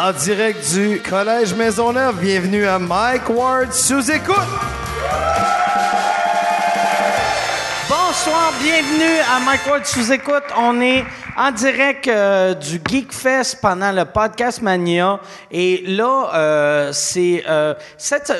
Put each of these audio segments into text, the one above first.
En direct du Collège Maisonneuve, bienvenue à Mike Ward sous écoute. Bonsoir, bienvenue à Mike Ward sous écoute. On est en direct euh, du Geek Fest pendant le podcast Mania. Et là, euh, c'est euh,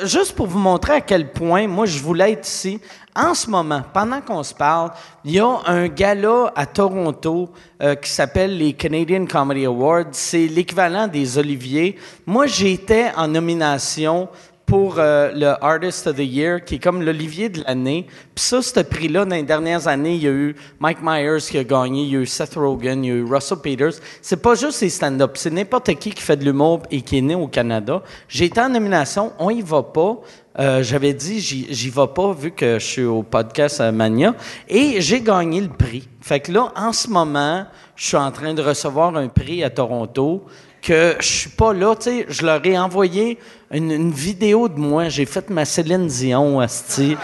juste pour vous montrer à quel point moi je voulais être ici. En ce moment, pendant qu'on se parle, il y a un gala à Toronto euh, qui s'appelle les Canadian Comedy Awards. C'est l'équivalent des Oliviers. Moi, j'étais en nomination pour euh, le Artist of the Year, qui est comme l'Olivier de l'année. Puis ça, ce prix-là, dans les dernières années, il y a eu Mike Myers qui a gagné, il y a eu Seth Rogen, il y a eu Russell Peters. C'est pas juste les stand-up, c'est n'importe qui qui fait de l'humour et qui est né au Canada. J'ai été en nomination, on y va pas. Euh, J'avais dit, j'y vais pas vu que je suis au podcast euh, Mania. Et j'ai gagné le prix. Fait que là, en ce moment, je suis en train de recevoir un prix à Toronto que je suis pas là, tu sais, je leur ai envoyé une, vidéo de moi, j'ai fait ma Céline Dion, asti.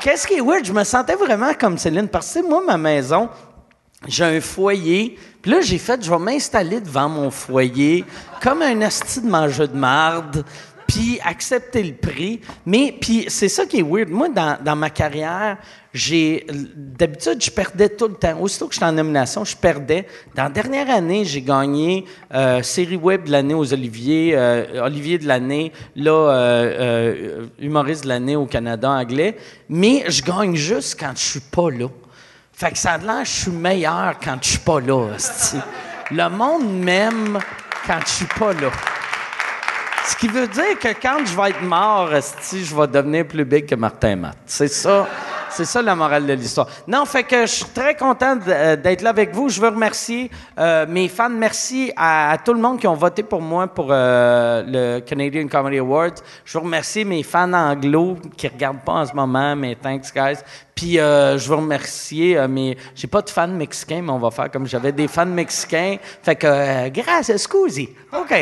Qu'est-ce qui est weird, je me sentais vraiment comme Céline, parce que moi, ma maison, j'ai un foyer, puis là, j'ai fait, je vais m'installer devant mon foyer, comme un asti de mangeur de marde, puis accepter le prix. Mais, puis c'est ça qui est weird. Moi, dans, ma carrière, j'ai d'habitude je perdais tout le temps. Aussitôt que j'étais en nomination, je perdais. Dans la dernière année, j'ai gagné euh, série web de l'année aux Oliviers, euh, Olivier de l'année, là euh, humoriste de l'année au Canada anglais. Mais je gagne juste quand je suis pas là. Fait que ça a l'air je suis meilleur quand je suis pas là. Le monde m'aime quand je suis pas là. Ce qui veut dire que quand je vais être mort, esti, je vais devenir plus big que Martin Matt. C'est ça. C'est ça la morale de l'histoire. Non, fait que je suis très content euh, d'être là avec vous. Je veux remercier euh, mes fans. Merci à, tout le monde qui ont voté pour moi pour euh, le Canadian Comedy Awards. Je veux remercier mes fans anglo qui regardent pas en ce moment, mais thanks guys. Puis je veux remercier mes. J'ai pas de fans mexicains, mais on va faire comme j'avais des fans mexicains. Fait que gracias, scusi. OK.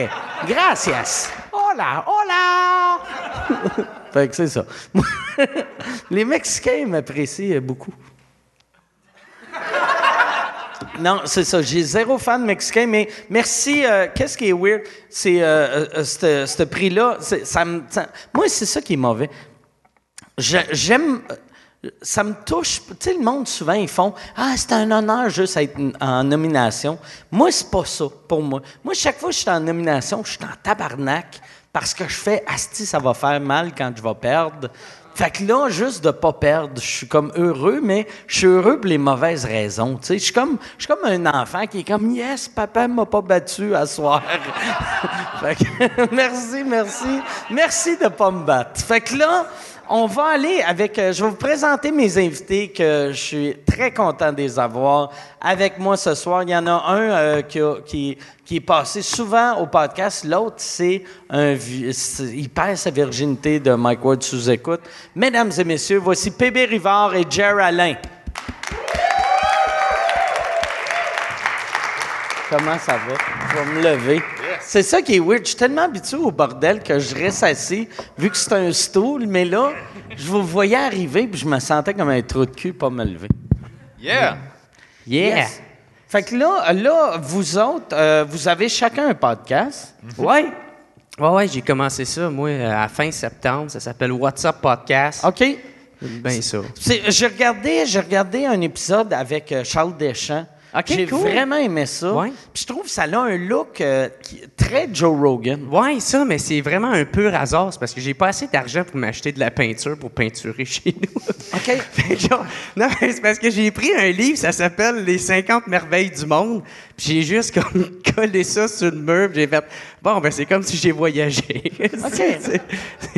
Gracias. Hola, hola. fait que c'est ça. Les Mexicains m'apprécient beaucoup. Non, c'est ça. J'ai zéro fan mexicain, mais merci. euh, Qu'est-ce qui est weird? C'est euh, euh, ce prix-là. moi, c'est ça qui est mauvais. J'aime. Ça me touche. Tu sais, le monde, souvent, ils font Ah, c'est un honneur juste être en nomination. Moi, c'est pas ça pour moi. Moi, chaque fois que je suis en nomination, je suis en tabarnak parce que je fais Asti, ça va faire mal quand je vais perdre. Fait que là, juste de pas perdre, je suis comme heureux, mais je suis heureux pour les mauvaises raisons. Tu sais, je suis comme, je suis comme un enfant qui est comme Yes, papa m'a pas battu à soir. fait que, merci, merci. Merci de pas me battre. Fait que là, on va aller avec. euh, je vais vous présenter mes invités que je suis très content de les avoir avec moi ce soir. Il y en a un euh, qui, est passé souvent au podcast. L'autre, c'est un. Il perd sa virginité de Mike Ward sous écoute. Mesdames et messieurs, voici PB Rivard et Jer Alain. Comment ça va? Je vais me lever. C'est ça qui est weird. Je suis tellement habitué au bordel que je reste assis, vu que c'est un stool, mais là, je vous voyais arriver puis je me sentais comme un trou de cul pas me lever. Yeah! Yeah! Yes. Fait que là, là vous autres, euh, vous avez chacun un podcast. Ouais. Ouais, ouais, j'ai commencé ça, moi, euh, à la fin septembre. Ça s'appelle WhatsApp Podcast. OK? Ben ça. J'ai regardé, j'ai regardé un épisode avec euh, Charles Deschamps. OK, J'ai cool. vraiment aimé ça. Ouais. Puis je trouve que ça a un look euh, qui- très Joe Rogan. Ouais, ça, mais c'est vraiment un pur hasard. C'est parce que j'ai pas assez d'argent pour m'acheter de la peinture pour peinturer chez nous. OK? Genre, non, mais c'est parce que j'ai pris un livre, ça s'appelle Les 50 merveilles du monde. Puis j'ai juste comme collé ça sur le mur, puis j'ai fait bon ben c'est comme si j'ai voyagé. c'est c'est-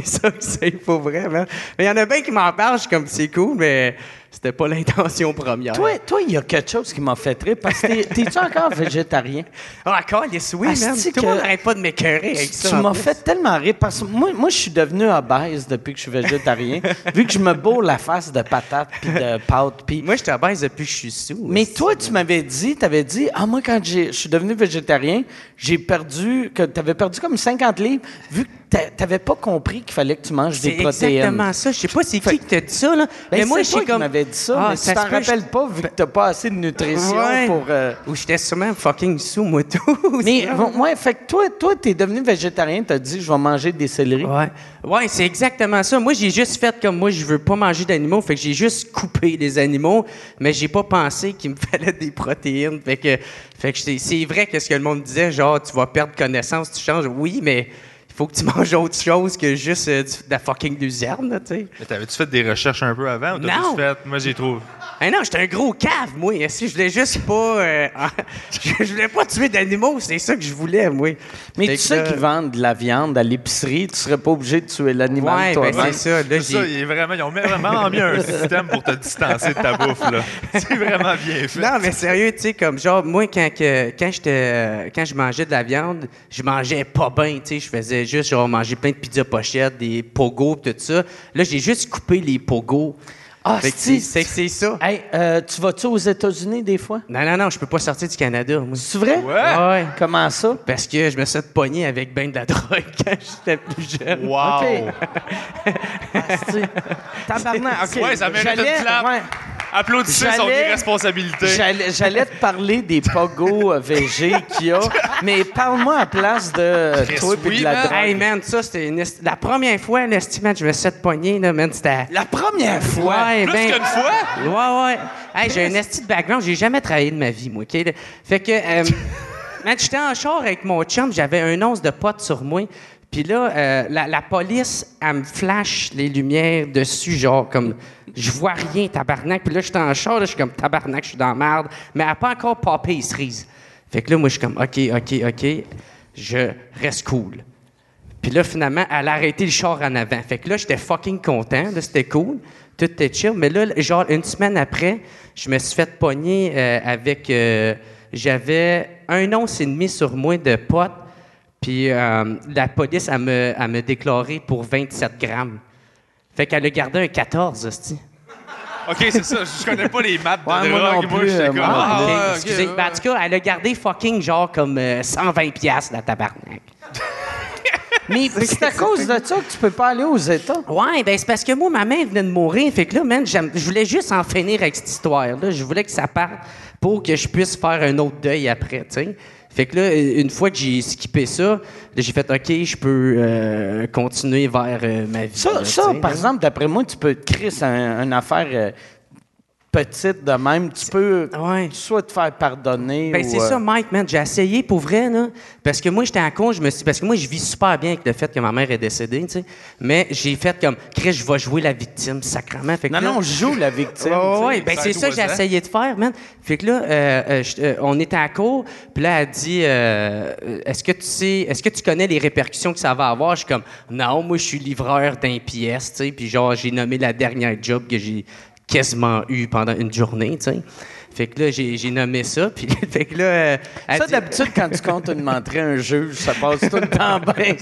ça que c'est pour vraiment. Mais il y en a bien qui m'en parlent, je suis comme c'est cool, mais c'était pas l'intention première. Toi, toi, il y a quelque chose qui m'a fait rire parce que t'es- t'es-tu encore végétarien? Ah, encore, les oui, man. Tout le monde n'arrête pas de m'écœurer avec ça. Tu m'as fait tellement rire parce que moi, moi je suis devenu obèse depuis que je suis végétarien, vu que je me bourre la face de patates puis de pâtes. Moi, je suis obèse depuis que je suis sous. Mais toi, tu m'avais dit, tu avais dit, ah, moi, quand je suis devenu végétarien, j'ai perdu, que tu avais perdu comme 50 livres, vu que t'avais pas compris qu'il fallait que tu manges des C'est protéines. exactement ça. Je sais pas c'est qui qui t'a dit ça, là. Ben, mais moi, c'est je comme. m'avais dit ça, Ah, mais tu ça t'en se peut, rappelles pas vu que t'as pas assez de nutrition Ouais. pour... euh, Ou j'étais sûrement fucking sous, moi, tout. Mais, ouais, fait que toi, toi, t'es devenu végétarien, t'as dit, je vais manger des céleris. Ouais, ouais c'est exactement ça. Moi, j'ai juste fait comme moi, je veux pas manger d'animaux, fait que j'ai juste coupé les animaux, mais j'ai pas pensé qu'il me fallait des protéines. Fait que, fait que c'est c'est vrai que ce que le monde disait, genre, tu vas perdre connaissance, tu changes. Oui, mais faut que tu manges autre chose que juste euh, du- de la fucking luzerne, là, tu sais. Mais t'avais-tu fait des recherches un peu avant ou t'as Non. juste fait. Moi, j'ai trouvé? Hey non, j'étais un gros cave, moi. Si je voulais juste pas. euh, je je voulais pas tuer d'animaux, c'est ça que je voulais, moi. Mais Fait tu sais là- qu'ils vendent de la viande à l'épicerie, tu serais pas obligé de tuer l'animal Ouais, ben toi-même. c'est ça. Là, ça, j'ai. il est vraiment, ils ont vraiment mis un système pour te distancer de ta bouffe. là. C'est vraiment bien fait. Non, mais sérieux, tu sais, comme genre, moi, quand, que, quand, j'étais, euh, quand je mangeais de la viande, je mangeais pas bien, tu sais. Je faisais juste, genre, manger plein de pizza pochettes, des pogos, tout ça. Là, j'ai juste coupé les pogos. Ah, si. c'est, c'est que c'est ça. Hey, euh, tu vas-tu aux États-Unis des fois? Non, non, non, je peux pas sortir du Canada, moi. C'est vrai? Ouais. Ouais. Comment ça? Parce que je me suis pogné avec ben de la drogue quand j'étais plus jeune. Wow! OK. Asti. Tabarnak, OK. Ouais, ça mérite une J'allais- clap. ouais. Applaudissez son J'allais- irresponsabilité. J'allais, te parler des pogos euh, VG qu'il y a, mais parle-moi à place de euh, Chris, toi et oui, de la man. drogue. Hey, man, ça, c'était une esti- la première fois, l'estimate, je me suis fait pogner, là, man, c'était... La première fois? Ouais, Plus ben- qu'une fois? Ouais, ouais. Hey, j'ai un esti de background. J'ai jamais travaillé de ma vie, moi, OK? Fait que, euh, man, j'étais en char avec mon chum, j'avais un once de potes sur moi. Puis là, euh, la, police, elle me flash les lumières dessus, genre, comme, je vois rien, tabarnak. Puis là, j'étais en char, je suis comme, tabarnak, je suis dans la merde. Mais elle n'a pas encore popé les cerises. Fait que là, moi, je suis comme, OK, OK, OK, je reste cool. Puis là, finalement, elle a arrêté le char en avant. Fait que là, j'étais fucking content. Là, c'était cool. Tout était chill. Mais là, genre, une semaine après, je me suis fait pogner euh, avec... euh, J'avais un once et demi sur moi de potes. Puis euh, la police, elle me, elle me déclaré pour 27 grammes. Fait qu'elle a gardé un 14, hostie. Ok, c'est ça. Je connais pas les maths de Ouais, moi drogue. Moi, plus, j'étais euh, comme. moi non ah, ouais, ok, excusez. ouais. Ben, en tout cas, elle a gardé fucking genre comme euh, 120 piastres, la tabarnak. Mais c'est à cause de ça que tu peux pas aller aux États. Ouais, ben c'est parce que moi, ma mère venait de mourir. Fait que là, man, je voulais juste en finir avec cette histoire-là. Je voulais que ça parte pour que je puisse faire un autre deuil après, tu sais. Fait que là, une fois que j'ai skippé ça, j'ai fait OK, je peux euh, continuer vers euh, ma vie. Ça, là, ça par exemple, d'après moi, tu peux te créer un- une affaire euh, petite de même. Tu peux Ouais. soit te faire pardonner Ben, ou, c'est euh, ça, Mike, man. J'ai essayé pour vrai, là. Parce que moi, j'étais en con, je me suis. Parce que moi, je vis super bien avec le fait que ma mère est décédée, tu sais. Mais j'ai fait comme, Chris, je vais jouer la victime, sacrement. Fait que Non, là- non, je joue la victime. Ouais, ben c'est ça que j'ai essayé de faire, man. Fait que là, euh, euh, je- euh, on était à court, puis là, elle dit, euh, euh, est-ce que tu sais, est-ce que tu connais les répercussions que ça va avoir? Je suis comme, non, moi, je suis livreur d'un pièce, tu sais, puis genre, j'ai nommé la dernière job que j'ai quasiment eu pendant une journée, tu sais. Fait que là, j'ai nommé ça, puis fait que là, euh, Ça, d'habitude, quand tu comptes une menterie à un juge, ça passe tout le temps bien.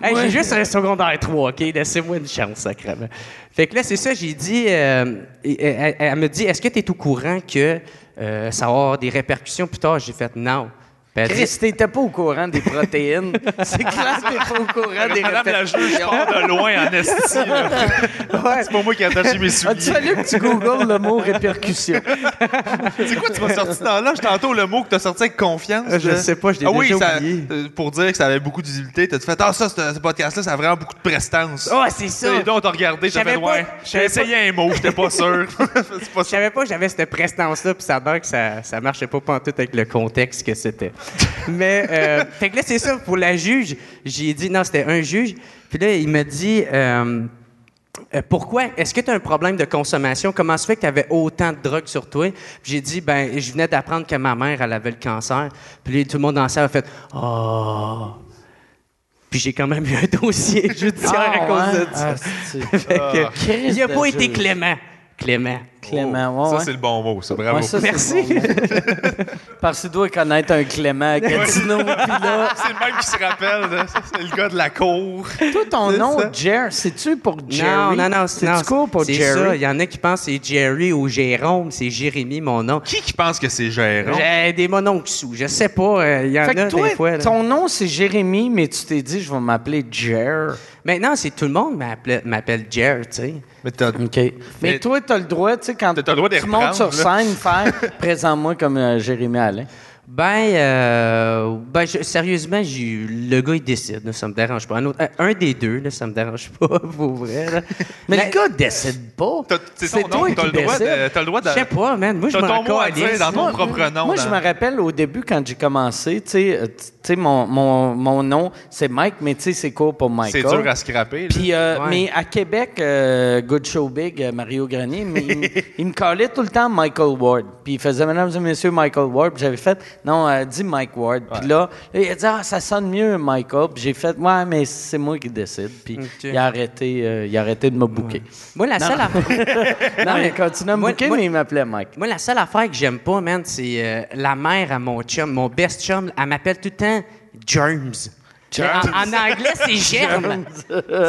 Hey. J'ai juste un secondaire 3, OK? Laissez-moi une chance, sacrément. Fait que là, c'est ça, j'ai dit... euh, elle me dit, est-ce que tu es au courant que euh, ça va avoir des répercussions plus tard? J'ai fait non. Dit, Chris, t'étais pas au courant des protéines. C'est clair que t'es pas au courant des Madame la juge, je pars de loin en esti. là. C'est pas moi qui ai attaché mes As-tu souliers. fallu que tu googles le mot répercussion? C'est quoi tu m'as sorti dans l'âge tantôt le mot que t'as sorti avec confiance? Euh, je sais pas, je l'ai ah oui, déjà ça- oublié. euh, pour dire que ça avait beaucoup d'utilité, t'as fait Ah, ça, ce podcast-là, ça a vraiment beaucoup de prestance. Oh, c'est ça! Et là, on t'a regardé, t'as fait Ouais. J'ai essayé un mot, j'étais pas sûr. Je savais pas que j'avais cette prestance-là, puis ça a que ça, ça marchait pas pantoute avec le contexte que c'était. Mais, euh, fait que là, c'est ça, pour la juge, j'ai dit, non, c'était un juge. Puis là, il me dit, euh, euh, pourquoi? Est-ce que tu as un problème de consommation? Comment se fait que tu avais autant de drogue sur toi? Puis j'ai dit, ben, je venais d'apprendre que ma mère, elle avait le cancer. Puis là, tout le monde dans la salle a fait, oh. Puis j'ai quand même eu un dossier judiciaire à cause de ça. Ah, Fait que, Christ il a de pas été juge. clément. Clément. Ouais, Ça, ouais. c'est le bon mot, ça. Bravo. Ouais, ça, bon mot. Parce qu'il doit connaître un Clément à Gatineau. puis là, c'est le même qui se rappelle. là. Ça, C'est le gars de la cour. toi, ton C'est nom, ça. Jer, c'est-tu pour Jerry? Non, non, non. C'est non, du court pour c'est Jerry? ça. Il y en a qui pensent que c'est Jerry ou Jérôme. C'est Jérémy, mon nom. Qui qui pense que c'est Jérôme? J'ai des mononcles sous. Je sais pas. euh, Il y en Fait a que toi, des fois. là. ton nom, c'est Jérémy, mais tu t'es dit, je vais m'appeler Jer. Maintenant, c'est tout le monde m'appelle m'appelle Jer, tu sais. Mais. Mais, Mais- toi, tu as le droit, tu sais, quand tu montes sur scène, faire « Présente-moi comme euh, Jérémy Alain Ben, euh, ben je- sérieusement, j'ai- le gars, il décide. là, ça me dérange pas. Un, autre- un des deux, là, ça me dérange pas, pour vrai. là. ». Mais le gars décide pas. t'as- c'est C'est ton toi nom, qui t'as le droit décide. de. T'as le droit de. Je sais pas, man. Moi, je T'as me ton mot à calisse. dire dans ton Moi- propre nom. Moi, dans- je me rappelle au début, quand j'ai commencé, tu sais, euh, tu sais, mon, mon, mon nom, c'est Mike, mais tu sais, c'est court pour Michael. C'est dur à scraper. Puis, euh, Ouais. mais à Québec, euh, Good Show Big, euh, Mario Grenier, mais il, me- il me collait tout le temps Michael Ward. Puis il faisait, mesdames et messieurs, Michael Ward. Puis j'avais fait, non, euh, dis Mike Ward. Puis là, là, il a dit, ah, ça sonne mieux, Michael. Puis j'ai fait, ouais, mais c'est moi qui décide. Puis il, a arrêté, euh, il a arrêté de me booker. Moi, la seule affaire... Non, il continue à me moi- mais il m'appelait Mike. Moi, la seule affaire que j'aime pas, man, c'est euh, la mère à mon chum, mon best chum. Elle m'appelle tout le temps Germs. Germs. En, en anglais, c'est germe.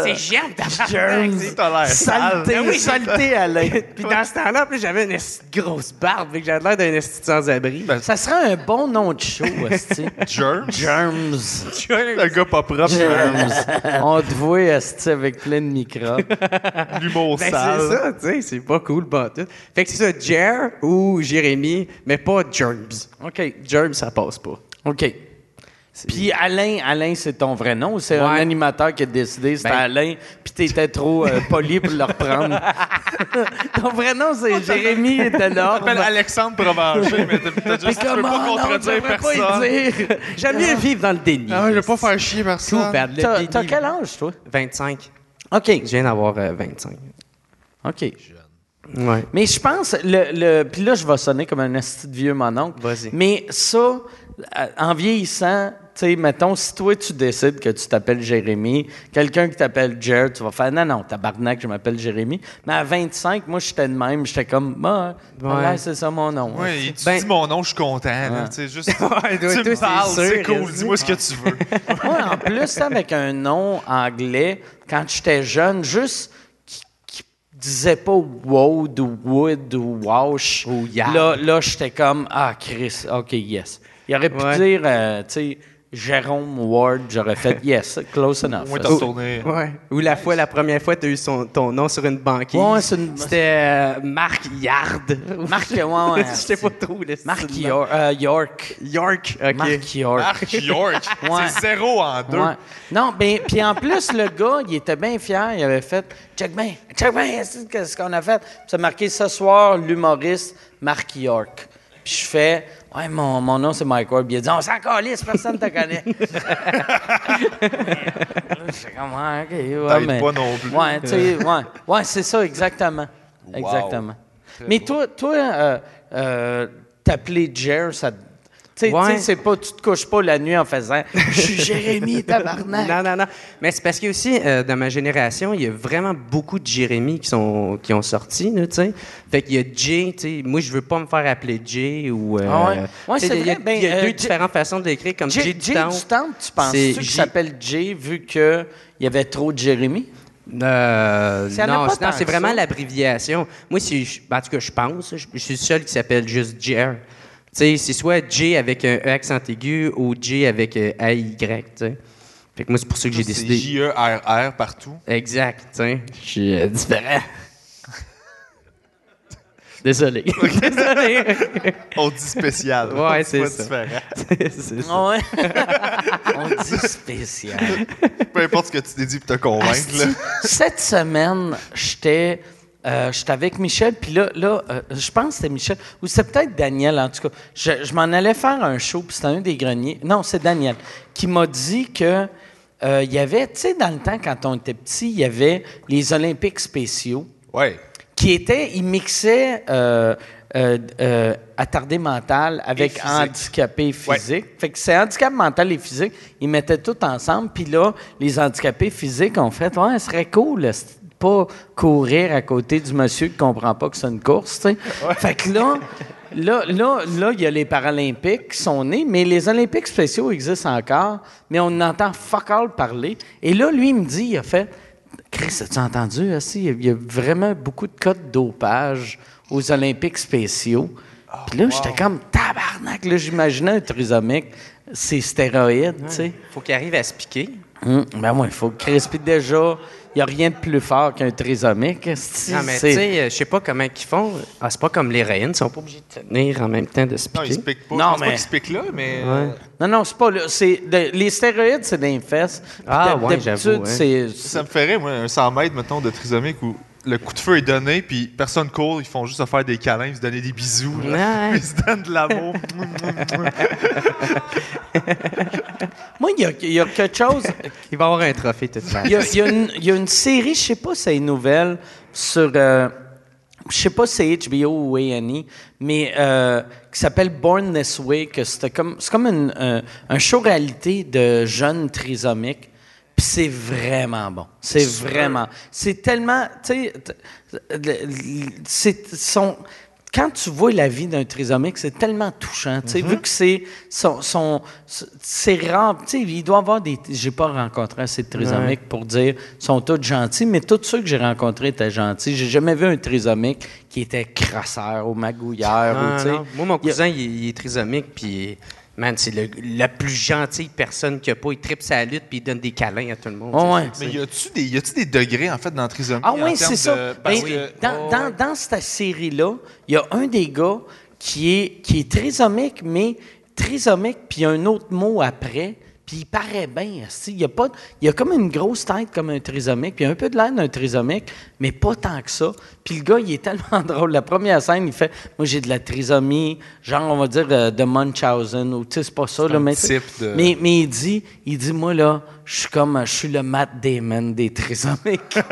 c'est germe, sale. Saleté, Ah oui. saleté, Alain. Puis dans ce temps-là, j'avais une grosse barbe, fait que j'avais l'air d'un sans-abri. Ça serait un bon nom de show, esti. Germs? Germs. Le gars pas propre. Germs. On te voit, esti, avec plein de microbes. L'humour Ben, sale. c'est ça, tu sais, c'est pas cool, pas tout. Fait que c'est ça, Jer ou Jérémy, mais pas Germs. OK. Germs, ça passe pas. OK. Puis Alain, Alain, c'est ton vrai nom ou c'est un animateur qui a décidé, c'était Ben- Alain, puis t'étais trop euh, poli pour le reprendre? ton vrai nom, c'est Jérémy Je m'appelle Delorme. Alexandre Provencher, mais t'as- juste, tu peux pas contredire devrais pas y personne. dire. J'aime mieux vivre dans le déni. Ah, je vais pas faire chier personne. T'as quel âge, toi? 25. OK. Je viens d'avoir euh, 25. OK. Ouais. Mais je pense, le, le, puis là, je vais sonner comme un esti de vieux mononcle. Vas-y. Mais ça, euh, en vieillissant, sais, mettons, si toi, tu décides que tu t'appelles Jérémy, quelqu'un qui t'appelle Jer, tu vas faire, non, non, tabarnak, je m'appelle Jérémy. Mais à 25, moi, j'étais de même, j'étais comme, bah, Ouais. ouais, c'est ça mon nom. Oui, tu Ben- dis mon nom, je suis content. là. Tu sais, juste, Ouais, toi, tu toi, me parles, c'est cool. Dis-moi ce que tu veux. Moi, en plus, avec un nom anglais, quand j'étais jeune, juste disait pas Wood ou Wood ou Wash. Là, là j'étais comme Ah, Chris, OK, yes. Il aurait pu Ouais. dire, euh, tu sais, Jérôme Ward, j'aurais fait yes, close enough. Ouais. Ou la fois, la première fois, tu as eu son- ton nom sur une banquise. Ouais, c'est une- C'était euh, Marc Yard. Marc, ouais, ouais. Je sais pas trop. Marc style. York. euh, York. York. OK. Marc York. Marc York. Ouais. C'est zéro en deux. Ouais. Non, ben, puis en plus, le gars, il était bien fier. Il avait fait Check bien, check bien, c'est ce qu'on a fait. Puis ça marqué ce soir, l'humoriste Marc York. Puis je fais Ouais, mon, mon nom, c'est Mike Ward. Puis il a dit On s'en calisse, personne ne te connaît. J'étais comme Ouais, OK. Ouais, mais- pas non plus. Ouais, tu sais, ouais. Ouais, c'est ça, exactement. Exactement. Mais toi, toi euh, euh, t'appeler Jer, ça. te- Tu sais, Ouais. c'est pas, tu te couches pas la nuit en faisant Je suis Jérémy, tabarnak. Non, non, non. Mais c'est parce que aussi, euh, dans ma génération, il y a vraiment beaucoup de Jérémy qui, sont, qui ont sorti, tu sais. Fait qu'il y a Jay, tu sais. Moi, je veux pas me faire appeler Jay ou... euh, Ah ouais? Ouais, c'est il y a. Ben, y a euh, deux différentes façons de l'écrire, comme Jay, Jay, Jay temps. du temps, tu penses-tu qu'il J- s'appelle Jay vu qu'il y avait trop de Jérémy? Euh, non, c'est- vraiment l'abréviation. Moi, c'est, je- ben, en tout cas, je pense, je, je suis le seul qui s'appelle juste Jer. Sais, c'est soit J avec un E accent aigu ou J avec euh, A-Y, tu sais. Fait que moi, c'est pour ça que j'ai décidé. J-E-R-R partout. Exact, tu sais. Je suis euh, différent. Désolé. Désolé. On dit spécial. Ouais, C'est ça. différent. c'est ça. Ouais? On dit spécial. Peu importe ce que tu t'es dit pour te convaincre. Là. Cette semaine, j'étais euh, j'étais avec Michel, puis là, là euh, je pense que c'était Michel, ou c'était peut-être Daniel, en tout cas. Je, je m'en allais faire un show, puis c'était un des greniers. Non, c'est Daniel, qui m'a dit que euh, il y avait, tu sais, dans le temps, quand on était petit, il y avait les Olympiques spéciaux Ouais. qui étaient, ils mixaient euh, euh, euh, attardé mental avec physique. handicapé physique. Fait que c'est handicap mental et physique, ils mettaient tout ensemble. Puis là, les handicapés physiques ont fait, ouais, ce serait cool là, c'est- pas courir à côté du monsieur qui comprend pas que c'est une course, tu sais. Fait que là, là, là, là, il y a les Paralympiques qui sont nés, mais les Olympiques spéciaux existent encore, mais on entend fuck all parler. Et là, lui, il me dit, il a fait, Chris, as-tu entendu, aussi? Il y a vraiment beaucoup de cas de dopage aux Olympiques spéciaux. Puis là, j'étais comme tabarnak, là, j'imaginais un trisomique, c'est stéroïdes, tu sais. Faut qu'il arrive à se piquer. Hum, ben oui, il faut que Chris, puis déjà, n'y a rien de plus fort qu'un trisomique. Non, mais tu sais, euh, je sais pas comment ils font. Ah, c'est pas comme l'héroïne, ils sont pas obligés de tenir en même temps de se Non, il piquer. se pique pas. Non, je pense mais- pas se pique là, mais. euh, Non, non, c'est pas là. C'est de- les stéroïdes, c'est des fesses. Ah, ouais, d'habitude, j'avoue, c'est- Ça me ferait, moi, un 100 mètres, mettons, de trisomique où le coup de feu est donné, puis personne court, ils font juste se faire des câlins, ils se donner des bisous. là. Ouais. Ils se donnent de l'amour. Il y a, il y a quelque chose. Il va avoir un trophée tout y a, il y a une, il y a une série, je sais pas si c'est une nouvelle, sur. euh, je sais pas si c'est HBO ou A&E, mais euh, qui s'appelle Born This Way, que c'était comme, c'est comme une- un, un show réalité de jeunes trisomiques. Puis c'est vraiment bon. C'est vraiment. C'est tellement. Tu sais, c'est son. Quand tu vois la vie d'un trisomique, c'est tellement touchant. Tu sais, vu que c'est son, son- c'est rare. Tu sais, il doit y avoir des. J'ai pas rencontré assez de trisomiques pour dire ils sont tous gentils, mais tous ceux que j'ai rencontrés étaient gentils. J'ai jamais vu un trisomique qui était crasseur ou magouilleur. ou, Ah, tu sais. non. Moi, mon cousin, il, il est trisomique, puis man, c'est la plus gentille personne qu'il n'y a pas. Il tripe sa lutte, puis il donne des câlins à tout le monde. Oh, ouais. Mais y a-tu des, y a-tu des degrés, en fait, dans trisomie? Ah oui, c'est ça. de- parce Ben, que- dans, dans, dans cette série-là, il y a un des gars qui est, qui est trisomique, mais trisomique, puis il y a un autre mot après, puis il paraît bien. Il y a pas, il y a comme une grosse tête comme un trisomique, puis un peu de l'air d'un trisomique, mais pas tant que ça. Puis le gars, il est tellement drôle. La première scène, il fait, moi j'ai de la trisomie, genre on va dire euh, de Munchausen, ou tu sais, c'est pas ça, là, mais, type de- mais mais il dit, il dit, moi là, je suis comme, je suis le Matt Damon des trisomiques.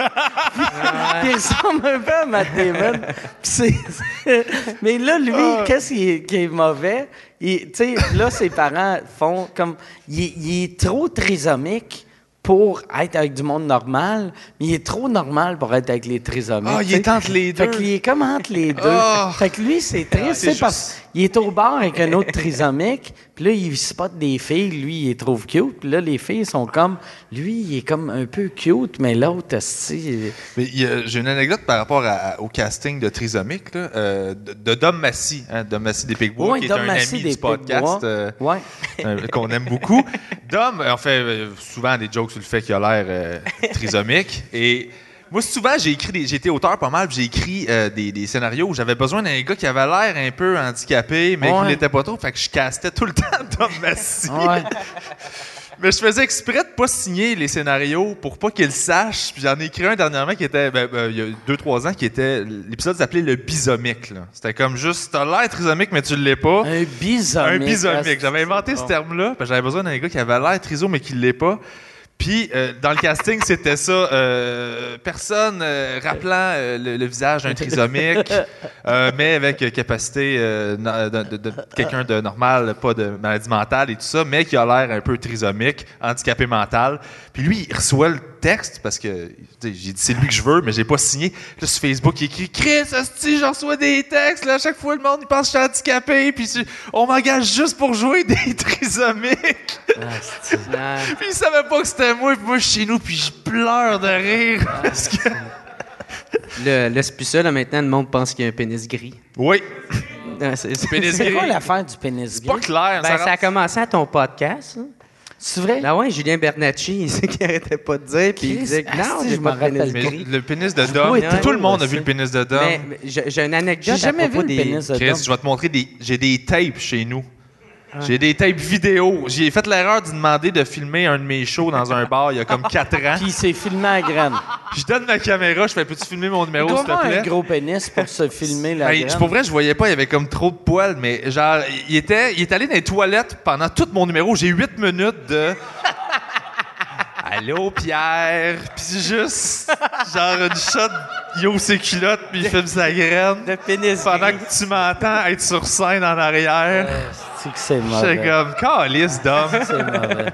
il ressemble un peu à Matt Damon. Puis c'est- mais là, lui, qu'est-ce qui est, mauvais? Tu sais, là, ses parents font comme. Il, il est trop trisomique pour être avec du monde normal, mais il est trop normal pour être avec les trisomiques. Ah, il est entre les Fait deux. qu'il est comme entre les deux. Ah. Fait que lui, c'est triste, c'est tu sais, parce qu'il est au bar avec un autre trisomique, puis là, il spot des filles, lui, il est trop cute, puis là, les filles sont comme, lui, il est comme un peu cute, mais l'autre, esti, Mais j'ai une anecdote par rapport à- au casting de Trisomique, là, euh, de, de Dom Massy, hein, Dom Massy des Picbois, Ouais, qui est Dom un Massy ami des du podcast, euh, Ouais. euh, qu'on aime beaucoup. Dom, on fait souvent des jokes sur le fait qu'il a l'air trisomique. Et moi, souvent, j'ai écrit, été auteur pas mal, j'ai écrit euh, des, des scénarios où j'avais besoin d'un gars qui avait l'air un peu handicapé, mais Ouais. qui l'était pas trop. Fait que je castais tout le temps Dom Massy. Ouais. Mais je faisais exprès de pas signer les scénarios pour pas qu'ils le sachent. Puis j'en ai écrit un dernièrement qui était, ben, ben, il y a deux, trois ans, qui était, l'épisode s'appelait Le Bisomique. C'était comme juste, t'as l'air trisomique, mais tu l'es pas. Un bisomique. Un bisomique. J'avais inventé c'est ce terme-là, parce que j'avais besoin d'un gars qui avait l'air triso, mais qui l'est pas. Puis, euh, dans le casting, c'était ça. euh, personne euh, rappelant le, le visage d'un trisomique, mais avec capacité de- de quelqu'un de normal, pas de maladie mentale et tout ça, mais qui a l'air un peu trisomique, handicapé mental. Puis lui, il reçoit le texte parce que j'ai dit c'est lui que je veux, mais j'ai pas signé. Là, sur Facebook, il écrit Chris, asti, j'en reçois des textes. Là, à chaque fois, le monde il pense que je suis handicapé, puis on m'engage juste pour jouer des trisomiques. Ah, Puis il savait pas que c'était moi, puis moi je suis chez nous, puis je pleure de rire. Parce que... le, le c'est plus ça, là, maintenant, le monde pense qu'il y a un pénis gris. Oui, Ah, c'est gris. quoi l'affaire du pénis C'est pas gris? clair. Ben, ça a commencé à ton podcast. hein. C'est vrai? Ah ouais, Julien Bernacci, c'est qu'il arrêtait pas de dire, puis il Chris, disait que non, asti, j'ai je pas de pénis le pénis de Dom, Oui, tout le monde a vu le pénis de Dom. Mais mais j'ai une anecdote J'ai jamais à vu le des... pénis de Chris, Dom. je vais te montrer des. J'ai des tapes chez nous. J'ai des tapes vidéo. J'ai fait l'erreur de demander de filmer un de mes shows dans un bar il y a comme 4 ans. Puis il s'est filmé à graine. Je donne ma caméra, je fais Peux-tu filmer mon numéro, s'il te plaît? un gros pénis pour se filmer la Hey, graine. pour vrai, je voyais pas, il y avait comme trop de poils, mais genre, il était, il est allé dans les toilettes pendant tout mon numéro. J'ai 8 minutes de. Allô, Pierre! Puis juste, genre, une shot, yo, ses culottes, puis il filme sa graine. De pénis Pendant que tu m'entends être sur scène en arrière. C'est que c'est J'étais mauvais. comme, calice d'homme. C'est mauvais.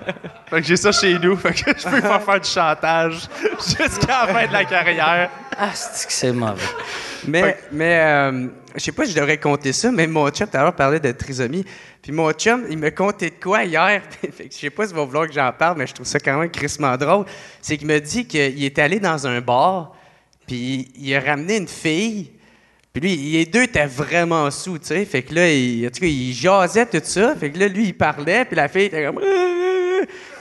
fait que j'ai ça chez nous. Fait que je peux pas faire du chantage jusqu'à la fin de la carrière. Ah, c'est que c'est mauvais. Mais, mais euh, je sais pas si je devrais compter ça, mais mon chum tout à l'heure parlait de trisomie. Puis mon chum, il me contait de quoi hier? fait que je sais pas s'il va vouloir que j'en parle, mais je trouve ça quand même crissement drôle. C'est qu'il me dit qu'il est allé dans un bar, puis il a ramené une fille. Puis lui, les deux étaient vraiment sous, tu sais. Fait que là, il, en tout cas, il jasait tout ça. Fait que là, lui, il parlait, puis la fille était comme...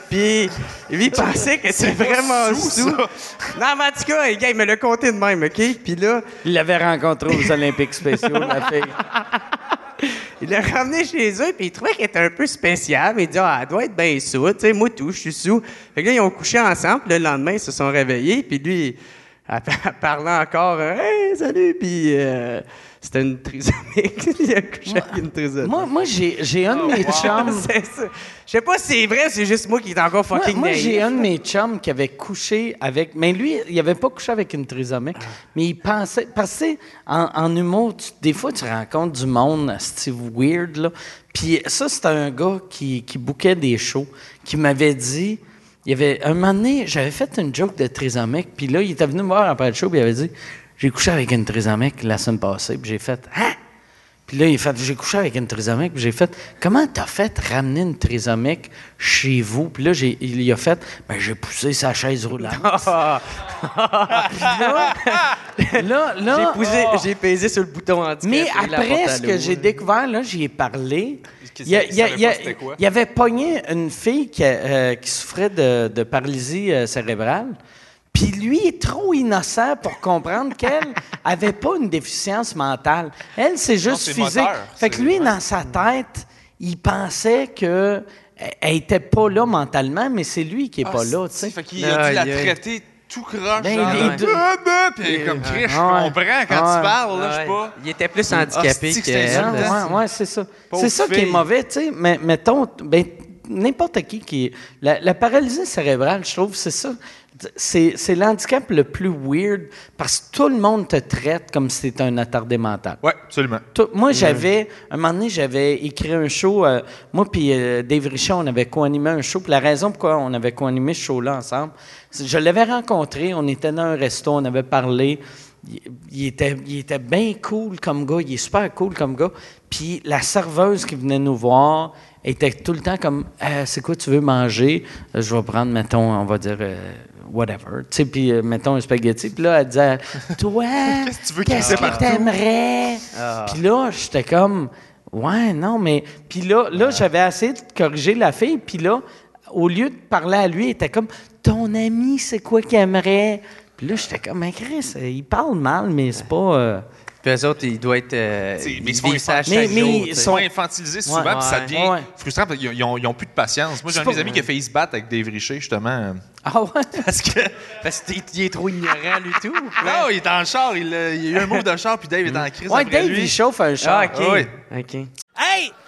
Puis lui, il pensait que c'est vraiment sous. Non, mais en tout cas, les gars, il me l'a compté de même, OK? Puis là, Il l'avait rencontré aux Olympiques spéciaux, la fille. il l'a ramené chez eux, puis il trouvait qu'elle était un peu spéciale. Mais il dit, ah, elle doit être bien sous. Tu sais, moi, tout, je suis sous. Fait que là, ils ont couché ensemble. Puis le lendemain, ils se sont réveillés. Puis lui, elle parlant encore, euh, hey, salut. Puis euh, c'était une trisomique. il a couché avec une trisomique. Moi, moi j'ai, j'ai un de mes chums. Je sais pas si c'est vrai, c'est juste moi qui est encore Moi, fucking moi, naïf. j'ai un de mes chums qui avait couché avec. Mais lui, il avait pas couché avec une trisomique, mais il pensait. Parce que, en, en humour, tu- des fois, tu rencontres du monde, c'est weird, là. Puis ça, c'était un gars qui, qui bouquait des shows, qui m'avait dit. Il y avait un moment donné, j'avais fait une joke de trisomique, puis là, il était venu me voir après le show, puis il avait dit J'ai couché avec une trisomique la semaine passée, puis j'ai fait Hein? Puis là, il a fait, j'ai couché avec une trisomique. Puis j'ai fait, comment t'as fait ramener une trisomique chez vous? Puis là, j'ai, il a fait, ben j'ai poussé sa chaise roulante. Puis là, là, J'ai là, posé- j'ai pesé sur le bouton handicap. mais après ce que j'ai découvert, là, j'y ai parlé. Il, il pas c'était quoi. avait pogné une fille qui, euh, qui souffrait de, de paralysie euh, cérébrale. Puis lui est trop innocent pour comprendre qu'elle avait pas une déficience mentale. Elle, c'est juste physique. moteur. Fait que lui, dans sa tête, il pensait que elle était pas là mentalement, mais c'est lui qui est pas là, tu sais. Fait qu'il a dû la traiter tout croche. Ben, genre, les deux- Ah, ben, Puis comme Chris, je Ah comprends quand Ah tu parles, là, je sais pas. Il était plus handicapé c'est que. Ah, ouais, ouais, c'est ça. C'est ça qui est mauvais, tu sais. Mais mettons, ben, n'importe qui qui. La, la paralysie cérébrale, je trouve, c'est ça. C'est, l'handicap le plus weird parce que tout le monde te traite comme si t'étais un attardé mental. Ouais, absolument. Tout- moi, j'avais, un moment donné, j'avais écrit un show. euh, moi puis euh, Dave Richard, on avait co-animé un show. Puis la raison pourquoi on avait co-animé ce show-là ensemble, je l'avais rencontré. On était dans un resto, on avait parlé. Il, il était, il était bien cool comme gars. Il est super cool comme gars. Puis la serveuse qui venait nous voir était tout le temps comme Euh, C'est quoi tu veux manger? Je vais prendre, mettons, on va dire. euh, Whatever. Tu sais, puis euh, mettons un spaghetti. Puis là, elle disait Toi, Qu'est-ce que tu veux qu'est-ce que t'aimerais? Puis là, j'étais comme, ouais, non, mais. Puis là, là j'avais essayé de corriger la fille. Puis là, au lieu de parler à lui, il était comme, ton ami, c'est quoi qu'il aimerait? Puis là, j'étais comme, mais Chris, il parle mal, mais c'est pas. euh, Puis eux autres, ils doivent être. euh, mais ils font ça Mais- mais jour, sont- infantilisés souvent, Ouais. puis ça devient Ouais. frustrant parce qu'ils ont, ils ont plus de patience. Moi, j'ai un de mes amis qui a failli se battre avec Dave Richer, justement. Ah ouais? Parce que. Parce qu'il est trop ignorant, lui, tout. Non, il est en char, il, a- il y a eu un move de char, puis Dave est en crise Ouais, après Dave, lui. il chauffe un char. Ah, OK. Ah oui. OK. Hey,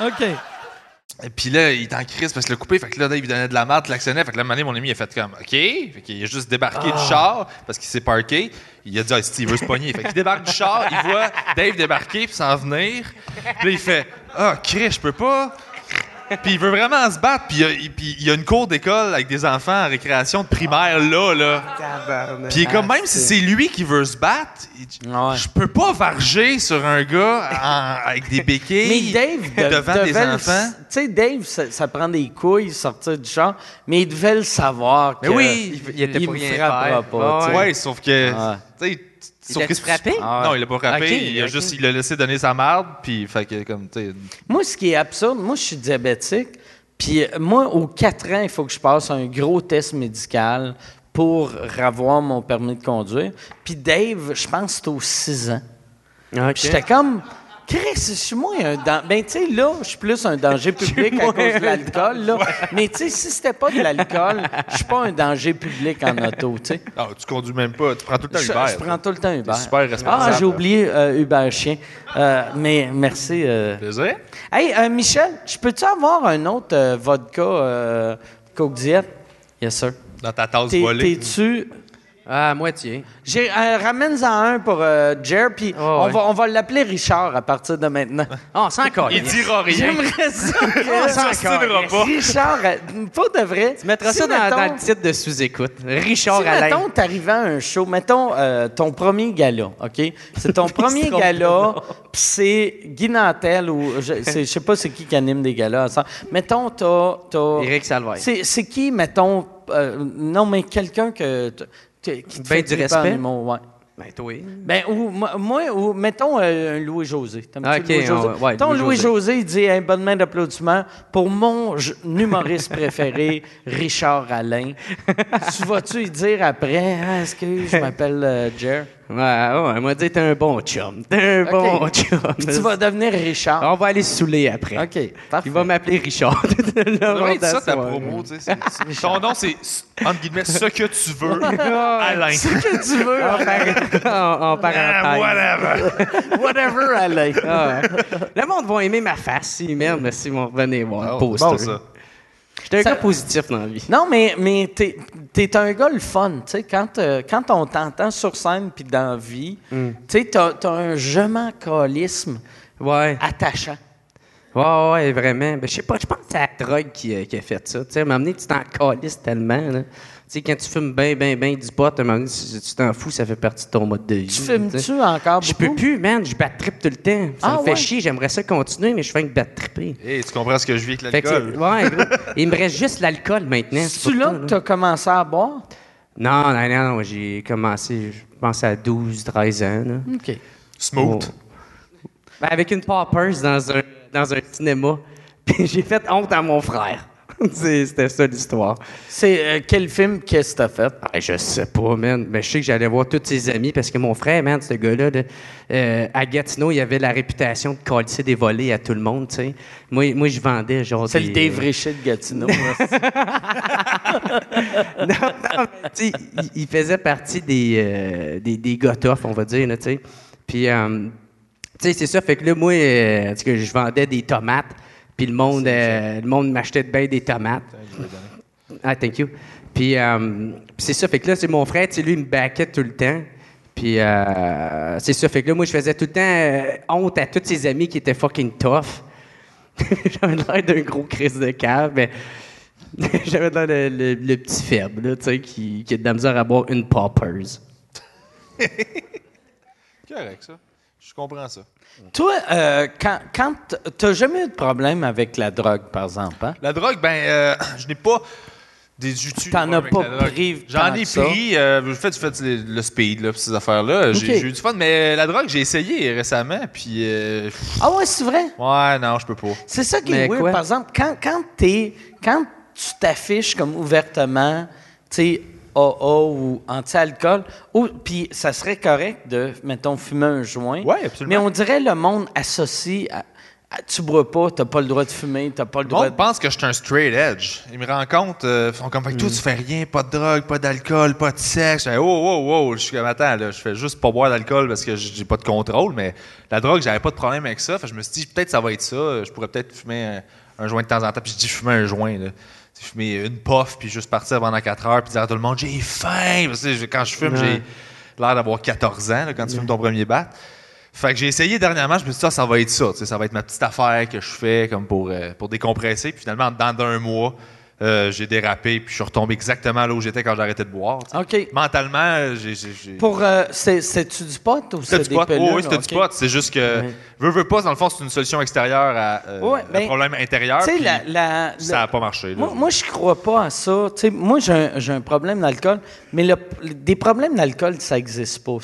OK. Et puis là, il est en crise parce que le coupé, fait que là, Dave, il donnait de la merde, klaxonnait. Fait que là, donné, mon ami, il a fait comme, OK. Fait qu'il a juste débarqué Ah. du char parce qu'il s'est parké. Il a dit, ah, Steve veut se pogner. Fait qu'il débarque du char, il voit Dave débarquer puis s'en venir. Puis là, il fait, ah, Chris, je peux pas. Puis il veut vraiment se battre. Puis il y a- il puis il y a une cour d'école avec des enfants en récréation de primaire là, là. Puis il est comme, même si c'est lui qui veut se battre, Ah ouais. je peux pas varger sur un gars en- avec des Mais béquilles Dave de- devant des enfants. Tu sais, Dave, ça, ça prend des couilles sortir du char, mais il devait le savoir. Mais que oui, il était il pour me frappera pas. tu sais. Ouais, sauf que. Ouais. L'a-tu frappé? Non, il l'a pas frappé. Il a juste, il l'a laissé donner sa marde, puis fait que comme tu sais. Moi, ce qui est absurde, moi, je suis diabétique. Puis euh, moi, aux 4 ans, il faut que je passe un gros test médical pour avoir mon permis de conduire. Puis Dave, je pense que c'était aux 6 ans. OK. Puis j'étais comme, Chris, je suis moins un danger. Ben, tu sais, là, je suis plus un danger public à cause de l'alcool, là. Mais, tu sais, si c'était pas de l'alcool, je suis pas un danger public en auto, tu sais. Ah, tu conduis même pas. Tu prends tout le temps Uber. je prends tout le temps Uber. Super Ah, responsable. j'ai oublié euh, Uber Chien. Euh, mais merci. euh. Plaisir. Hey, euh, Michel, je peux-tu avoir un autre euh, vodka euh, Coke Diet? Yes, sir. Dans ta tasse T'es- volée. T'es-tu... Ah, à moitié. J'ai, euh, ramène-en un pour euh, Jer, puis Oh, on, ouais. va, on va l'appeler Richard à partir de maintenant. Ah, c'est encore. Il dira rien. J'aimerais ça On s'obstinera pas. Richard, euh, pas de vrai. Tu mettras Si, ça dans, mettons- dans le titre de sous-écoute. Richard Si, Alain. mettons, t'arrivais à un show, mettons, euh, ton premier gala, OK? C'est ton premier gala, puis c'est Guy Nantel ou... Je sais pas c'est qui qui anime des galas. ça. Mettons, t'as... t'as- Éric Salvaire. C'est c'est qui, mettons... euh, non, mais quelqu'un que... t- qui te Ben fait du respect? humour, ouais. Ben, toi. Ben, ou, moi, ou, mettons euh, un Louis-José. Ah, ok, Louis-José? on- ouais, Mettons Louis-José. Il dit hey, bonne main d'applaudissement pour mon humoriste préféré, Richard Alain. tu vas-tu lui dire après, ah, est-ce que je m'appelle euh, Jer? Ouais, ouais, elle m'a dit t'es un bon chum. T'es un bon chum. Puis tu vas devenir Richard. On va aller saouler après. OK, parfait. Il va m'appeler Richard. Être ça ta promo, tu sais. Ton nom, c'est, entre guillemets, ce que tu veux, Alain. Ce que tu veux, En, par- en- en parenthèse. whatever. whatever, Alain. Ah, ouais. Le monde va aimer ma face. Si, merde, mais s'ils vont revenir voir le Oh, poster. bon, ça. J'étais un Ça- gars positif dans la vie. Non, mais, mais t'es, t'es un gars le fun, tu sais, quand, euh, quand on t'entend sur scène puis dans la vie, Mm. tu sais, t'as, t'as un je m'en Ouais. attachant. Ouais, ouais, vraiment. Ben, je sais pas, je pense que c'est la drogue qui, a- qui a fait ça. Tu sais, donné, tu t'en calisses tellement. là. Tu sais, quand tu fumes bien, bien, bien du pot, à un moment donné, tu tu t'en fous, ça fait partie de ton mode de vie. Tu tu fumes-tu encore Je beaucoup? peux plus, man. Je bats trip tout le temps. Ça Ah, me fait ouais? chier. J'aimerais ça continuer, mais je fais que battre tripper. Hey, tu comprends ce que je vis avec l'alcool? c'est- ouais, gros. Il me reste juste l'alcool maintenant. Pour là que t'as commencé à boire? Non, non, non, non. J'ai commencé, je pense, à 12, 13 ans. là. OK. Smooth. Ben, avec une poppers dans un, dans un cinéma. Puis j'ai fait honte à mon frère. C'était ça l'histoire. C'est euh, quel film qu'est-ce que t'as fait? Ah, je sais pas, man. Mais je sais que j'allais voir tous ses amis parce que mon frère, man, ce gars-là, là, euh, à Gatineau, il avait la réputation de coller des volets à tout le monde, tu sais. Moi, moi je vendais genre C'est des... le Dave Richer de Gatineau. là. non, non, mais, tu il, faisait partie des, euh, des, on va dire, tu sais. Puis, euh, tu sais, c'est ça. Fait que là, moi, je vendais des tomates, puis le monde, euh, le monde m'achetait de des tomates. Ah, thank you. Puis, euh, puis c'est ça. Fait que là, c'est mon frère, lui, il me backait tout le temps. Puis, euh, c'est ça. Fait que là, moi, je faisais tout le temps euh, honte à tous ses amis qui étaient fucking tough. J'avais l'air d'un gros crise de cave, mais j'avais l'air le, le- le petit faible, là, tu sais, qui, qui a de la misère à boire une poppers. Correct, ça. Je comprends ça. Toi, euh, quand, quand t'as jamais eu de problème avec la drogue, par exemple, hein? La drogue, ben, euh, je n'ai pas des outils. T'en as pas pris J'en ai pris. euh, j'ai fait, j'ai fait le, le speed, là, pis ces affaires-là. J'ai eu du fun, mais la drogue, j'ai essayé récemment, puis. euh, Ah ouais, c'est vrai? ouais, non, je peux pas. C'est ça qui Mais est weird. quoi? Par exemple, quand, quand, t'es- quand tu t'affiches comme ouvertement, tu sais, AA ou anti-alcool, ou- puis ça serait correct de, mettons, fumer un joint. Ouais, absolument. Mais on dirait le monde associe à, à- tu bois pas, t'as pas le droit de fumer, t'as pas le Le droit monde de... pense que je suis un straight edge. Ils me rencontrent, euh, font comme, Fait toi, tu fais rien, pas de drogue, pas d'alcool, pas de sexe. Je fais, oh, oh, oh, je suis comme, attends, là, je fais juste pas boire d'alcool parce que j'ai pas de contrôle, mais la drogue, j'avais pas de problème avec ça. Fait je me suis dit, peut-être ça va être ça. Je pourrais peut-être fumer un, un joint de temps en temps. Puis je dis, fumer un joint, là. Fumer une puff, puis juste partir pendant 4 heures, puis dire à tout le monde, j'ai faim. Parce que quand je fume, Ouais. j'ai l'air d'avoir 14 ans, là, quand tu fumes ton premier bat. Fait que j'ai essayé dernièrement, je me suis dit, ça, ça va être ça. Ça va être ma petite affaire que je fais comme pour, euh, pour décompresser. Puis finalement, dans d'un mois, euh, j'ai dérapé, puis je suis retombé exactement là où j'étais quand arrêté de boire. OK. Mentalement, euh, j'ai. Pour, euh, c'est- c'est-tu du pot ou c'est du des pot. Oh, oui, c'était du pot. C'est juste que, veux, veux pas, dans le fond, c'est une solution extérieure à euh, un ben, problème intérieur. Puis la, la- ça n'a pas marché. là. Moi, moi, je crois pas à ça. Tu sais, moi, j'ai un, un problème d'alcool, mais le- des problèmes d'alcool, ça n'existe pas.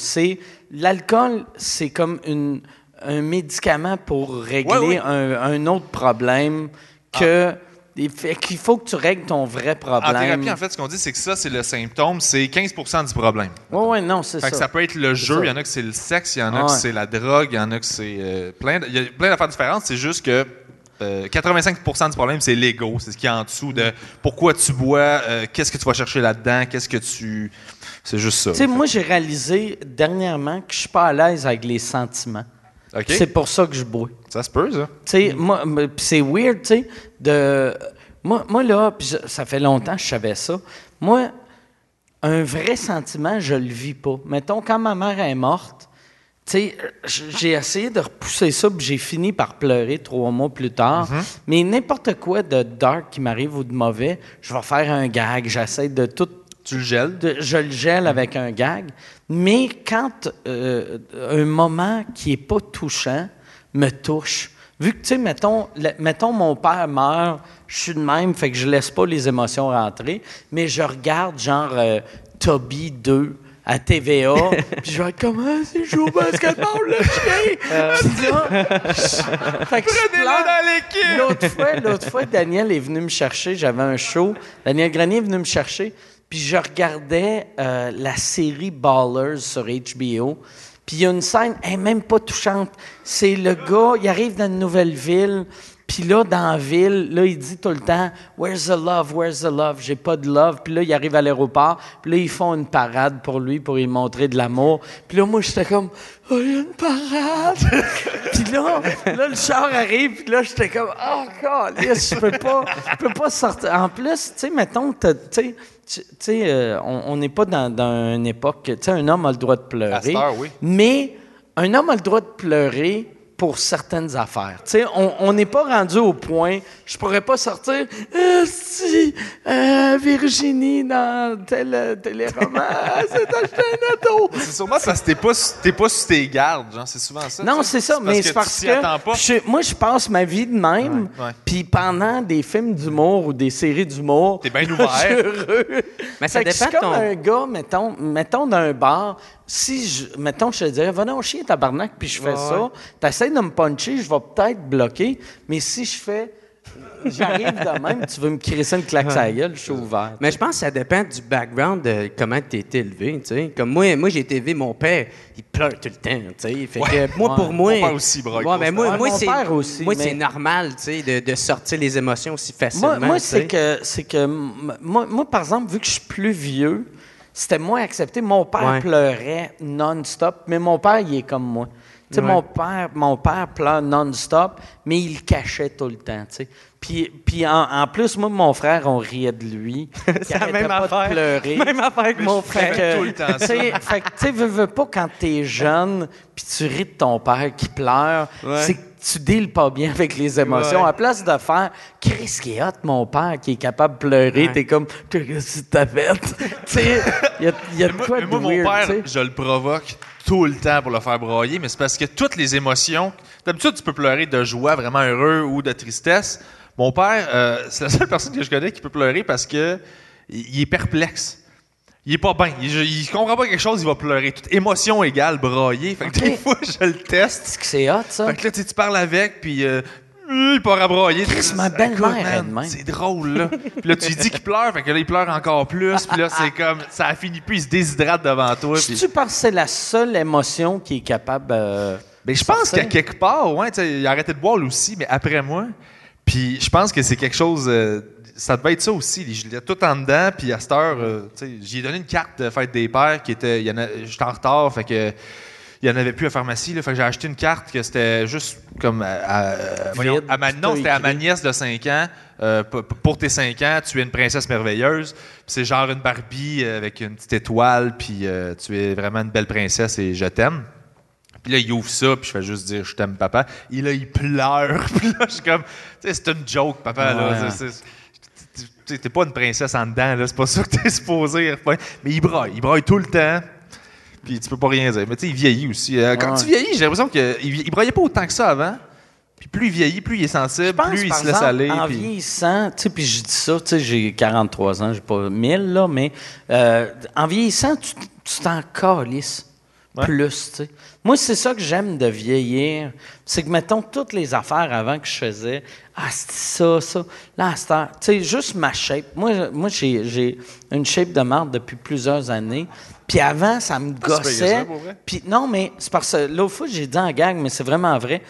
L'alcool, c'est comme une, un médicament pour régler Ouais. Un, un autre problème que Il fait qu'il faut que tu règles ton vrai problème. En thérapie, en fait, ce qu'on dit, c'est que ça, c'est le symptôme, c'est 15% du problème. Oui, oui, non, c'est Fait ça. que ça peut être le jeu, il y en a que c'est le sexe, il y en a Ah que ouais. c'est la drogue, il y en a que c'est euh, plein, de- y a plein d'affaires différentes. C'est juste que euh, 85% du problème, c'est l'ego, c'est ce qui est en dessous de pourquoi tu bois, euh, qu'est-ce que tu vas chercher là-dedans, qu'est-ce que tu, c'est juste ça. Tu sais, moi, j'ai réalisé dernièrement que je suis pas à l'aise avec les sentiments. C'est pour ça que je bois. Ça se peut, ça. Tu sais, moi, c'est weird, tu sais, de... Moi, moi là, pis ça fait longtemps que je savais ça. Moi, un vrai sentiment, je le vis pas. Mettons, quand ma mère est morte, tu sais, j'ai essayé de repousser ça, puis j'ai fini par pleurer trois mois plus tard. Mais n'importe quoi de dark qui m'arrive ou de mauvais, je vais faire un gag. J'essaie de tout Tu le gèles? de- je le gèle avec un gag. Mais quand euh, un moment qui est pas touchant me touche, vu que, tu sais, mettons, le- mettons, mon père meurt, je suis de même, fait que je laisse pas les émotions rentrer, mais je regarde genre euh, Toby 2 à TVA, puis je vais être comme ah, c'est joue au basketball le chien. Je- fait que je pleure. L'autre fois, l'autre fois, Daniel est venu me chercher. J'avais un show. Daniel Grenier est venu me chercher. Puis je regardais euh, la série Ballers sur HBO. Puis il y a une scène, elle est même pas touchante. C'est le gars, il arrive dans une nouvelle ville. Puis là, dans la ville, là, il dit tout le temps Where's the love? Where's the love? J'ai pas de love. Puis là, il arrive à l'aéroport. Puis là, ils font une parade pour lui, pour lui montrer de l'amour. Puis là, moi, j'étais comme Oh, il y a une parade! puis là, là, le char arrive. Puis là, j'étais comme Oh, God, je peux pas, je peux pas sortir. En plus, tu sais, mettons, tu sais, tu sais, euh, on n'est pas dans, dans une époque. Tu sais, un homme a le droit de pleurer. Oui. Mais un homme a le droit de pleurer pour certaines affaires. Tu sais, on n'est pas rendu au point, je pourrais pas sortir, Euh, si, euh, Virginie dans tel téléroman s'est acheté un auto. C'est sûrement parce que t'es pas, t'es pas sur tes gardes, genre, c'est souvent ça. Non, c'est ça, mais c'est parce que je- moi, je passe ma vie de même, puis pendant des films d'humour ou des séries d'humour, T'es bien je ouvert. suis heureux. Mais ça Fait que dépend comme de ton- un gars, mettons, mettons dans un bar, si je, mettons, je te dirais, va donc chier tabarnak, puis je fais Ouais, ça, ouais. t'essaies de me puncher, je vais peut-être bloquer, mais si je fais, j'arrive de même, tu veux me crisser une claque à gueule, je suis ouvert. Mais je pense que ça dépend du background de comment tu été élevé, tu sais. Comme moi, moi j'ai été élevé, mon père, il pleure tout le temps, tu sais. Fait que moi, Ouais. pour moi... Mon père aussi braille Ouais, mais moi, Ouais, moi mon c'est... père aussi, Moi, mais- c'est normal, tu sais, de, de sortir les émotions aussi facilement, Moi, moi c'est que, c'est que moi, moi, par exemple, vu que je suis plus vieux, c'était moins accepté. Mon père Ouais. pleurait non-stop, mais mon père, il est comme moi. Tu sais, Ouais. mon père, mon père pleure non-stop, mais il le cachait tout le temps, tu sais. Puis, puis en, en plus, moi, et mon frère, on riait de lui. C'est la même pas affaire. de pleurer. Même affaire que mon Fait frère. que, tout le temps fait que, tu sais, veux, veux pas quand t'es jeune, puis tu ris de ton père qui pleure, Ouais. c'est que tu deals pas bien avec les émotions. Ouais. À place de faire Chris qui est hot, mon père, qui est capable de pleurer, Ouais. t'es comme qu'est-ce que t'as fait? tu sais, il y a, y a de moi, quoi de moi, mon weird, père, tu sais. je le provoque tout le temps pour le faire broyer, mais c'est parce que toutes les émotions. D'habitude, tu peux pleurer de joie, vraiment heureux, ou de tristesse. Mon père, euh, c'est la seule personne que je connais qui peut pleurer parce que il est perplexe. Il est pas bien. Il, il comprend pas quelque chose, il va pleurer. Toute émotion égale brailler. Fait que des fois, je le teste. C'est hot, ça? Fait que là, tu parles avec, puis euh, il part à broyer. Chris, ma belle-mère. C'est drôle, là. puis là, tu lui dis qu'il pleure, fait que là, il pleure encore plus. Puis là, c'est comme, ça a fini plus, il se déshydrate devant toi. puis- Tu penses que c'est la seule émotion qui est capable. euh, Mais je pense qu'à quelque part, ouais, il a arrêté de boire lui aussi, mais après moi. Puis je pense que c'est quelque chose. euh, ça devait être ça aussi. Je l'ai tout en dedans, puis à cette heure, euh, j'ai donné une carte de fête des pères qui était. J'étais en retard, fait que. Il n'y en avait plus à la pharmacie, là, fait que j'ai acheté une carte que c'était juste comme à, à- voyons, à ma, non, c'était à ma nièce de 5 ans. euh, pour tes 5 ans, tu es une princesse merveilleuse. C'est genre une Barbie avec une petite étoile, puis euh, tu es vraiment une belle princesse et je t'aime. Puis là, il ouvre ça, puis je fais juste dire je t'aime, papa. Et là, il pleure. Puis là, je suis comme, c'est une joke, papa. là. T'es pas une princesse en dedans, là. C'est pas ça que t'es supposé. Mais il braille. Il braille tout le temps. Puis tu peux pas rien dire. Mais tu sais, il vieillit aussi. Euh, Quand Ouais. tu vieillis, j'ai l'impression qu'il il braillait pas autant que ça avant. Puis plus il vieillit, plus il est sensible, pense, plus il se laisse aller. En puis- vieillissant, tu sais, puis je dis ça, tu sais, j'ai 43 ans, j'ai pas 1000, là, mais euh, en vieillissant, tu tu t'en calisses. plus, tu sais. Moi, c'est ça que j'aime de vieillir. C'est que, mettons, toutes les affaires avant que je faisais, ah, c'était ça, ça. Là, heure, tu sais, juste ma shape. Moi, moi j'ai, j'ai une shape de marde depuis plusieurs années. Puis avant, ça me que gossait. ça. Puis non, mais c'est parce que l'autre fois, j'ai dit en gag, mais c'est vraiment vrai.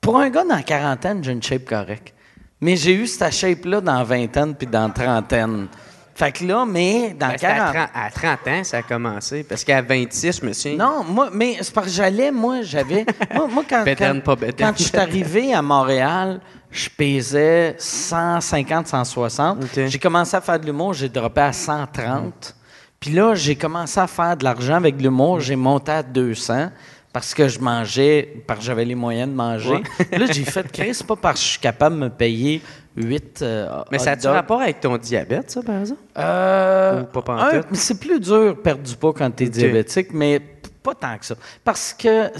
Pour un gars dans la quarantaine, j'ai une shape correcte. Mais j'ai eu cette shape-là dans la vingtaine puis dans la trentaine. Fait que là, mais dans Ben, c'était à, 40... 30, à 30 ans, ça a commencé. Parce qu'à 26, je me souviens. Non, moi, mais c'est parce que j'allais, moi, j'avais. Moi, moi, quand, Bédaine, quand, pas bédaine. quand je suis arrivé à Montréal, je pesais 150, 160. OK. J'ai commencé à faire de l'humour, j'ai droppé à 130. Puis là, j'ai commencé à faire de l'argent avec l'humour, j'ai monté à 200 parce que je mangeais, parce que j'avais les moyens de manger. là, j'ai fait, Chris, c'est pas parce que je suis capable de me payer 8 euh, Mais ça a-tu rapport avec ton diabète, ça, par exemple? Euh, Ou pas un, c'est plus dur perdre du poids quand tu es diabétique, mais pas tant que ça. Parce que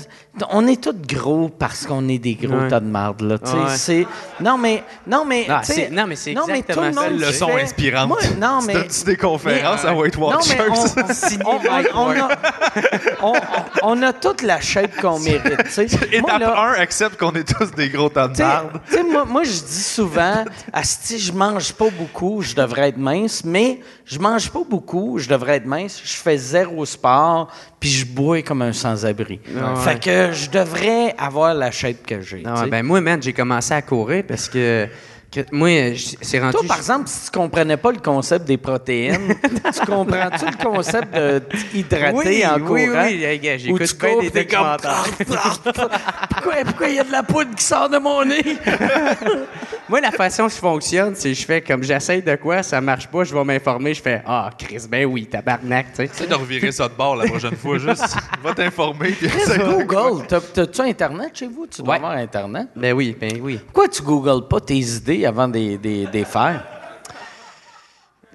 on est tous gros parce qu'on est des gros Ouais. tas de marde, là. Ouais. c'est... Non, mais... Non, mais... Ah, c'est- non, mais c'est non, mais exactement tout le ça, monde Belle leçon fait- inspirante. Moi, non, mais... donnes-tu des conférences mais- à Weight Non, mais Watchers? on, on- on- on a, on, on a toute la shape qu'on mérite. Moi, Étape là, 1, accepte qu'on est tous des gros tas de marde. moi, moi, je dis souvent, si je mange pas beaucoup, je devrais être mince, mais je mange pas beaucoup, je devrais être mince, je fais zéro sport, puis je bois comme un sans-abri. Ah ouais. Fait que je devrais avoir la shape que j'ai. Sais. ben moi, man, j'ai commencé à courir parce que moi, j- c'est rendu. Toi, par exemple, si tu comprenais pas le concept des protéines, tu comprends-tu le concept de t'hydrater oui, en oui, courant? oui, j'écoute bien cours, des comme, documentaires. pourquoi pourquoi il y a de la poudre qui sort de mon nez? Moi, la façon que je fonctionne, c'est je fais comme j'essaye de quoi, ça marche pas, je vais m'informer, je fais Ah, Chris, ben oui, tabarnak, tu sais. De revirer ça de bord la prochaine fois. Juste, va t'informer. Google, t'as- t'as-tu Internet chez vous? Tu dois Ouais. avoir Internet. Ben oui, ben oui. Pourquoi tu googles pas tes idées avant de les- de les faire?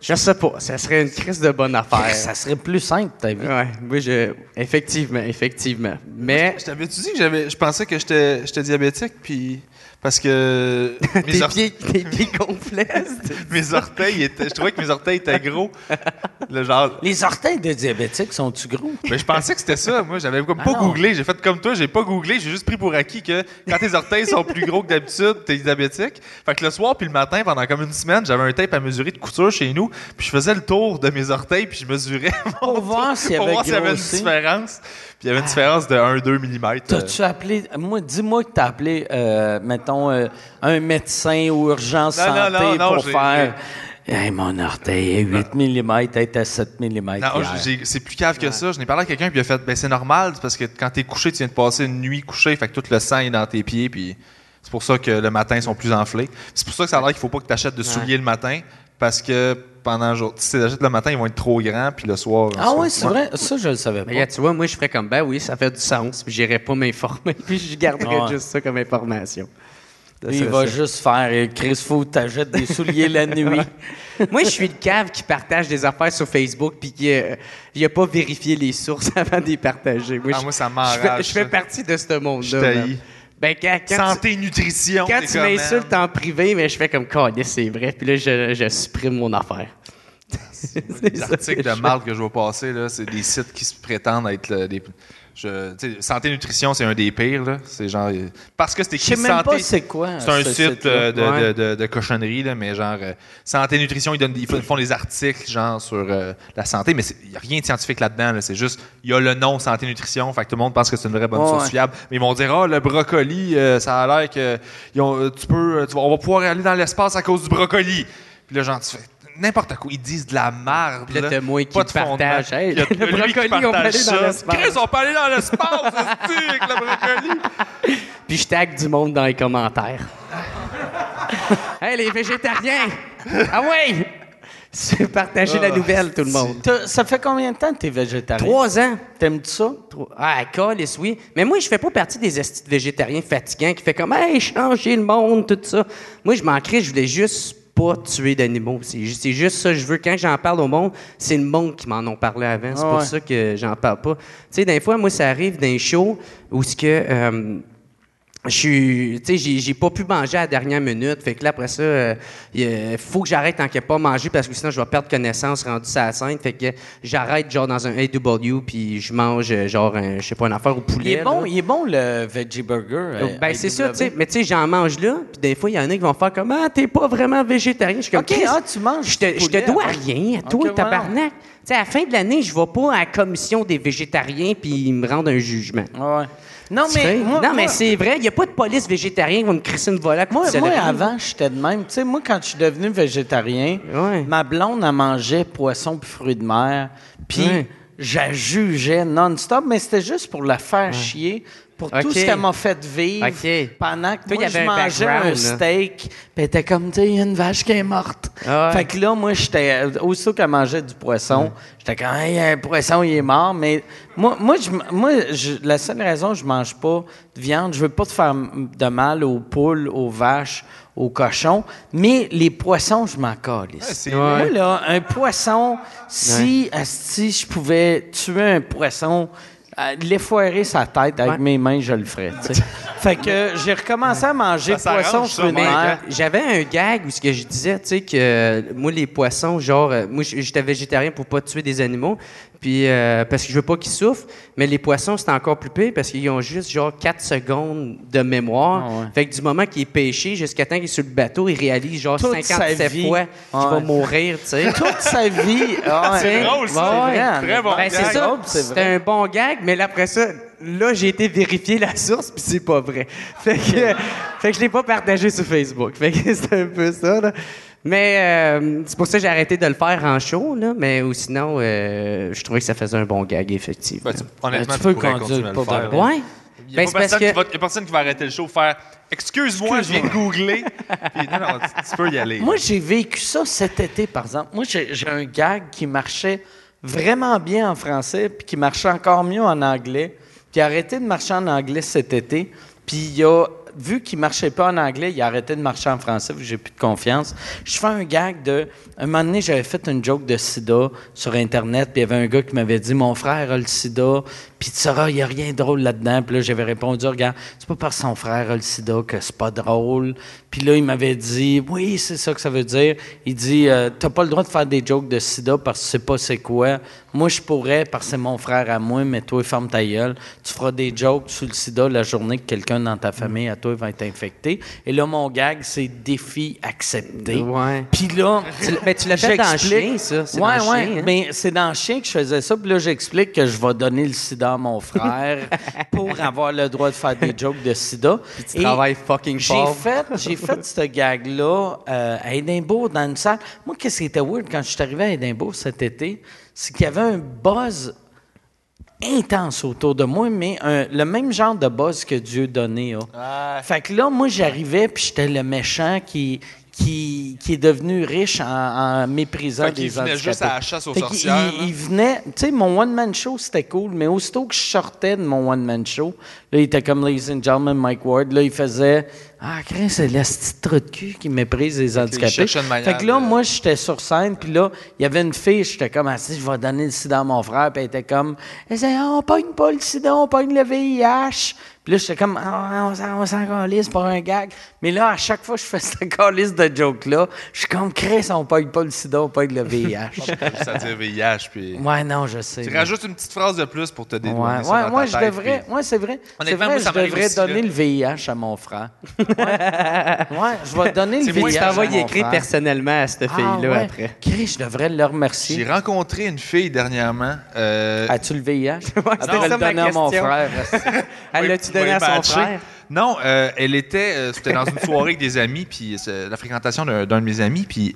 Je sais pas, ça serait une crise de bonne affaire. Ça serait plus simple, ta vie. Ouais, oui, je. Effectivement, effectivement. Mais. Je t'avais-tu dit que j'avais, je pensais que j'étais, j'étais diabétique, puis parce que mes, Tes or- pieds, tes pieds mes orteils étaient, je trouvais que mes orteils étaient gros. Le genre, Les orteils de diabétiques sont-tu gros? mais je pensais que c'était ça. Moi, j'avais comme Ah pas non. googlé. J'ai fait comme toi, j'ai pas googlé. J'ai juste pris pour acquis que quand tes orteils sont plus gros que d'habitude, t'es diabétique. Fait que le soir puis le matin, pendant comme une semaine, j'avais un tape à mesurer de couture chez nous, puis je faisais le tour de mes orteils, puis je mesurais mon Pour voir s'il y s'il y avait une différence. Il y avait une différence de 1-2 mm. T'as-tu appelé. Moi, dis-moi que t'as appelé, euh, mettons, euh, un médecin ou urgence Non, santé non, non, pour faire. Hey, mon orteil est 8 mm, est à 7 mm. Non, c'est plus cave que ça. Je n'ai parlé à quelqu'un puis il a fait ben c'est normal parce que quand t'es couché, tu viens de passer une nuit couché, fait que tout le sang est dans tes pieds puis c'est pour ça que le matin ils sont plus enflés. C'est pour ça que ça a l'air qu'il faut pas que tu achètes de souliers le matin parce que pendant le jour, si tu achètes le matin, ils vont être trop grands puis le soir. Ah ouais, c'est vrai? Ça, je le savais Mais pas. regarde, tu vois, moi, je ferais comme, ben oui, ça fait du sens, puis j'irais pas m'informer, puis je garderais Ouais. juste ça comme information. Lui, il va ça. juste faire euh, Chris, faut que t'achètes des souliers la nuit. Moi, je suis le cave qui partage des affaires sur Facebook, puis qui euh, il a pas vérifié les sources avant de les partager. Moi, Ah, je- moi, ça je m'enrage, je fais partie de ce Je monde-là. t'haïs. Ben, quand, quand tu- Santé, nutrition. Quand tu m'insultes en privé, mais je fais comme Calais, c'est vrai. Puis là, je, je supprime mon affaire. C'est Les articles de marde que je vais passer, là, c'est des sites qui se prétendent être le- des. Je, santé nutrition, c'est un des pires. Là. C'est genre euh, parce que c'est Je sais écrit même santé. pas c'est quoi. C'est un ce site euh, de, Ouais. de, de, de cochonnerie, là, mais genre euh, santé nutrition, ils, donnent, des- ils font- des articles genre sur euh, la santé, mais il n'y a rien de scientifique là-dedans. là. c'est juste, il y a le nom santé nutrition, fait que tout le monde pense que c'est une vraie bonne source ouais. fiable. Mais ils vont dire, ah, le brocoli, ça a l'air que ils ont- tu peux, tu vas- on va pouvoir aller dans l'espace à cause du brocoli. Puis là, genre, tu fais n'importe quoi. Ils disent de la merde. Puis là, t'as moi qui partage. Hey, le qui brocoli, on peut aller dans l'espace. Chris, on peut aller dans l'espace, avec le brocoli. Puis je tag du monde dans les commentaires. hey, les végétariens! Ah ouais! C'est partager la nouvelle, tout le monde. Ça fait combien de temps que t'es végétarien? Trois ans. T'aimes-tu ça? Trop- Ah, calice, oui. Mais moi, je fais pas partie des estis végétariens fatigants qui fait comme, hey, changer le monde, tout ça. Moi, je m'en crée, je voulais juste pas tuer d'animaux. C'est ju- c'est juste ça que je veux. Quand j'en parle au monde, c'est le monde qui m'en ont parlé avant. C'est Ah pour ça que j'en parle pas. Tu sais, des fois, moi, ça arrive d'un show où ce que. euh, je suis, tu sais, j'ai, pas pu manger à la dernière minute. Fait que là, après ça, euh, il faut que j'arrête tant qu'il n'y a pas manger parce que sinon, je vais perdre connaissance rendu ça à scène. Fait que j'arrête, genre, dans un AW, puis je mange, euh, genre, un, je sais pas, une affaire au poulet. Il est bon, là. il est bon le veggie burger. euh, Ben, c'est ça, tu sais. Mais tu sais, j'en mange là, puis des fois, il y en a qui vont faire comme Ah, t'es pas vraiment végétarien. Je suis comme OK, ah, tu manges Je te, je dois rien à toi, OK, tabarnak. Tu sais, à la fin de l'année, je vais pas à la commission des végétariens puis ils me rendent un jugement. Ouais. Non, mais, moi, non, mais c'est vrai, il n'y a pas de police végétarien qui va me crisser une volée à coups Moi, de moi, avant, j'étais de même. Tu sais, moi, quand je suis devenu végétarien, Ouais. ma blonde, elle mangeait poisson puis fruits de mer. Puis, Ouais. je la jugeais non-stop, mais c'était juste pour la faire chier, pour tout ce qu'elle m'a fait vivre pendant que Toi, moi, y je avait mangeais un steak. Puis, elle était comme, tu sais, il y a une vache qui est morte. Ah ouais. Fait que là, moi, j'étais... Aussitôt qu'elle mangeait du poisson, j'étais comme, hey, un poisson, il est mort. Mais moi, moi, je, moi je- la seule raison que je mange pas de viande, je veux pas te faire de mal aux poules, aux vaches, aux cochons, mais les poissons, je m'en calisse. Ouais, c'est- Moi, là, un poisson, si, si je pouvais tuer un poisson, l'effoirer sa tête avec Ouais. mes mains, je le ferais. fait que j'ai recommencé à manger Ça poisson, de hein? J'avais un gag où ce que je disais, tu sais, que euh, moi, les poissons, genre, euh, moi, j'étais végétarien pour pas tuer des animaux, puis euh, parce que je veux pas qu'ils souffrent, mais les poissons, c'est encore plus pire parce qu'ils ont juste, genre, 4 secondes de mémoire. Ah ouais. Fait que du moment qu'il est pêché jusqu'à temps qu'il est sur le bateau, il réalise, genre, Toute sa 57 vie. fois qu'il va mourir, tu sais. Toute sa vie. ah ouais. C'est drôle, ça. C'est vrai, Très bon Ben, c'est ça. drôle, c'est un bon gag, mais là, après ça, là, j'ai été vérifier la source, puis c'est pas vrai. Fait que, fait que je l'ai pas partagé sur Facebook. Fait que c'est un peu ça, là. Mais euh, c'est pour ça que j'ai arrêté de le faire en show, là. Mais ou sinon, euh, je trouvais que ça faisait un bon gag, effectivement. Ben, tu- honnêtement, Tu tu, peux continuer à le pour de faire. vrai. ouais. Il n'y Ben, a, parce personne que- qui va- y a personne qui va arrêter le show faire Excuse-moi, je viens de googler. Puis, non, non, tu, tu peux y aller. Moi, j'ai vécu ça cet été, par exemple. Moi, j'ai un gag qui marchait vraiment bien en français, puis qui marchait encore mieux en anglais. Puis il a arrêté de marcher en anglais cet été. Puis il a, vu qu'il marchait pas en anglais, il a arrêté de marcher en français, vu que j'ai plus de confiance. Je fais un gag de... Un moment donné, j'avais fait une joke de sida sur Internet, puis il y avait un gars qui m'avait dit « Mon frère a le sida, puis tu sauras, il n'y a rien de drôle là-dedans. » Puis là, j'avais répondu « Regarde, c'est pas parce que son frère a le sida que c'est pas drôle. » Puis là, il m'avait dit « Oui, c'est ça que ça veut dire. » Il dit euh, T'as pas le droit de faire des jokes de sida parce que tu sais pas c'est quoi. Moi, je pourrais parce que c'est mon frère à moi, mais toi, ferme ta gueule. Tu feras des jokes sur le sida la journée que quelqu'un dans ta famille à toi va être infecté. Et là, mon gag, c'est défi accepté. Ouais. Puis là, Tu ben, tu l'as fait dans Chien, ça. C'est ouais, dans ouais. Chien, hein? Mais c'est dans Chien que je faisais ça. Puis là, j'explique que je vais donner le sida à mon frère pour avoir le droit de faire des jokes de sida. tu Et travailles fucking j'ai fait, j'ai fait ce gag-là euh, à Édimbourg, dans une salle. Moi, qu'est-ce qui était weird quand je suis arrivé à Édimbourg cet été, c'est qu'il y avait un buzz intense autour de moi, mais un- le même genre de buzz que Dieu donnait. Fait que là, moi, j'arrivais, puis j'étais le méchant qui, qui, qui est devenu riche en, en méprisant Fait des venait handicapés. juste à la chasse aux Fait sorcières, Il, là. il venait, tu sais, mon one-man show, c'était cool, mais aussitôt que je sortais de mon one-man show, là, il était comme Ladies and Gentlemen, Mike Ward, là, il faisait Ah, c'est la petite trou de cul qui méprise les handicapés. fait que là, de- moi, j'étais sur scène, puis là, il y avait une fille, j'étais comme assis, je vais donner le sida à mon frère, puis elle était comme Elle disait, Ah, on pogne pas le sida, on pogne le VIH. Puis là, j'étais comme, ah, on s'en- on s'en calisse pour un gag. Mais là, à chaque fois que je fais cette calisse de joke-là, je suis comme, Chris, on pogne pas le sida, on pogne le VIH. À dire VIH. Puis... ouais, non, je sais. Tu mais- rajoutes une petite phrase de plus pour te Ouais, dédouaner ça ouais, dans moi, ta je tête, devrais. puis- Ouais, c'est vrai. C'est vrai, moi, ça je devrais aussi, donner là. le VIH à mon frère. Ouais, ouais je vais donner le VIH moi Tu qui à t'en vas mon y écrire frère. personnellement à cette Ah, fille-là ouais. après. Chris, je devrais le J'ai remercier. rencontré une fille dernièrement. euh, As-tu le VIH? Après ça le donner à mon frère. Elle l'a-tu à son frère? Non, euh, elle était, euh, c'était dans une soirée avec des amis, puis c'est la fréquentation d'un d'un de mes amis, puis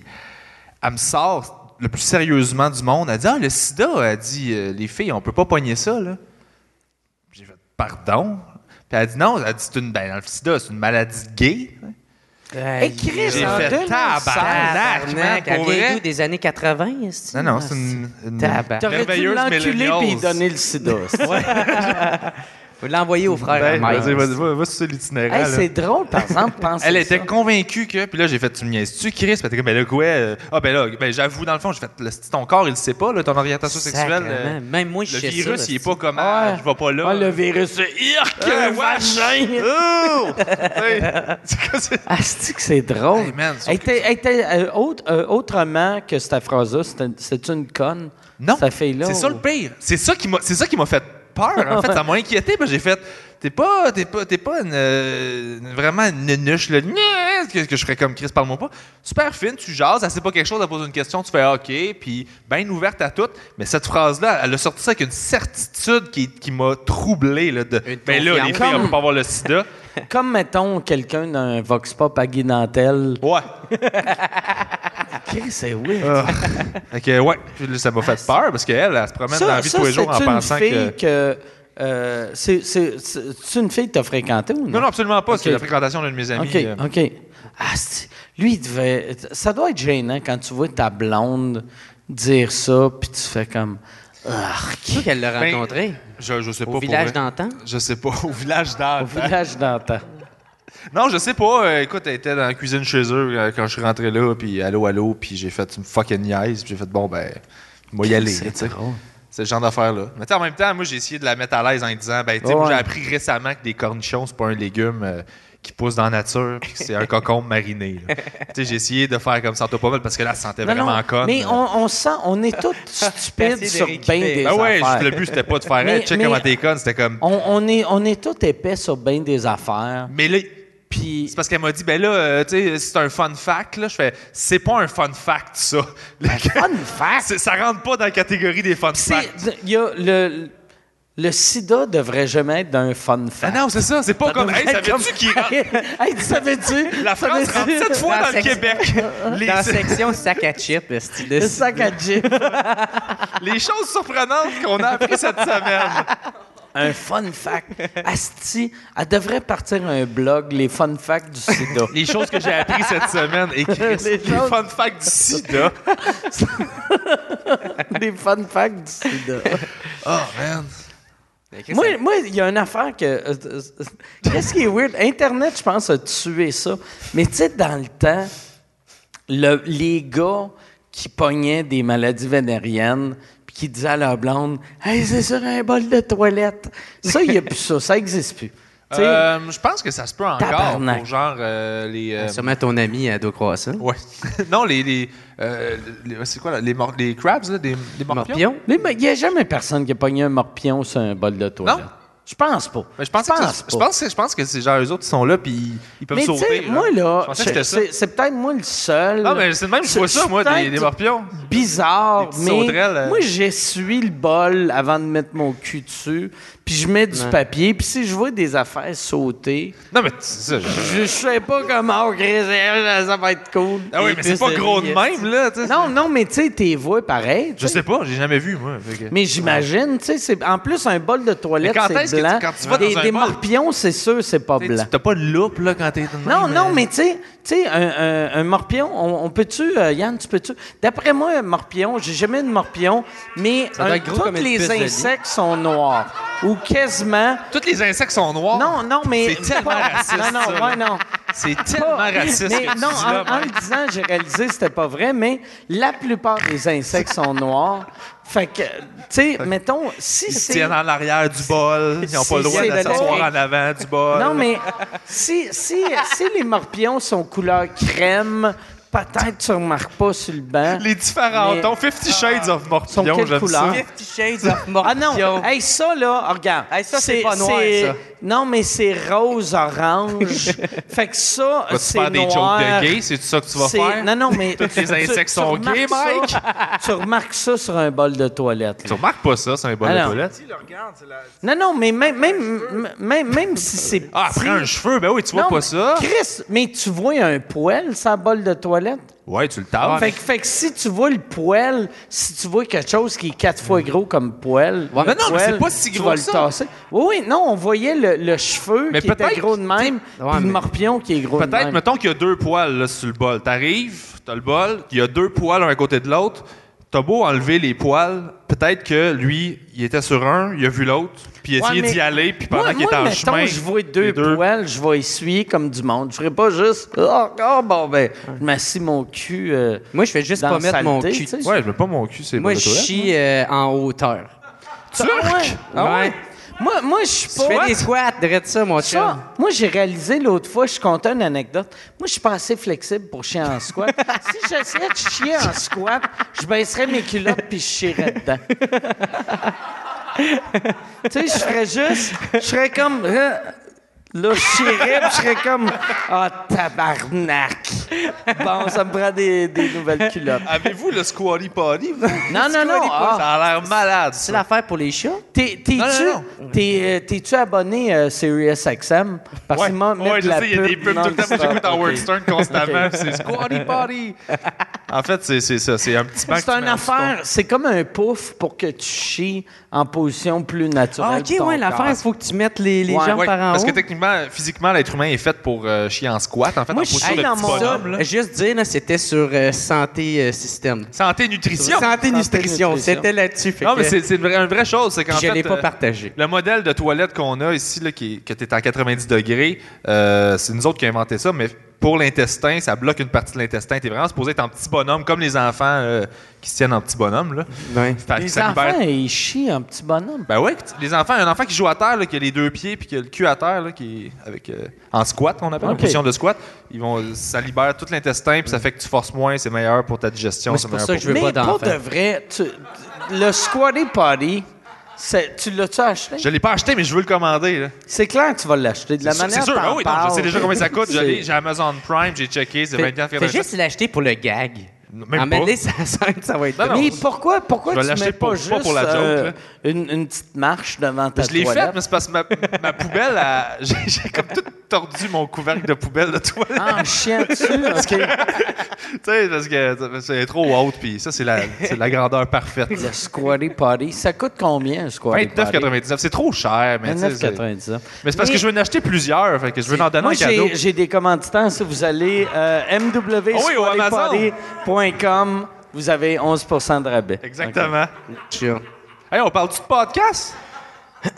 elle me sort le plus sérieusement du monde. Elle dit Ah, le sida, elle dit euh, Les filles, on peut pas pogner ça, là. J'ai fait Pardon? Puis elle dit Non, elle dit C'est une, ben, le sida, c'est une maladie gay. Hey, Chris, J'ai en fait 2016, tabarnak, man, elle pour vient vrai? d'où, des années 80? est-ce Non, non, c'est une, une Tabarnak. T'aurais dû merveilleuse l'enculer millennials. puis donner le sida. Faut l'envoyer au frère Ben, Mike. vas-y, vas-y, va, va sur l'itinéraire. Hey, c'est drôle, par exemple, pense Elle était convaincue que. Puis là, j'ai fait, tu me niaises-tu, Chris? Puis elle était comme, ben là, quoi? euh, Ah, ben là, ben, j'avoue, dans le fond, j'ai fait, le- ton corps, il le sait pas, là, ton orientation sexuelle. euh. Même moi, je le sais virus, ça. il est pas comme, ah, je vais pas là. Ah, le virus, c'est Irk, wesh! vagin! Oh! C'est Ah, c'est que c'est drôle? Hey, man, euh, autre- euh, autrement que cette phrase-là, c'est une conne? Non. C'est ça le pire. C'est ça qui m'a, c'est ça qui m'a fait En fait, ça m'a inquiété. j'ai fait, t'es pas, t'es pas, t'es pas une, euh, vraiment une nuche là, que, que je ferais comme Chris, parle-moi pas. Super fine, tu jases, elle sait pas quelque chose, elle pose une question, tu fais OK, puis bien ouverte à tout. Mais cette phrase-là, elle a sorti ça avec une certitude qui, qui m'a troublé là. De, Une ben là, les filles, on peut pas avoir le SIDA. Comme, mettons, quelqu'un d'un Vox Pop à Guy Nantel. Ouais. Chris, c'est oui. Fait que ouais, Puis là, ça m'a fait peur parce qu'elle, elle se promène dans la vie de tous les jours en c'est-tu pensant une fille que. que... euh, c'est, c'est, c'est- c'est une fille que t'as fréquentée ou non? Non, non, absolument pas. C'est la fréquentation d'un de mes amis. OK, euh, OK. Ah, lui, il devait... Ça doit être gênant quand tu vois ta blonde dire ça, puis tu fais comme... C'est sûr qu'elle l'a Ben, rencontré? Je, je sais pas. Au village d'antan? Je sais pas. Au village d'antan. Au village d'antan. Non, je sais pas. Euh, écoute, elle était dans la cuisine chez eux euh, quand je suis rentré là, puis allô, allô, puis j'ai fait une fucking niaise, puis j'ai fait bon, ben, moi y aller. C'est tu sais. drôle. C'est le genre d'affaire-là. Mais tu sais, en même temps, moi, j'ai essayé de la mettre à l'aise en disant, ben, tu sais, moi, j'ai appris récemment que des cornichons, c'est pas un légume euh, qui pousse dans la nature, puis que c'est un cocombe mariné. tu sais, j'ai essayé de faire comme ça, toi pas mal, parce que là, se sentait Non, vraiment non, conne. mais Euh, on, on sent... On est tous stupides sur bien des Ah ouais, affaires. le but, c'était pas de faire, Mais- hey, check mais- comment t'es conne, c'était comme. On, on est, on est tous épais sur bien des affaires. Mais là, Puis... C'est parce qu'elle m'a dit, ben là, euh, tu sais, c'est un fun fact. Là. Je fais, c'est pas un fun fact, ça. Fun fact! Ça rentre pas dans la catégorie des fun facts. Il y a le, le sida devrait jamais être d'un fun Ah fact. non, c'est ça. C'est pas comme, hey, savais-tu qu'il rentre? hey, savais-tu? La France rentre sept fois Dans dans le Québec. Les, Dans la section sac à chips, le style Le sac à Jeep. les choses surprenantes qu'on a appris cette semaine. Un fun fact. Asti, elle devrait partir un blog, les fun facts du sida. Les choses que j'ai appris cette semaine. Écrit Les les, choses- fun facts du sida. les fun facts du sida. Oh, man. Moi, moi, il y a une affaire que. euh, euh, Qu'est-ce qui est weird? Internet, je pense, a tué ça. Mais tu sais, dans le temps, le- les gars qui pognaient des maladies vénériennes qui disaient à leur blonde Hey, c'est sur un bol de toilette. Ça, il n'y a plus ça. Ça n'existe plus. Euh, je pense que ça se peut encore Tabarnak. pour genre euh, les. euh, Sûrement ton ami, elle doit croire ça. Ouais. non, les. les, les- c'est quoi là? Les, mor- les crabs, là? Des, des morpions? Mais il n'y a jamais personne qui a pogné un morpion sur un bol de toilette. Non. Je pense pas. Mais je, pense que pense je pense, que- je pense que c'est genre eux autres qui sont là puis ils- peuvent Mais tu sauter. sais, moi, là, c'est peut-être moi le seul. Non, mais c'est le même, je vois ça, moi, des, des morpions. bizarre, Des mais euh. moi, j'essuie le bol avant de mettre mon cul dessus, puis je mets du Ouais. papier, puis si je vois des affaires sauter, Non, mais c'est ça. je- je, sais pas comment, oh, ça va être cool. Ah oui, mais c'est pas gros de même, là. tu sais. Non, non, mais tu sais, t'es vois pareil. Je sais. sais pas, j'ai jamais vu, moi. que- Mais j'imagine, tu sais, c'est- en plus, un bol de toilette, c'est est-ce que tu- blanc. quand tu vas des dans un des bol- morpions, c'est sûr, c'est pas blanc. tu- T'as pas de loupe, là, quand t'es Non, non, mais tu sais, tu sais, un, un- un morpion, on, on peut-tu, euh, Yann, tu peux-tu? D'après moi, un morpion, j'ai jamais de morpion, mais un- tous les insectes sont noirs. Ou quasiment. Tous les insectes sont noirs? Non, non, mais. C'est tellement raciste, Non, non, ouais, non. C'est tellement Pas- raciste. Mais que tu non, là, en, Mike. le disant, j'ai réalisé que c'était pas vrai, mais la plupart des insectes sont noirs. Fait que, tu sais, mettons, si Ils c'est. tiennent en arrière du bol. Ils n'ont pas le droit de s'asseoir en avant du bol. Non, mais si, si, si les morpions sont couleur crème, peut-être tu remarques pas sur le banc. Les différents tons. Fifty Shades of Sont Morpion, j'aime ça. Fifty Shades of Ah non, Morpion. hey, ça là, regarde. Hey, ça, c'est pas noir, ça. Non, mais c'est rose orange. fait que ça, c'est faire des noir. jokes de gay? C'est ça que tu vas faire? Non, non, mais. Tous les insectes sont gays, ça- Mike? tu remarques ça sur un bol de toilette. Tu remarques pas ça, c'est un bol de toilette? Non, non, mais même, même, même, même si c'est. Ah, après un cheveu, ben oui, tu vois Non, pas mais- ça. Chris, mais tu vois un poêle sur un bol de toilette? Ouais, tu le tapes. Fait, que- fait que si tu vois le poêle, si tu vois quelque chose qui est quatre fois gros comme poêle, Ouais, mais non, mais c'est pas si tu gros vas que le ça. tasser. Oui, oui, non, on voyait le, le cheveu Mais qui était peut-être- gros de même, Ouais, puis le morpion qui est gros de Peut-être, même. mettons qu'il y a deux poils là, sur le bol. T'arrives, t'as le bol, il y a deux poils un à côté de l'autre. T'as beau enlever les poils, peut-être que lui, il était sur un, il a vu l'autre. Puis essayer Ouais, d'y aller, puis pendant moi, qu'il est en mettons, chemin. je vois deux, deux- poils, je vais essuyer comme du monde. Je ferai pas juste. Oh, oh, bon, ben, je m'assis mon cul. euh, Moi, je fais juste pas mettre mon cul. tu sais. Ouais, je mets pas mon cul, c'est Moi, je chie euh, en hauteur. Ah ouais? Ah ouais? Moi, moi je suis Tu pas. fais des squats, direct ça, mon chum. Moi, j'ai réalisé l'autre fois, je comptais une anecdote. Moi, je suis pas assez flexible pour chier en squat. si j'essayais de chier en squat, je baisserais mes culottes puis je chierais dedans. tu sais, je ferais juste, je serais comme, euh, là, je chierais je serais comme, ah, tabarnak. Bon, ça me prend des, des nouvelles culottes. Avez-vous le squatty potty? vous? Non, non, non. ah. Ça a l'air malade. C'est l'affaire pour les chats? T'es-tu t'es, euh, t'es-tu abonné à SiriusXM? Parce Ouais, mettent ouais, je sais, il y a des pub pubs tout le temps. J'écoute Howard Ok. Stern constamment. puis C'est Potty. En fait, c'est ça. C'est un petit que C'est une affaire, c'est comme un pouf pour que tu chies en position plus naturelle. Ah, OK, ouais, l'affaire, il faut que tu mettes les, les Ouais. jambes Ouais, par en parce haut. que techniquement, physiquement, l'être humain est fait pour euh, chier en squat. En fait, Moi, en je position chie de dans mon- bonhomme. Juste dire, c'était sur euh, Santé euh, Système. Santé nutrition. Santé Nutrition, Nutrition. c'était là-dessus. fait Non, mais c'est une vraie, une vraie chose. C'est qu'en Puis je fait, l'ai pas partagé. Le modèle de toilette qu'on a ici, là, qui est, que tu es en 90 degrés, euh, c'est nous autres qui avons inventé ça, mais pour l'intestin, ça bloque une partie de l'intestin. Tu es vraiment supposé être en petit bonhomme, comme les enfants euh, qui se tiennent en petit bonhomme. Là. Ouais. Fait que Les ça enfants, libère- ils chient en petit bonhomme. Ben ouais, les enfants, un enfant qui joue à terre, là, qui a les deux pieds puis qui a le cul à terre, là, qui est avec euh, en squat, on appelle, en position de squat, ils vont, ça libère tout l'intestin puis ça fait que tu forces moins, c'est meilleur pour ta digestion. C'est pour meilleur ça que je veux Mais pas d'enfant. de vrai, tu- le squatty potty, tu l'as-tu acheté? Je l'ai pas acheté, mais je veux le commander. là. C'est clair que tu vas l'acheter. De la manière c'est sûr. Ah oui, non, je sais déjà combien ça coûte. J'ai Amazon Prime, j'ai checké, c'est Fais, 20 fais juste l'acheter pour le gag. Même la scène, ça va être Non, non. Mais pourquoi, pourquoi Je tu l'acheter mets pour- pas pas juste pour la joke, euh, une, une petite marche devant ta Je l'ai toilette? fait, mais c'est parce que ma, ma poubelle, a- j'ai j'ai comme tout tordu mon couvercle de poubelle de toilette. Ah, en chiant dessus, OK. tu sais, parce que c'est trop haute, puis ça, c'est la, c'est la grandeur parfaite. Le squatty potty. Ça coûte combien, un squatty potty? 29,99. C'est trop cher, mais tu sais, c'est- 29,99. Mais c'est parce que je veux en acheter plusieurs, fait que je veux en donner Moi, un cadeau. j'ai, j'ai des commanditaires. Si vous allez euh, Ah oui, au vous avez 11 de rabais. Exactement. Chill. Hey, on parle-tu de podcast?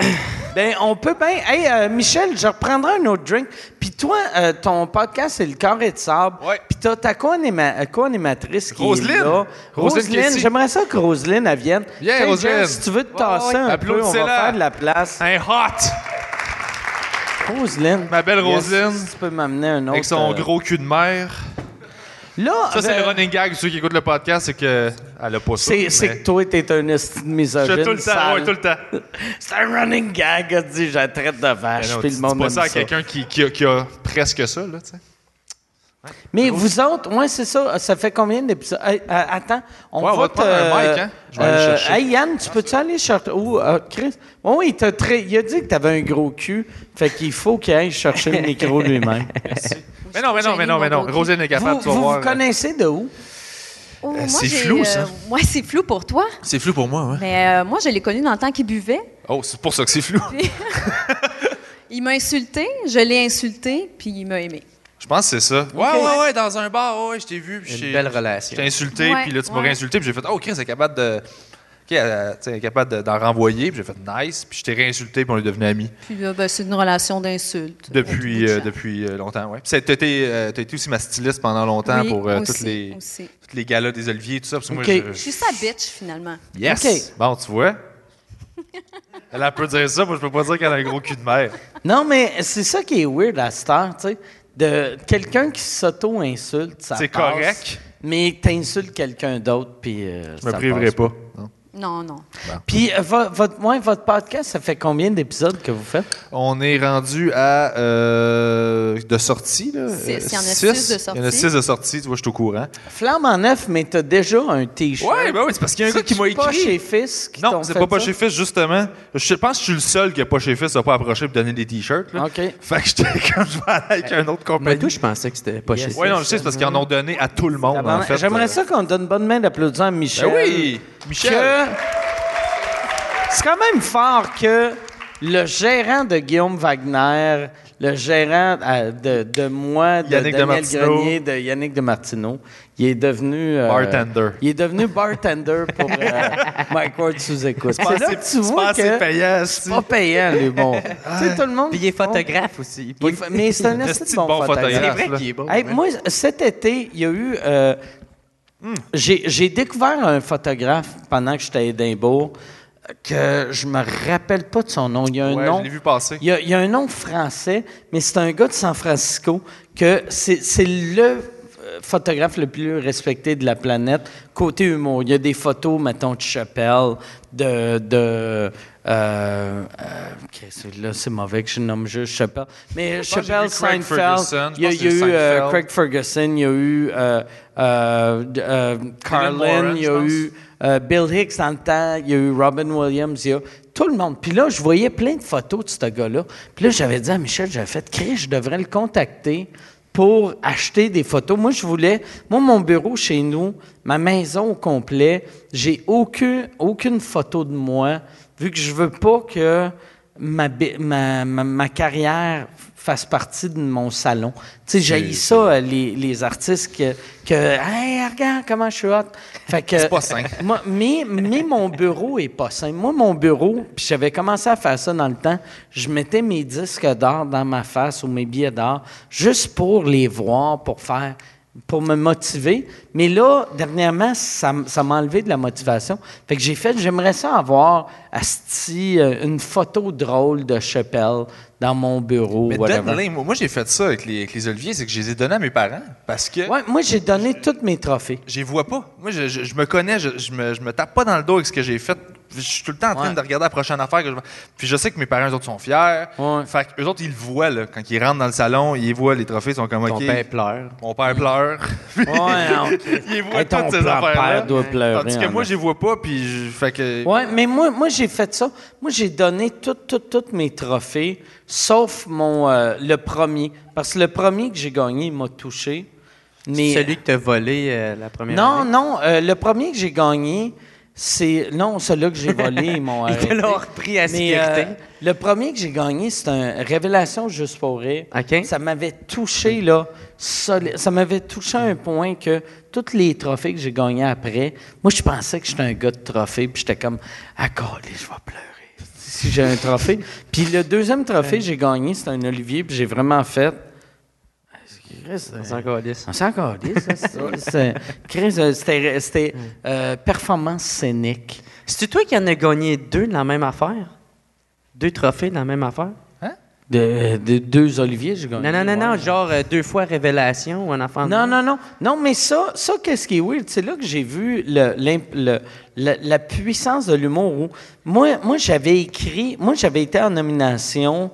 Ben, on peut bien. Hey, euh, Michel, je reprendrai un autre drink. Puis toi, euh, ton podcast, c'est le carré de sable. Ouais. Puis t'as ta co-anima- co-animatrice qui est là. Roselyne Roselyne. Kessie. J'aimerais ça que Roselyne, elle vienne. Viens, Si tu veux te tasser ouais. un peu, on va faire de la place. Un hot! Roselyne. Ma belle Yes, si tu peux m'amener un autre. Avec son euh, gros cul de mer. Là, Ça, c'est euh, le running gag. Ceux qui écoutent le podcast, c'est que elle a pas ça. c'est, mais- que toi, t'es un Je misogyne. fais tout le temps, ouais, tout le temps. C'est un running gag, dit, je la traite de vache, non, puis le monde pas ça à quelqu'un qui, qui a, qui a presque ça, là, tu sais. Mais vous autres, ouais, c'est ça. Ça fait combien d'épisodes? Euh, attends, on Ouais, on va va te prendre un mic, hein? Je vais aller euh, chercher. Hey, Yann, tu peux-tu aller chercher... Ou euh, Chris? Oui, oui, t'as très... il a dit que t'avais un gros cul, fait qu'il faut qu'il aille chercher le micro lui-même. Mais non, mais non, mais non, mais non. Rosine est capable, vous vous, voir. vous connaissez de où? Oh, moi, c'est flou, ça. Moi, c'est flou pour toi. C'est flou pour moi, ouais. Mais euh, moi, je l'ai connu dans le temps qu'il buvait. Oh, c'est pour ça que c'est flou. Il m'a insulté, je l'ai insulté, puis il m'a aimé. Je pense que c'est ça. Ouais, ouais, ouais, dans un bar, ouais, je t'ai vu. puis Une j'ai- belle Je relation. t'ai insulté, Ouais, puis là, tu m'as ouais. réinsulté, puis j'ai fait, oh, Chris est capable de. OK, euh, tu est capable de- d'en renvoyer, puis j'ai fait nice, puis je t'ai réinsulté, puis on est devenus amis Puis là, ben, c'est une relation d'insulte. depuis, Euh, euh, depuis euh, longtemps, ouais. Puis t'as été, euh, t'as été aussi ma styliste pendant longtemps Oui, pour euh, aussi, toutes les, aussi. toutes les galas des Oliviers, tout ça. Parce que moi, Je je, suis sa bitch, finalement. Yes! Bon, tu vois. Elle elle peut dire ça, moi, je peux pas dire qu'elle a un gros cul de mer. Non, mais c'est ça qui est weird à cette heure, tu sais. De quelqu'un qui s'auto-insulte, ça C'est passe. correct. Mais t'insultes quelqu'un d'autre, puis euh, Je me ça priverai passe pas. Non. Non. Puis euh, vo- votre, ouais, votre podcast, ça fait combien d'épisodes que vous faites? On est rendu à euh, de sortie. Là. Six. Euh, Il y en a six. six de Il y en a sortie. six de sortie, tu vois, je suis au courant. Flamme en neuf, mais t'as déjà un T-shirt. Ouais, ben oui, c'est parce qu'il y a un gars qui m'a C'est pas écrit. chez Fils qui Non, c'est fait pas pas ça? chez Fils, justement. Je pense que je suis le seul qui a pas chez Fils à pas approché pour donner des t-shirts. là. OK. Fait que j'étais comme je vais aller avec un autre Mais compagnie. toi, je pensais que c'était pas Yes. chez Ouais, non, je sais, c'est parce qu'ils en ont donné à tout le monde, en fait. J'aimerais Euh, ça qu'on donne une bonne main d'applaudissement à Michel. Ben oui, Michel. Que- C'est quand même fort que le gérant de Guillaume Wagner le gérant euh, de, de moi, de Yannick Daniel Demartino. Grenier, de Yannick de Martineau. Il est devenu... euh, Bartender. Il est devenu bartender pour euh, Mike Ward sous écoute. C'est là que tu C'est vois que payant, c'est pas payant, lui, bon. tu sais, tout le monde... Puis il est photographe aussi. Il est fa- mais c'est un assez de bon, bon photographe. C'est vrai qu'il est bon. Hey. Moi, cet été, il y a eu. J'ai, découvert un photographe pendant que j'étais à Édimbourg que je me rappelle pas de son nom. Il y a un Ouais, nom. je l'ai vu passer. Il y, a, il y a un nom français, mais c'est un gars de San Francisco que c'est, le photographe le plus respecté de la planète côté humour. Il y a des photos, mettons, de Chappelle, de... de euh, euh, là, c'est mauvais que je nomme juste Chappelle. Mais Chappelle, Seinfeld, il y a, y a eu euh. Craig Ferguson, il y a eu euh, euh, Carlin, il y a eu Bill Hicks dans le temps, il y a eu Robin Williams, il y a tout le monde. Puis là, je voyais plein de photos de ce gars-là. Puis là, j'avais dit à Michel, j'avais fait, Chris, je devrais le contacter pour acheter des photos. Moi, je voulais, moi, mon bureau chez nous, ma maison au complet, j'ai aucune, photo de moi, vu que je veux pas que ma carrière fasse partie de mon salon. Tu sais, j'ai ça, les, les artistes que, que, hey, regarde comment je suis hot. Fait que, C'est pas sain. moi, mais, mais mon bureau est pas sain. Moi, mon bureau, puis j'avais commencé à faire ça dans le temps, je mettais mes disques d'or dans ma face ou mes billets d'or juste pour les voir, pour faire pour me motiver. Mais là, dernièrement, ça, ça m'a enlevé de la motivation. Fait que j'ai fait, j'aimerais ça avoir, asti, euh, une photo drôle de Chappelle dans mon bureau. Mais donne-les. Moi, moi, j'ai fait ça avec les, avec les oliviers, c'est que je les ai donnés à mes parents parce que Ouais, moi, j'ai donné tous mes trophées. je les vois pas. Moi, je, je- je me connais, je, je me, je me tape pas dans le dos avec ce que j'ai fait. Je suis tout le temps en train Ouais. de regarder la prochaine affaire. Que je... Puis je sais que mes parents, eux autres, sont fiers. Ouais. Fait qu'eux autres, ils le voient, là. Quand ils rentrent dans le salon, ils voient les trophées, ils sont comme, Ton OK, père pleure. mon père pleure. Ouais, non. ils voient Hey, ton toutes ces père affaires-là. doit pleurer. Tandis que moi, je les vois pas, puis je... Fait que... Oui, mais moi, moi j'ai fait ça. Moi, j'ai donné tous tout, tous mes trophées, sauf mon euh, le premier. Parce que le premier que j'ai gagné, il m'a touché. Mais, Celui que t'as volé euh, la première non, année? non, euh, le premier que j'ai gagné, c'est. Non, celui-là que j'ai volé, ils m'ont Il te l'a repris à Mais, sécurité. euh, le premier que j'ai gagné, c'est un Révélation juste pour rire. Ça m'avait touché, là. soli- Ça m'avait touché à un point que tous les trophées que j'ai gagnés après, moi, je pensais que j'étais un gars de trophée, puis j'étais comme, ah, golly, je vais pleurer si j'ai un trophée. puis le deuxième trophée que j'ai gagné, c'était un Olivier, puis j'ai vraiment fait. Chris, euh, C'est encore lisse. on s'en calisse, Chris, euh, C'était c'était, euh, performance scénique. C'est toi qui en as gagné deux de la même affaire? Deux trophées de la même affaire? De, de deux Oliviers, j'ai gagné. Non, non, non, non, genre euh, deux fois révélation ou un enfant de Non, non, non. Non, mais ça, ça qu'est-ce qui est weird? C'est là que j'ai vu le, l'imp- le- la, puissance de l'humour. où- Moi, moi j'avais écrit, moi, j'avais été en nomination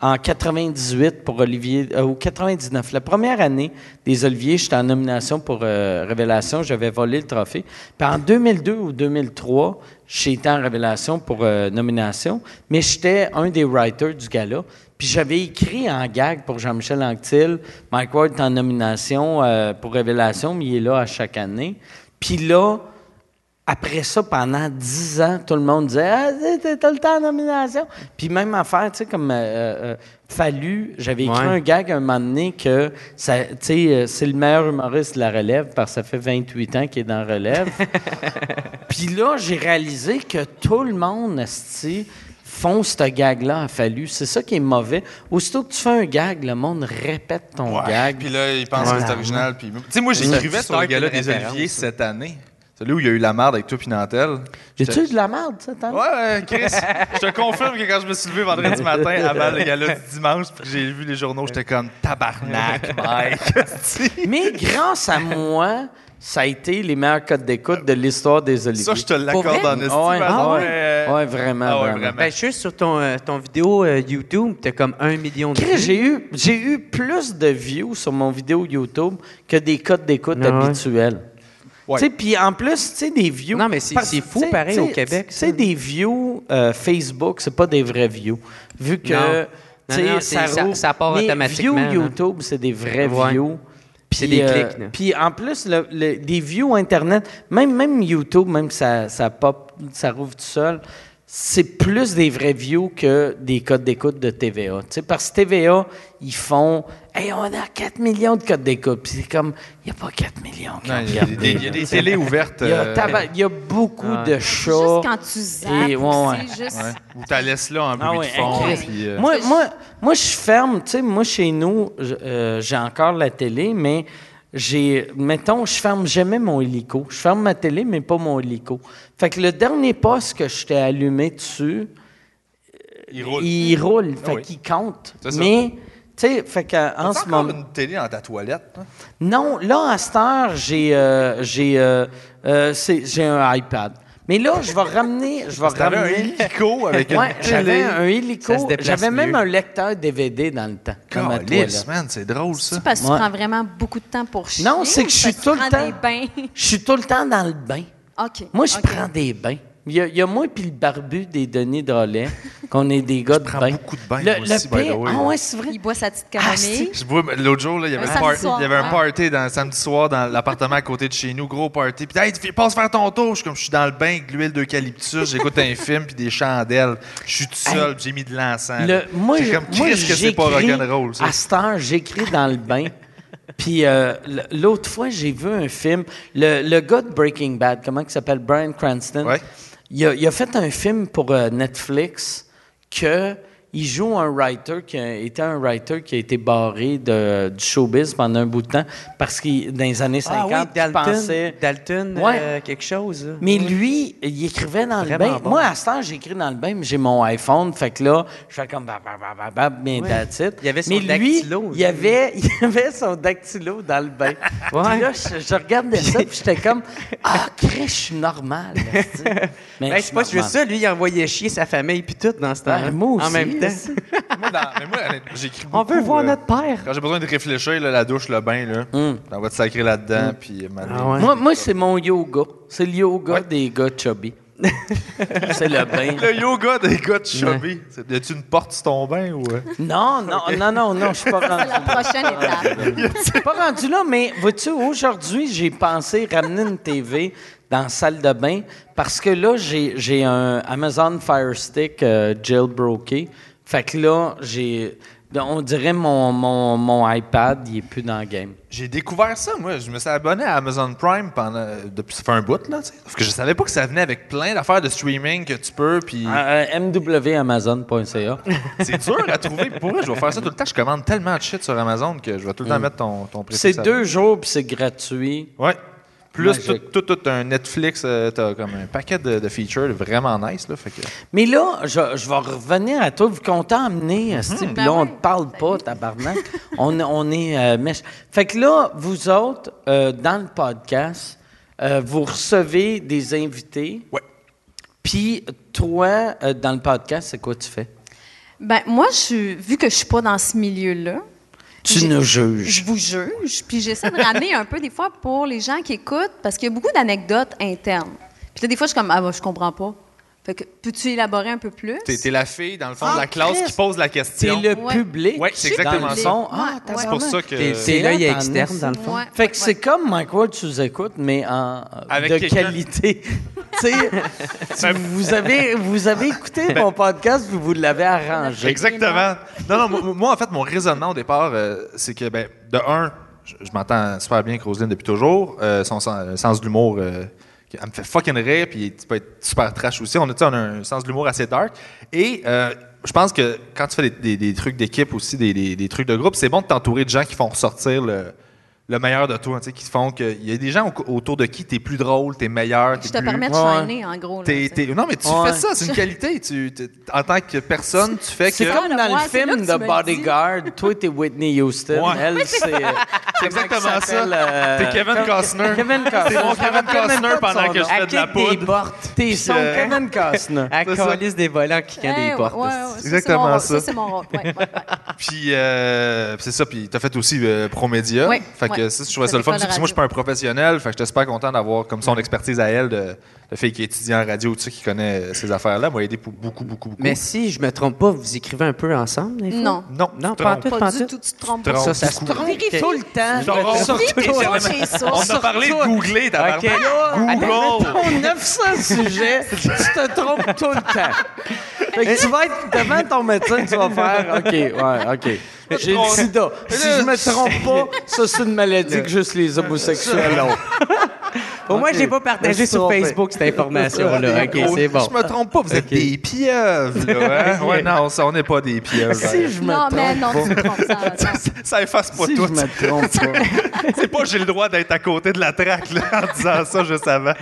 en 98 pour Olivier, euh, ou 99. La première année des Oliviers, j'étais en nomination pour euh, Révélation, j'avais volé le trophée. Puis en 2002 ou 2003, j'ai été en Révélation pour euh, nomination, mais j'étais un des writers du gala. Puis j'avais écrit en gag pour Jean-Michel Anctil, Mike Ward est en nomination pour Révélation, mais il est là à chaque année. Puis là, après ça, pendant dix ans, tout le monde disait Ah, t'es- t'as le temps en nomination. Puis même affaire, tu sais, comme euh, euh, Fallu, j'avais écrit Ouais. un gag un moment donné que ça- tu sais, euh, c'est le meilleur humoriste de la relève parce que ça fait 28 ans qu'il est dans la relève. Puis là, j'ai réalisé que tout le monde, esti, font ce gag-là à Fallu. C'est ça qui est mauvais. Aussitôt que tu fais un gag, le monde répète ton Ouais. gag. Puis là, ils pensent que c'est original. Puis... Tu sais, moi, j'écrivais sur le gala des Oliviers cette année. Celui où il y a eu la merde avec toi puis Nantel. J'ai-tu eu de la merde, ça, tant? Ouais, ouais, Chris, je te confirme que quand je me suis levé vendredi matin avant le gala du dimanche puis que j'ai vu les journaux, j'étais comme tabarnak, Mike. Mais grâce à moi, ça a été les meilleurs codes d'écoute de l'histoire des Oliviers. Ça, je te l'accorde en estime. Ah ouais, ah ouais? euh, Ouais, vraiment, Ah ouais, vraiment. vraiment. Ben, je suis sur ton, euh, ton vidéo euh, YouTube, t'as comme un million de Chris, vues. J'ai eu, j'ai eu plus de views sur mon vidéo YouTube que des codes d'écoute Ah ouais? habituels. Ouais. Puis en plus, tu sais, des views. Non, mais c'est- fou, tu sais- pareil, tu sais- au Québec, Tu ça. sais, des views euh, Facebook, c'est pas des vrais views. Vu que. Non. Non, non, ça- roule- ça part mais automatiquement. Views YouTube, c'est des vrais Ouais. views. Puis c'est des euh, clics. Puis en plus, le- le- des views Internet, même, même YouTube, même ça, ça pop, ça rouvre tout seul. c'est plus des vrais views que des codes d'écoute de TVA. Tu sais, parce que TVA, ils font Hey, on a 4 millions de codes d'écoute. Puis c'est comme, il n'y a pas 4 millions. Il y a des- y a des télés ouvertes. Il y a, euh, taba- il y a beaucoup de chats. Juste quand tu zappes, Et- ouais, ouais. c'est juste... ouais, Ou t'as laissé là en bruit Ah de ouais, fond. puis, euh, Moi, moi, moi, je ferme, tu sais, moi, chez nous, euh, j'ai encore la télé, mais j'ai, mettons, je ferme jamais mon hélico. Je ferme ma télé, mais pas mon hélico. Fait que le dernier poste que je t'ai allumé dessus, il roule. il roule, fait oui. qu'il compte. C'est ça. Mais, tu sais, fait qu'en en ce moment... une télé dans ta toilette. hein? Non, là, à cette heure, j'ai, euh, j'ai, euh, euh, j'ai un iPad. Mais là, je vais ramener, je vais T'avais un ramener... hélico avec Ouais, une j'avais un hélico. J'avais même un lecteur DVD dans le temps. comme à toi, Calisse, là. man, c'est drôle ça. C'est parce que Ouais. tu prends vraiment beaucoup de temps pour chier. Non, c'est que je suis tout le temps-. Je suis tout le temps dans le bain. OK. Moi, je prends des bains. Il y, a, il y a moi puis le barbu des Denis Drolet, qu'on est des gars de prends bain. beaucoup de bains, Le, moi le aussi, by the way. Ah ouais, c'est vrai. Il boit sa petite Ah, camomille. Je l'autre jour, là, il y avait, Un un samedi par- soir, il y avait un ouais. party dans, samedi soir dans l'appartement à côté de chez nous, gros party. Puis, hey, tu- passe faire ton tour. Je suis comme, je suis dans le bain avec l'huile d'eucalyptus, j'écoute un film puis des chandelles. Je suis tout seul, puis j'ai mis de l'encens. Le- moi, J'ai je- comme, moi, Chris, que c'est pas j'écris- rock'n'roll, ça. À cette heure, j'écris dans le bain. Puis euh, l- l'autre fois, j'ai vu un film. Le, le gars de Breaking Bad, comment il s'appelle? Brian Cranston. Ouais. Il, a, a fait un film pour euh, Netflix que il joue un writer qui a été un writer qui a été barré de, du showbiz pendant un bout de temps parce qu'il dans les années 50 Ah oui, il pensait Dalton Ouais. euh, quelque chose. mais lui, il écrivait dans le bain. bon. Moi, à ce temps, j'écris dans le bain, mais j'ai mon iPhone. Fait que là, je fais comme bap, bap, bap, bien Ouais. that's it. Il y avait son mais lui, dactylo il aussi. y avait, il y avait son dactylo dans le bain. Puis là, je, je regardais ça, puis j'étais comme, ah, Chris, je suis normal. Mais Ben, je c'est pas juste ça, lui, il envoyait chier sa famille puis tout dans ce temps Ben, moi aussi. En même temps. Moi, dans- mais moi, honnêtement, j'écris On veut voir euh, notre père. Quand j'ai besoin de réfléchir, là, la douche, le bain, là, Hum. on va te sacrer là-dedans, puis euh, Ah ouais. Moi, moi c'est mon yoga. C'est le yoga Ouais. des gars chubby. c'est le bain. Le yoga des gars de chubby. Y a-tu une porte sur ton bain ou. euh? Non, non, non, non, non, je suis pas rendu. C'est la prochaine étape. Je suis pas rendu là, mais vois-tu, aujourd'hui, j'ai pensé ramener une TV dans la salle de bain parce que là, j'ai j'ai un Amazon Fire Stick euh, jailbroké. Fait que là, j'ai. On dirait mon, mon, mon iPad, il est plus dans le game. J'ai découvert ça, moi. Je me suis abonné à Amazon Prime pendant. Depuis, ça fait un bout, là, tu sais. Parce que je savais pas que ça venait avec plein d'affaires de streaming que tu peux, puis. Euh, mwamazon.ca. C'est dur à trouver. Pour vrai, je vais faire ça tout le temps. Je commande tellement de shit sur Amazon que je vais tout le temps mettre ton, ton prix. Mm. C'est deux jours, puis c'est gratuit. Ouais. Plus tout, tout, tout un Netflix, euh, t'as comme un paquet de, de features vraiment nice, là. Fait que. Mais là, je, je vais revenir à toi, vu qu'on t'a amené, esti, puis Ben là, on oui. ne parle pas, tabarnak. on, on est euh, mèche. Fait que là, vous autres, euh, dans le podcast, euh, vous recevez des invités. Ouais. Puis toi, euh, dans le podcast, c'est quoi tu fais? Ben, moi, je vu que je suis pas dans ce milieu-là, Tu nous je juges. vous juge, puis j'essaie de ramener un peu des fois pour les gens qui écoutent, parce qu'il y a beaucoup d'anecdotes internes. Puis là, des fois, je suis comme, ah, bah, je comprends pas. Fait que, peux-tu élaborer un peu plus? T'es, t'es la fille, dans le fond, Ah, de la classe Christ! qui pose la C'est question. le Ouais. public. Ouais, c'est exactement le ça. Ah, ouais. C'est pour ça que. T'es- l'œil externe, dans le fond. Ouais, Fait que ouais, c'est comme Mike Ward sous écoute, mais en Avec de qualité. tu sais, tu- vous avez vous avez écouté mon podcast, puis vous l'avez arrangé. Exactement. Non, non, moi, moi, en fait, mon raisonnement au départ, euh, c'est que, ben, de un, je, je m'entends super bien avec Roselyne depuis toujours. Euh, son sens, le sens de l'humour, euh, elle me fait fucking rire, puis tu peux être super trash aussi. On a, on a un sens de l'humour assez dark. Et euh, je pense que quand tu fais des, des- des trucs d'équipe aussi, des- des trucs de groupe, c'est bon de t'entourer de gens qui font ressortir le, le meilleur de toi, tu sais, qui font que. Il y a des gens au- autour de qui t'es plus drôle, t'es meilleur, t'es Je te permets de Ouais. shiner, en gros. là, t'es- tu sais. t'es- non, mais tu Ouais. fais ça, c'est une qualité. Tu, en tant que personne, tu fais que. C'est comme dans ouais, le film le Bodyguard. Toi, t'es Whitney Houston. Ouais. Elle, c'est. euh, C'est exactement ça. euh, T'es Kevin Costner. Kevin Costner. C'est mon Kevin Costner de pendant que je fais de la poudre. portes. T'es son euh, Kevin Costner. À calice des volants qui Eh, des portes. ouais, ça, Exactement ça. c'est mon rôle. Puis, euh, c'est ça. Puis, t'as fait aussi Promédia. Que ça, je trouvais Ça ça le fun. Parce que moi, je suis pas un professionnel. Fait que j'étais super content d'avoir comme son expertise à elle, de, de fille qui est étudiant en radio, tu sais, qui connaît euh, ces affaires-là. m'a aidé pour beaucoup, beaucoup, beaucoup. Mais si je me trompe pas, vous écrivez un peu ensemble, des fois? Non. non, Non, tu te pas en trompes. tout, Pas du tout. tu te trompes. Ça, ça se trompe. Tout le temps. On a parlé de googler, t'as Ok. Google! Ton 900 sujets, tu te trompes tout le temps. Fait que tu vas être devant ton médecin, tu vas faire OK, ouais, OK. J'ai le sida. Si je me trompe pas, ça, c'est une maladie que juste les homosexuels ont. Au moins, je l'ai pas partagé sur. Facebook, cette information-là. OK, c'est bon. Je me trompe pas, vous êtes des pieuvres, là. Hein? Ouais, non, ça, on n'est pas des pieuvres. Si je me Non, mais non, tu te trompes. Ça. Ça efface pas si tout. je me trompe pas. C'est pas j'ai le droit d'être à côté de la traque là, en disant ça juste avant.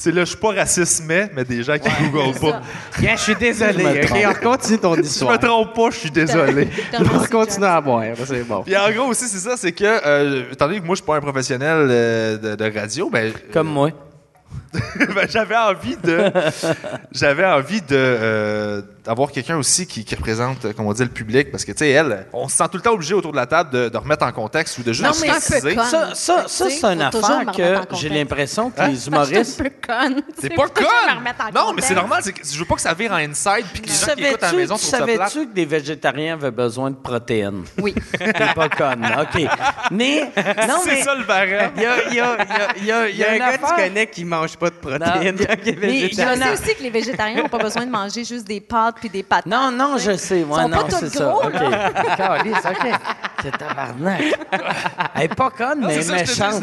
C'est là, je suis pas raciste, mais, mais des gens qui googlent pas. Yeah, je suis désolé. Je me OK, trompe. on continue ton Je histoire. me trompe pas, je suis désolé. T'as On reçu, John. à boire, c'est bon. Puis en gros aussi, c'est ça, c'est que, euh, étant donné que moi, je suis pas un professionnel euh, de, de radio, ben, Comme moi. ben, j'avais envie de j'avais envie de euh, d'avoir quelqu'un aussi qui, qui représente euh, comment dire le public parce que tu sais elle on se sent tout le temps obligé autour de la table de, de remettre en contexte ou de juste Non, mais préciser. conne. Ça, ça, ça c'est une affaire que j'ai l'impression que Hein? les humoristes. c'est pas conne non mais c'est normal c'est je veux pas que ça vire en inside puis que les gens qui écoutent à la maison tu trouvent ça plate savais-tu que des végétariens avaient besoin de protéines? Oui. T'es pas conne, OK. Mais, non, c'est mais... ça le barème Il y a, il y a, il y a, il y a, Il y a un gars que tu connais qui mange pas de protéines. Il y a- Je sais aussi que les végétariens n'ont pas besoin de manger juste des pâtes puis des patates. Non, non, sais. je sais. Sont non, pas tous c'est ça. OK. Calisse, OK. C'est tabarnak. Elle est pas conne, mais ça, méchante.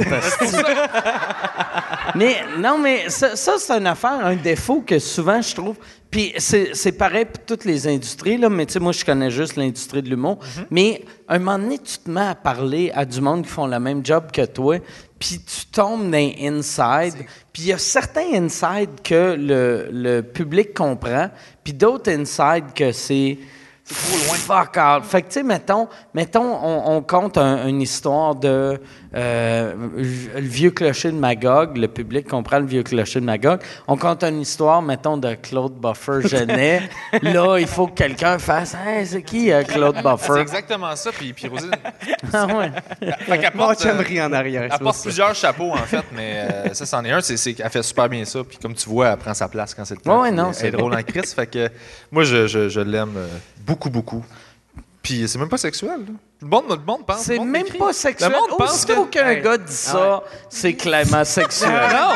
mais non, mais ça, ça, c'est une affaire, un défaut que souvent je trouve. Puis c'est c'est pareil pour toutes les industries, là, mais tu sais, moi, je connais juste l'industrie de l'humour. Mais un moment donné, tu te mets à parler à du monde qui font le même job que toi, puis tu tombes dans inside. Puis il y a certains inside que le, le public comprend, puis d'autres inside que c'est fuck out. Fait que, tu sais, mettons, mettons on, on compte un- une histoire de euh, le vieux clocher de Magog, le public comprend le vieux clocher de Magog. On compte une histoire, mettons, de Claude Buffer Genet. Là, il faut que quelqu'un fasse Hey, c'est qui euh, Claude c'est Buffer? exactement ça puis puis Rosine Ah ouais. fait qu'elle porte, euh, en arrière. Elle c'est porte plusieurs chapeaux, en fait, mais euh, ça, c'en est un. C'est, c'est qu'elle fait super bien ça. Puis comme tu vois, elle prend sa place quand c'est le temps. Ouais, non, elle c'est est drôle en crise. Fait que moi, je, je, je l'aime euh, beaucoup, beaucoup. Puis c'est même pas sexuel. là. Le monde, le monde pense. C'est le monde même pas sexuel. Le monde pense Aussitôt que- qu'un Ouais. gars dit ça, c'est clairement sexuel. Non!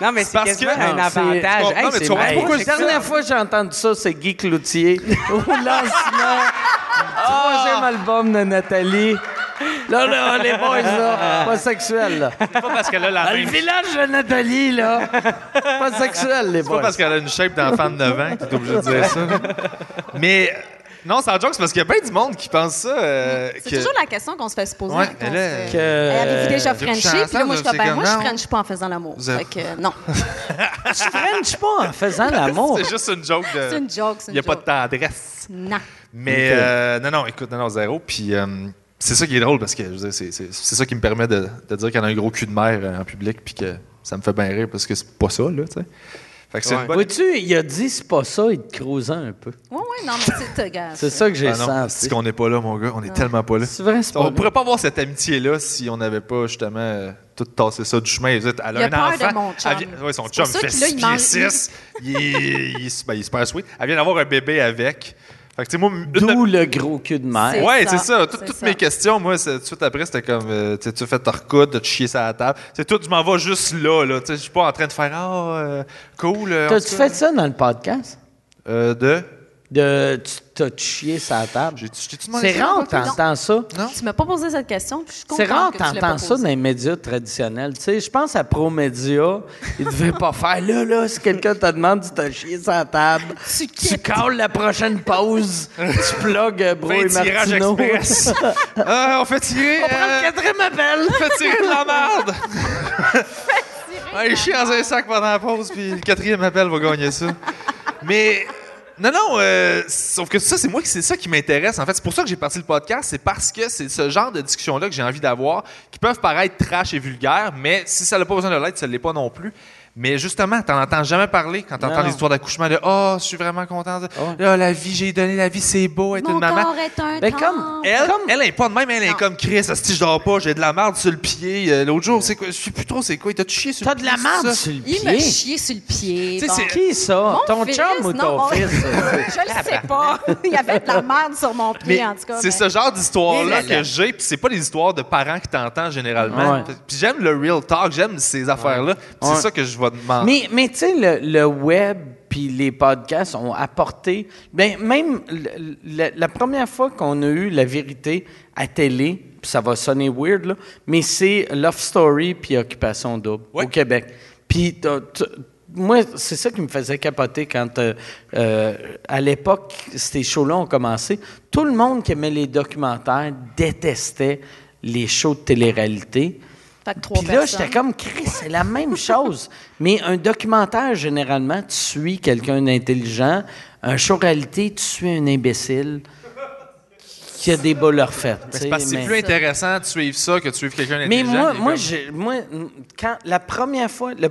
Non, mais c'est Parce quasiment que- un Non, c'est- avantage. Non, Hey, mais c'est tu comprends mal. pourquoi la je dis dernière fois que j'ai entendu ça, c'est Guy Cloutier au lancement du troisième album de Nathalie. Là, là, les boys, là, pas sexuel, là. C'est pas parce qu'elle a la Ah, le même. village de Nathalie, là, pas sexuel, les C'est pas boys. parce qu'elle a une shape d'enfant de 9 ans que t'es obligé de dire ça. Mais. Non, c'est en joke, c'est parce qu'il y a bien du monde qui pense ça. euh, C'est que- toujours la question qu'on se fait se poser. Ouais, elle est- fait- Que- Avez-vous déjà Vous Frenché? Puis là, moi, je suis ben, moi, je. French pas en faisant l'amour. Avez- Fait que, euh, non. Tu frenches pas en faisant l'amour. C'est juste une joke de. C'est une joke, c'est Il n'y a pas de joke. tendresse. Non. Mais euh, non, non, écoute, non, non, zéro. Puis euh, c'est ça qui est drôle parce que je veux dire, c'est, ça qui me permet de, de dire qu'il y en a un gros cul de mer euh, en public puis que ça me fait bien rire parce que c'est pas ça, là, tu sais. Fait que c'est Ouais. bonne. Vois-tu, il a dit c'est pas ça, il te creusait un peu. Oui, oui, non, mais c'est te gars. C'est ça que j'ai Ah non, senti. c'est qu'on n'est pas là, mon gars. On est tellement pas là. C'est vrai, c'est pas On vrai. pourrait pas avoir cette amitié-là si on n'avait pas justement euh, tout tassé ça du chemin. Vous êtes- Elle a Il a un peur enfant. de mon chum. Vient- ouais, son chum fait que là, 6 il pieds mange- 6. Il est, il est- ben, il est super sweet. Elle vient d'avoir un bébé avec. Fait que, moi, D'où le gros cul de mer. Ouais, ça, c'est ça. Tout- toutes ça. mes questions, moi, tout de suite après, c'était comme, euh, tu fais te recoudre, de te chier sur la table. C'est tout, je m'en vais juste là, là. Je suis pas en train de faire, ah, euh, cool. euh, T'as-tu fait ça dans le podcast? Euh, de? De tu t'as chié la table? C'est ça? rare, t'entends ça. Tu m'as pas posé cette question, puis je suis C'est rare, que t'entends ça dans les médias traditionnels. Tu sais, je pense à Promédia, ils devaient pas faire là, là, si quelqu'un te demande, tu t'as chié la table, Tu tu la prochaine pause, tu plugues euh, Bro et Martineau. express. ah, on fait tirer. On prend euh, le quatrième appel. on fait tirer de la merde. Il chie dans un sac pendant la pause, puis le quatrième appel va gagner ça. Mais. Non, non, euh, sauf que ça, c'est moi qui c'est ça qui m'intéresse. En fait, c'est pour ça que j'ai parti le podcast. C'est parce que c'est ce genre de discussion-là que j'ai envie d'avoir, qui peuvent paraître trash et vulgaires, mais si ça n'a pas besoin de l'être, ça ne l'est pas non plus. Mais justement, t'en entends jamais parler quand t'entends les histoires d'accouchement de Oh, je suis vraiment content. de- Là, la vie, j'ai donné la vie, c'est beau être Mon une maman. corps est un Ben, temple. comme- Elle, Comme- elle est pas de même, elle est comme Chris, si je dors pas, j'ai de la merde sur le pied. Euh, L'autre jour, c'est quoi? Je sais plus trop c'est quoi. Il t'a chié sur T'as le de pied. la merde c'est ça? sur le Il m'a chié sur le pied. Bon. c'est- Qui ça? Mon ton fils, chum ou non, ton mon- fils? Je le sais pas. Il y avait de la merde sur mon pied, Mais en tout cas. c'est mais- ce genre d'histoire-là que j'ai, puis c'est pas des histoires de parents qui t'entendent généralement. Puis j'aime le real talk, j'aime ces affaires-là. C'est ça que je demander. Mais, mais tu sais, le, le web puis les podcasts ont apporté. Ben, même le- le- la première fois qu'on a eu la vérité à télé, puis ça va sonner weird, là, mais c'est Love Story puis Occupation Double Ouais. au Québec. Puis moi, c'est ça qui me faisait capoter quand, euh, euh, à l'époque, ces shows-là ont commencé. Tout le monde qui aimait les documentaires détestait les shows de télé-réalité. Fait que trois Puis là, j'étais comme, Chris, c'est la même chose. Mais un documentaire, généralement, tu suis quelqu'un d'intelligent. Un show réalité, tu suis un imbécile qui a des boules refaites. tu c'est parce que c'est mais- plus intéressant de suivre ça que de suivre quelqu'un mais d'intelligent. moi, est moi, comme- j'ai- moi, quand la première fois, le-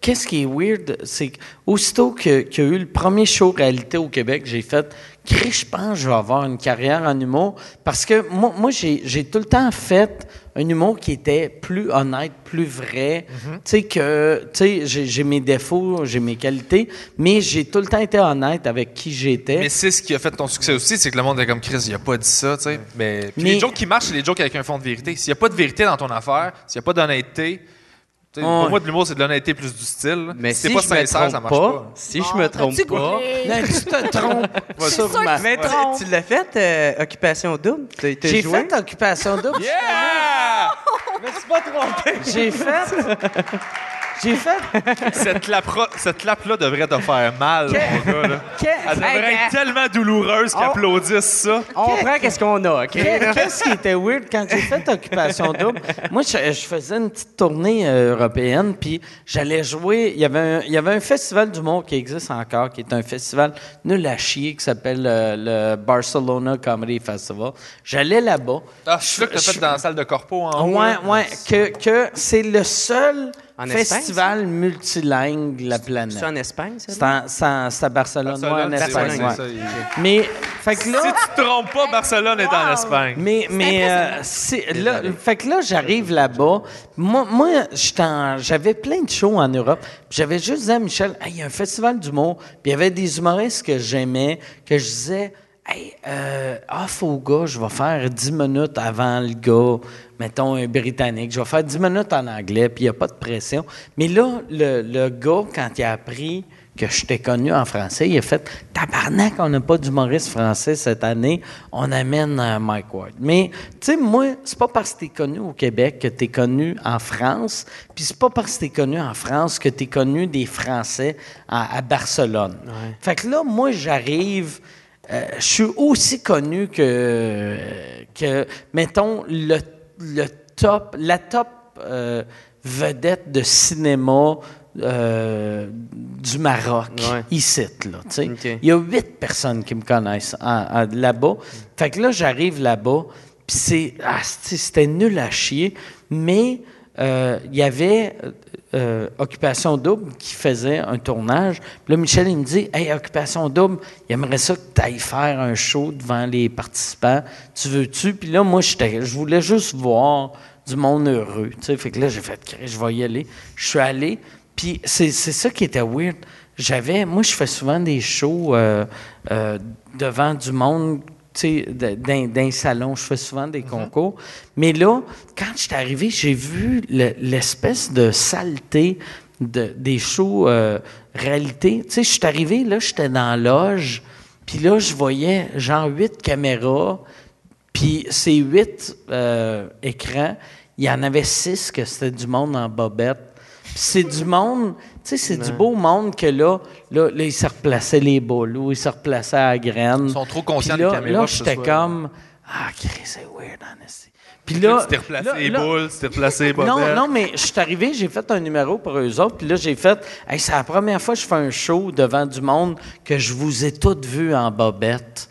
qu'est-ce qui est weird, c'est qu'aussitôt que- qu'il y a eu le premier show réalité au Québec, j'ai fait, je pense que je vais avoir une carrière en humour. Parce que moi, moi j'ai tout le temps fait un humour qui était plus honnête, plus vrai. Mm-hmm. Tu sais, que, tu sais, j'ai mes défauts, j'ai mes qualités, mais j'ai tout le temps été honnête avec qui j'étais. Mais c'est ce qui a fait ton succès aussi, c'est que le monde est comme Chris, il a pas dit ça, tu sais. Mais, Mais- les jokes qui marchent, c'est les jokes avec un fond de vérité. S'il n'y a pas de vérité dans ton affaire, s'il n'y a pas d'honnêteté, pour moi, de l'humour, c'est de l'honnêteté plus du style. Mais si si t'es pas je me sincère, trompe ça marche pas. si je me trompe t'as-tu pas. Non, tu te trompes. Sûrement. Mais tu l'as fait, euh, Occupation Double? J'ai joué? fait Occupation Double. Yeah! Je me suis pas trompé. J'ai fait. J'ai fait. cette clap-là devrait te faire mal, mon gars. Là. Elle devrait Hey, être tellement douloureuse qu'ils Oh. applaudissent ça. On prend qu'est-ce qu'on a, OK? que- Qu'est-ce qui était weird quand j'ai fait Occupation Double? Moi, je, je faisais une petite tournée euh, européenne, puis j'allais jouer. Il y avait un, il y avait un festival d'humour qui existe encore, qui est un festival nul à chier, qui s'appelle euh, le Barcelona Comedy Festival. J'allais là-bas. Ah, je suis là que t'as fait dans la salle de corpo en haut. Ouais, ouais, que, que c'est le seul En Espagne, festival multilingue de la planète. C'est en Espagne, ça? C'est en- en- à Barcelone, ouais, en Barcelone, c'est- Espagne. ouais, ouais. c'est ça, il- Mais, fait que là. Si tu te trompes pas, Barcelone est en Espagne. Mais, mais euh, c'est- là, fait que là, j'arrive là-bas. Moi, moi j'étais en- j'avais plein de shows en Europe. Puis J'avais juste dit à Michel, Hey, il y a un festival d'humour. Puis il y avait des humoristes que j'aimais, que je disais, hey, euh, off au gars, je vais faire 10 minutes avant le gars, mettons un Britannique. Je vais faire 10 minutes en anglais, puis il n'y a pas de pression. Mais là, le, le gars, quand il a appris que j'étais connu en français, il a fait Tabarnak, on n'a pas d'humoriste français cette année, on amène euh, Mike Ward. Mais, tu sais, moi, c'est pas parce que t'es connu au Québec que t'es connu en France, puis c'est pas parce que t'es connu en France que t'es connu des Français à, à Barcelone. Fait que là, moi, j'arrive. Euh, je suis aussi connu que, que mettons, le, le top, la top euh, vedette de cinéma euh, du Maroc, Ouais. ici, là. Il y a huit personnes qui me connaissent en- en- là-bas. Fait que là, j'arrive là-bas, puis ah, c'était nul à chier, mais euh, il y avait euh, Occupation Double qui faisait un tournage. Puis là, Michel, il me dit, « Hey, Occupation Double, il aimerait ça que tu ailles faire un show devant les participants. Tu veux-tu? » Puis là, moi, je voulais juste voir du monde heureux, tu. Fait que là, j'ai fait, je vais y aller. Je suis allé, puis c'est ça qui était weird. J'avais, moi, je fais souvent des shows euh, devant du monde, dans, dans un salon. Je fais souvent des concours. Mais là, quand je suis arrivé, j'ai vu le- l'espèce de saleté de, des shows euh, réalité. Tu sais, je suis arrivé, là, j'étais dans la loge, puis là, je voyais genre huit caméras, puis ces huit euh, écrans, il y en avait six que c'était du monde en bobette. C'est du monde, tu sais, c'est du beau monde que là, là, là, ils se replaçaient les boules, ou ils se replaçaient à la graine. Ils sont trop conscients Puis là, des caméras Là, j'étais comme, ah, Chris, c'est weird, honesty. Puis Là, tu t'es replacé là- les boules, tu t'es replacé les non, non, mais je suis arrivé, j'ai fait un numéro pour eux autres, puis là, j'ai fait, hey, c'est la première fois que je fais un show devant du monde que je vous ai toutes vues en bobette.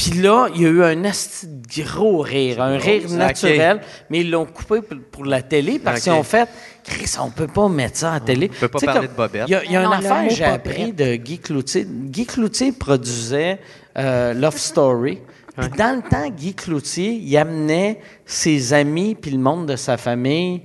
Puis là, il y a eu un gros rire, un rire naturel, mais ils l'ont coupé pour, la télé parce qu'ils ont fait Chris, on peut pas mettre ça à la télé. peut pas parler comme- de bobette. Il y a, il y a Non, une affaire que j'ai appris de Guy Cloutier. Guy Cloutier produisait euh, Love Story. Puis dans le temps, Guy Cloutier, il amenait ses amis puis le monde de sa famille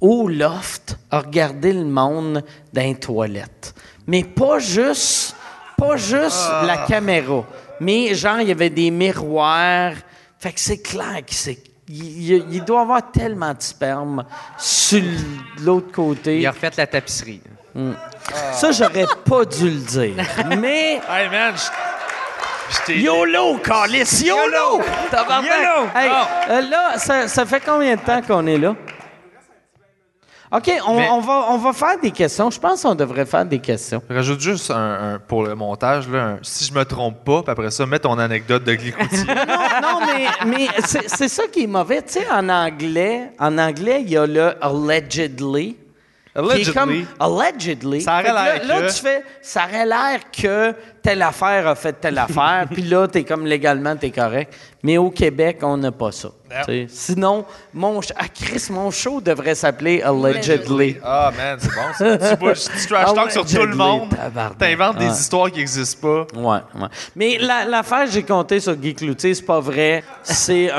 au loft à regarder le monde dans les toilettes. Mais pas juste, pas juste la caméra. Mais genre, il y avait des miroirs. Fait que c'est clair qu'il s'est- il, doit avoir tellement de sperme sur l'autre côté. Il a refait la tapisserie. Ça, j'aurais pas dû le dire. Mais Hey man, YOLO, Carlis! YOLO! YOLO! Hey, euh, là, ça, ça fait combien de temps qu'on est là? OK, on, Mais- on va, on va faire des questions. Je pense qu'on devrait faire des questions. Rajoute juste un, un- pour le montage, là, un- si je me trompe pas, puis après ça, mets ton anecdote de Glicouti. non, non, mais, mais c'est c'est ça qui est mauvais. Tu sais, en anglais, en anglais, il y a le allegedly. Qui est comme allegedly? Ça aurait Fait que là- l'air Là, que- tu fais, ça aurait l'air que telle affaire a fait telle affaire, puis là, t'es comme légalement, t'es correct. Mais au Québec, on n'a pas ça. Sinon, mon, ch- ah, Chris, mon show devrait s'appeler Allegedly. Ah, man, c'est bon ça. Tu, tu trash talk sur tout le monde. T'inventes des Ouais. histoires qui n'existent pas. Ouais, ouais. Mais la- l'affaire j'ai compté sur Guy Cloutier, c'est pas vrai. C'est un,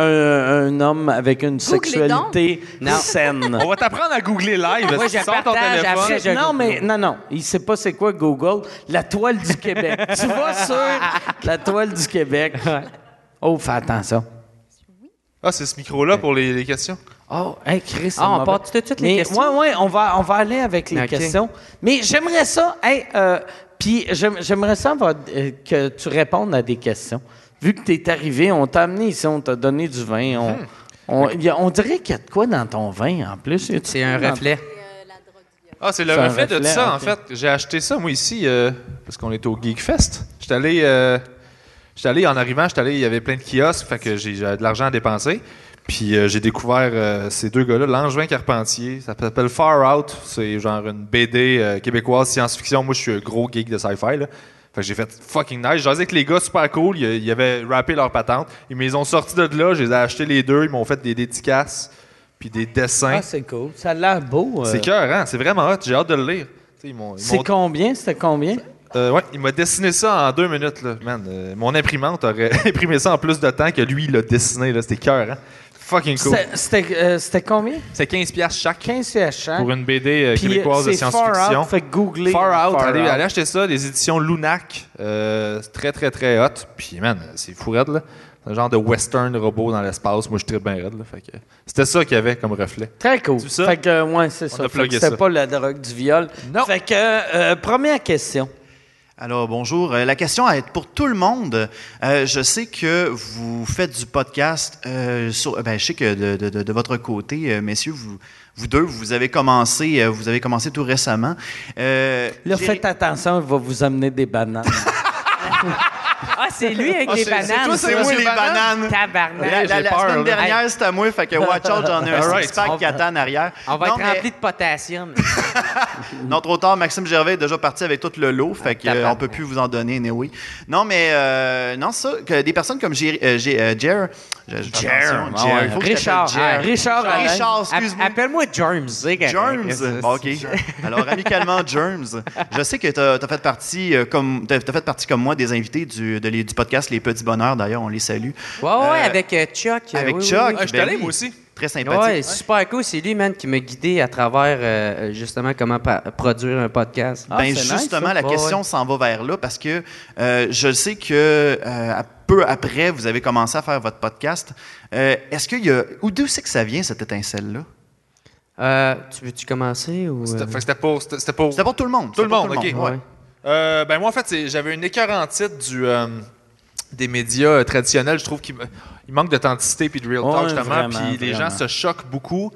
un homme avec une sexualité saine. On va t'apprendre à googler live. Moi, ton téléphone? après, Non, mais non, non. Il sait pas c'est quoi Google. La toile du Québec. tu vas sur la toile du Québec. Oh, fais attention. Ah, c'est ce micro-là pour les, les questions. Oh, hey, Chris. c'est Ah, on part tout de suite les questions? Ouais, ouais, on va, on va aller avec les questions. Mais j'aimerais ça, hey, euh, puis j'aime- j'aimerais ça avoir, euh, que tu répondes à des questions. Vu que tu es arrivé, on t'a amené ici, on t'a donné du vin. On, Hmm. on, a- on dirait qu'il y a de quoi dans ton vin en plus. C'est un dans- reflet. Ah, c'est le reflet, de ça, en fait. J'ai acheté ça, moi, ici, euh, parce qu'on était au Geek Fest. J'étais allé, euh, j'étais allé, en arrivant, j'étais allé, il y avait plein de kiosques, fait que j'ai j'avais de l'argent à dépenser. Puis euh, j'ai découvert euh, ces deux gars-là, Langevin Carpentier, ça s'appelle Far Out, c'est genre une BD euh, québécoise science-fiction. Moi, je suis un gros geek de sci-fi, là. Fait que j'ai fait fucking nice. J'ai avec les gars super cool, ils, ils avaient rappé leur patente. Ils me les ont sortis de là, je les ai achetés les deux, ils m'ont fait des dédicaces, puis des dessins. Ah, c'est cool. Ça a l'air beau. euh. c'est cœur, hein? C'est vraiment hot, j'ai hâte de le lire. Tu sais, ils m'ont- ils C'est combien? C'était combien? euh, ouais, il m'a dessiné ça en deux minutes, là. Man, euh, mon imprimante aurait imprimé ça en plus de temps que lui, il l'a dessiné, là. C'était cœur, hein? Fucking cool. C'était- C'était euh, c'était combien? C'est 15$ piastres chaque 15 CH. pour une BD euh, Puis, québécoise de c'est Far science-fiction. Out, fait que googlez Far Out, Far allez, Out. allez acheter ça, les éditions Lunac. Euh, c'est très, très, très hot. Puis, man, c'est fou raide, là. C'est un genre de western robot dans l'espace. Moi, je suis très bien raide, là. Fait que c'était ça qu'il y avait comme reflet. Très cool. Vois ça? Fait que, euh, ouais, c'est ça. a Fait que plugué C'était ça. pas la drogue du viol. Non. Fait que, euh, première question. Alors, bonjour. Euh, la question va être pour tout le monde. Euh, je sais que vous faites du podcast. euh, sur, ben, je sais que de, de- de- de votre côté, euh, messieurs, vous, vous deux, vous avez commencé, euh, vous avez commencé tout récemment. Euh, Là, j'ai- faites attention, il va vous amener des bananes. Ah, c'est lui avec Ah, les c'est- bananes. c'est toi, c'est moi, les bananes. Tabarnak. La, la- j'ai la peur, semaine là. dernière, c'était à moi, fait que watch out, j'en ai un Alright. six-pack On qui attend en arrière. On va Non, être mais rempli de potassium. Non, trop tard, Maxime Gervais est déjà parti avec tout le lot, fait que, euh, tabarnak. on peut plus vous en donner, anyway. Non, mais euh, non, ça, que des personnes comme Jer, euh, Jer, euh, Jer, je- je fais attention, Jer, ouais. il faut que je Richard. t'appelle Jer. Ah, Richard, Alain. Richard, App-. Appelle-moi Germs. c'est correct. Germs. Bon, OK. Alors, amicalement, Germs. Je sais que tu as, fait partie, euh, comme, t'as- t'as fait partie comme moi des invités du, de les- du podcast Les Petits Bonheurs. D'ailleurs, on les salue. Ouais, ouais, Euh, avec euh, Chuck. avec oui, Chuck. oui, oui. Ah, je ben moi aussi. Très sympathique. Ouais, super cool. C'est lui, man, qui m'a guidé à travers euh, justement comment produire un podcast. Ah, ben nice, justement, la Ouais, question ouais. s'en va vers là parce que euh, je sais que euh, peu après, vous avez commencé à faire votre podcast. Euh, Est-ce qu'il y a... Ou d'où c'est que ça vient, cette étincelle-là? Euh, tu veux-tu commencer ou. C'était pour. Pour. C'était pour tout le monde. Tout le C'était pour monde, OK. ouais. Euh, ben moi, en fait, j'avais une écœurantite du, euh, des médias euh, traditionnels. Je trouve qu'il manque d'authenticité puis de real talk, Ouais, justement. Puis les gens se choquent beaucoup.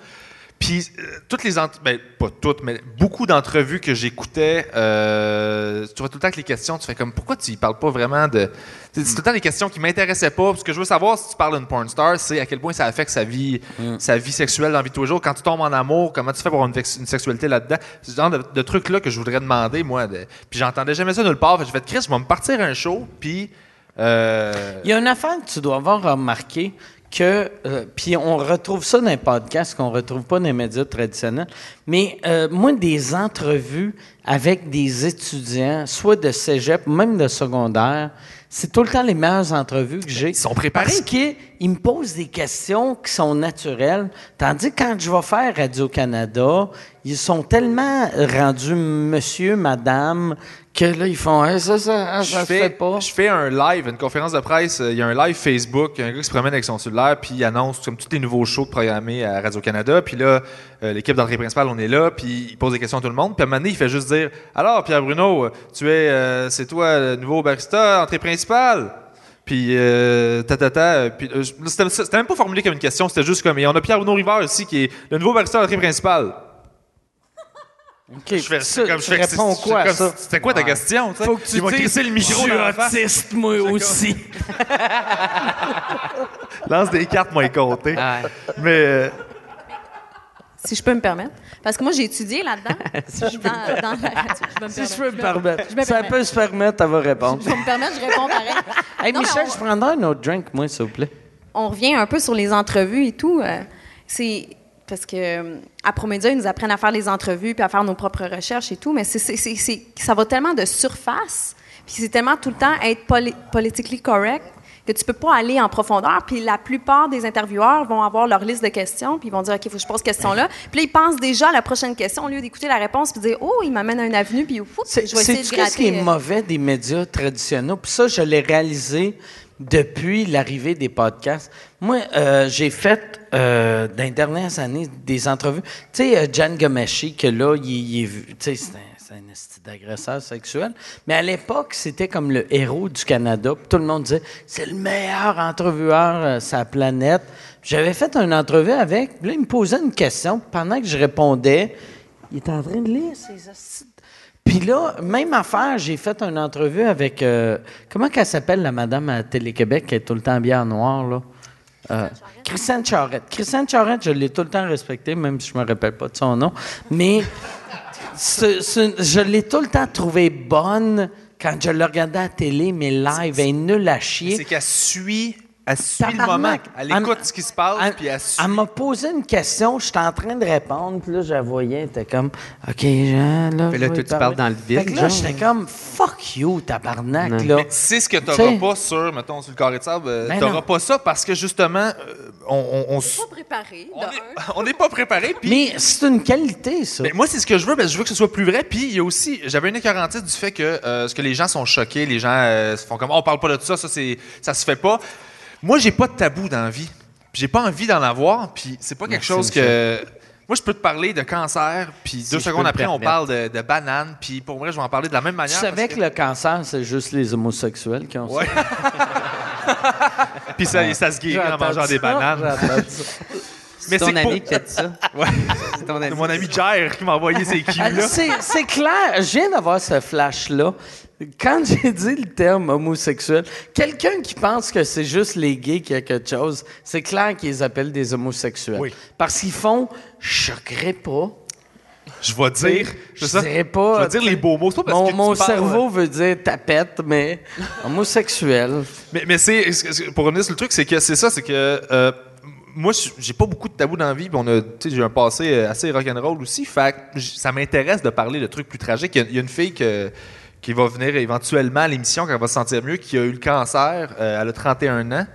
Puis euh, toutes les... Ben, pas toutes, mais beaucoup d'entrevues que j'écoutais, euh, tu vois tout le temps que les questions, tu fais comme, pourquoi tu y parles pas vraiment de... C'est tout le temps des questions qui m'intéressaient pas. Ce que je veux savoir, si tu parles d'une porn star, c'est à quel point ça affecte sa vie, sa vie sexuelle dans la vie de tous les jours. Quand tu tombes en amour, comment tu fais pour avoir une, sexualité là-dedans? C'est ce genre de, de trucs-là que je voudrais demander, moi. de- Puis j'entendais jamais ça nulle part. Fait que J'ai fait, Chris, je vais me partir un show, puis Euh, Il y a une affaire que tu dois avoir remarqué que, euh, puis on retrouve ça dans les podcasts qu'on retrouve pas dans les médias traditionnels, mais euh, moi, des entrevues avec des étudiants, soit de cégep, même de secondaire, c'est tout le temps les meilleures entrevues que j'ai. Ils sont préparés. Parce qu'ils me posent des questions qui sont naturelles. Tandis que quand je vais faire Radio-Canada, ils sont tellement rendus monsieur, madame, que là, ils font Hey, ça, ça, je ça se fais, fait pas. je fais un live, une conférence de presse. euh, Il y a un live Facebook, il y a un gars qui se promène avec son cellulaire, puis il annonce comme tous les nouveaux shows programmés à Radio-Canada. Puis là, euh, l'équipe d'entrée principale, on est là, puis il pose des questions à tout le monde. Puis à un moment donné, il fait juste dire Alors, Pierre Bruno, tu es, euh, c'est toi le nouveau barista, entrée principale puis, euh, ta, ta, ta, puis, euh, c'était c'était même pas formulé comme une question, c'était juste comme, et on a Pierre Bruno Rivard ici, qui est le nouveau barista d'entrée principale. Je fais ça, comme, je tu fais, réponds quoi à comme- ça? C'était quoi ta question? Faut que tu Il m'a dises, le micro je dans suis autiste, moi aussi. Lance des cartes, moi, compter. Ah, Mais, euh, Si je peux me permettre. Parce que moi, j'ai étudié là-dedans. dans, dans la radio. Je me Si je peux me permettre. je me Ça peut se permettre, elle va répondre. Je vais me permettre, je réponds pareil. Hey, Non, Michel, on- je prendrais un autre drink, moi, s'il vous plaît. on revient un peu sur les entrevues et tout. euh, c'est parce que euh, à Promédia, ils nous apprennent à faire les entrevues puis à faire nos propres recherches et tout, mais c'est, c'est- c'est- c'est- ça va tellement de surface, puis c'est tellement tout le temps être poli- politically correct que tu peux pas aller en profondeur. Puis la plupart des intervieweurs vont avoir leur liste de questions, puis ils vont dire, OK, il faut que je pose cette question-là. Puis là, ils pensent déjà à la prochaine question au lieu d'écouter la réponse puis dire, Oh, il m'amène à une avenue, puis ouf, je vais essayer de ce qui est gratter. euh, mauvais des médias traditionnels? Puis ça, je l'ai réalisé depuis l'arrivée des podcasts. Moi, euh, j'ai fait euh, dans les dernières années des entrevues. Tu sais, euh, Jan Gomeshi, que là, il, est vu. Tu sais, c'est un, un esti d'agresseur sexuel. Mais à l'époque, c'était comme le héros du Canada. Tout le monde disait, c'est le meilleur entrevueur euh, la planète. J'avais fait une entrevue avec. Là, il me posait une question. Pendant que je répondais, il était en train de lire ses puis là, même affaire, j'ai fait une entrevue avec. euh, comment qu'elle s'appelle, la madame à Télé-Québec, qui est tout le temps bien en noir, là? Euh, Christiane Charette. Christiane Charette, je l'ai tout le temps respectée, même si je me rappelle pas de son nom. Mais ce- ce- je l'ai tout le temps trouvée bonne quand je le regardais à la télé, mais live, elle est nulle à chier. c'est qu'elle suit, elle suit le moment. Elle écoute ce qui se passe, Elle, puis elle suit. elle m'a posé une question, j'étais en train de répondre, puis là, je la voyais, elle était comme, OK, Jean, là. Je là, toi, tu parles dans le vide, Fait que là, j'étais comme, fuck you, tabarnak, là. Mais c'est ce que n'auras pas sur, mettons, sur le carré de sable. euh, Ben tu n'auras non. pas ça parce que, justement, euh, on, on, on, s- pas préparé. on n'est pas préparé. Puis, Mais c'est une qualité, ça. Mais moi, c'est ce que je veux, parce que je veux que ce soit plus vrai. Puis il y a aussi, j'avais une écœurantite du fait que euh, ce que les gens sont choqués, les gens se font comme, Oh, on parle pas de ça, ça c'est, ça se fait pas. Moi, j'ai pas de tabou dans la vie. Puis j'ai pas envie d'en avoir. Puis c'est pas quelque Merci, chose que. Moi, je peux te parler de cancer, puis deux secondes après, on parle de, de banane, puis pour vrai, je vais en parler de la même Tu manière. savais parce que le cancer, c'est juste les homosexuels qui ont Ouais. ça? Puis ça, ça se guérit en mangeant ça, des bananes. C'est Mais ton ami qui t'a dit ça. Ouais. C'est ton ami. C'est mon ami Jair qui m'a envoyé ces Ah, cues-là. C'est c'est clair, je viens d'avoir ce flash-là. Quand j'ai dit le terme homosexuel, quelqu'un qui pense que c'est juste les gays qui a quelque chose, c'est clair qu'ils appellent des homosexuels. Oui. Parce qu'ils font « je choquerai pas Je vais » dire. Je ça? dirais pas... Je vais dire les beaux mots. Pas parce Mon, que mon parles- cerveau veut dire tapette, mais homosexuel. Mais, mais c'est ce- ce- pour revenir sur le truc, c'est que c'est ça, c'est que euh, moi, je- j'ai pas beaucoup de tabous dans la vie, on a, j'ai un passé euh, assez rock'n'roll aussi. Fait ça m'intéresse de parler de trucs plus tragiques. Il y a, il y a une fille que- qui va venir éventuellement à l'émission quand elle va se sentir mieux, qui a eu le cancer. euh, elle a 31 ans.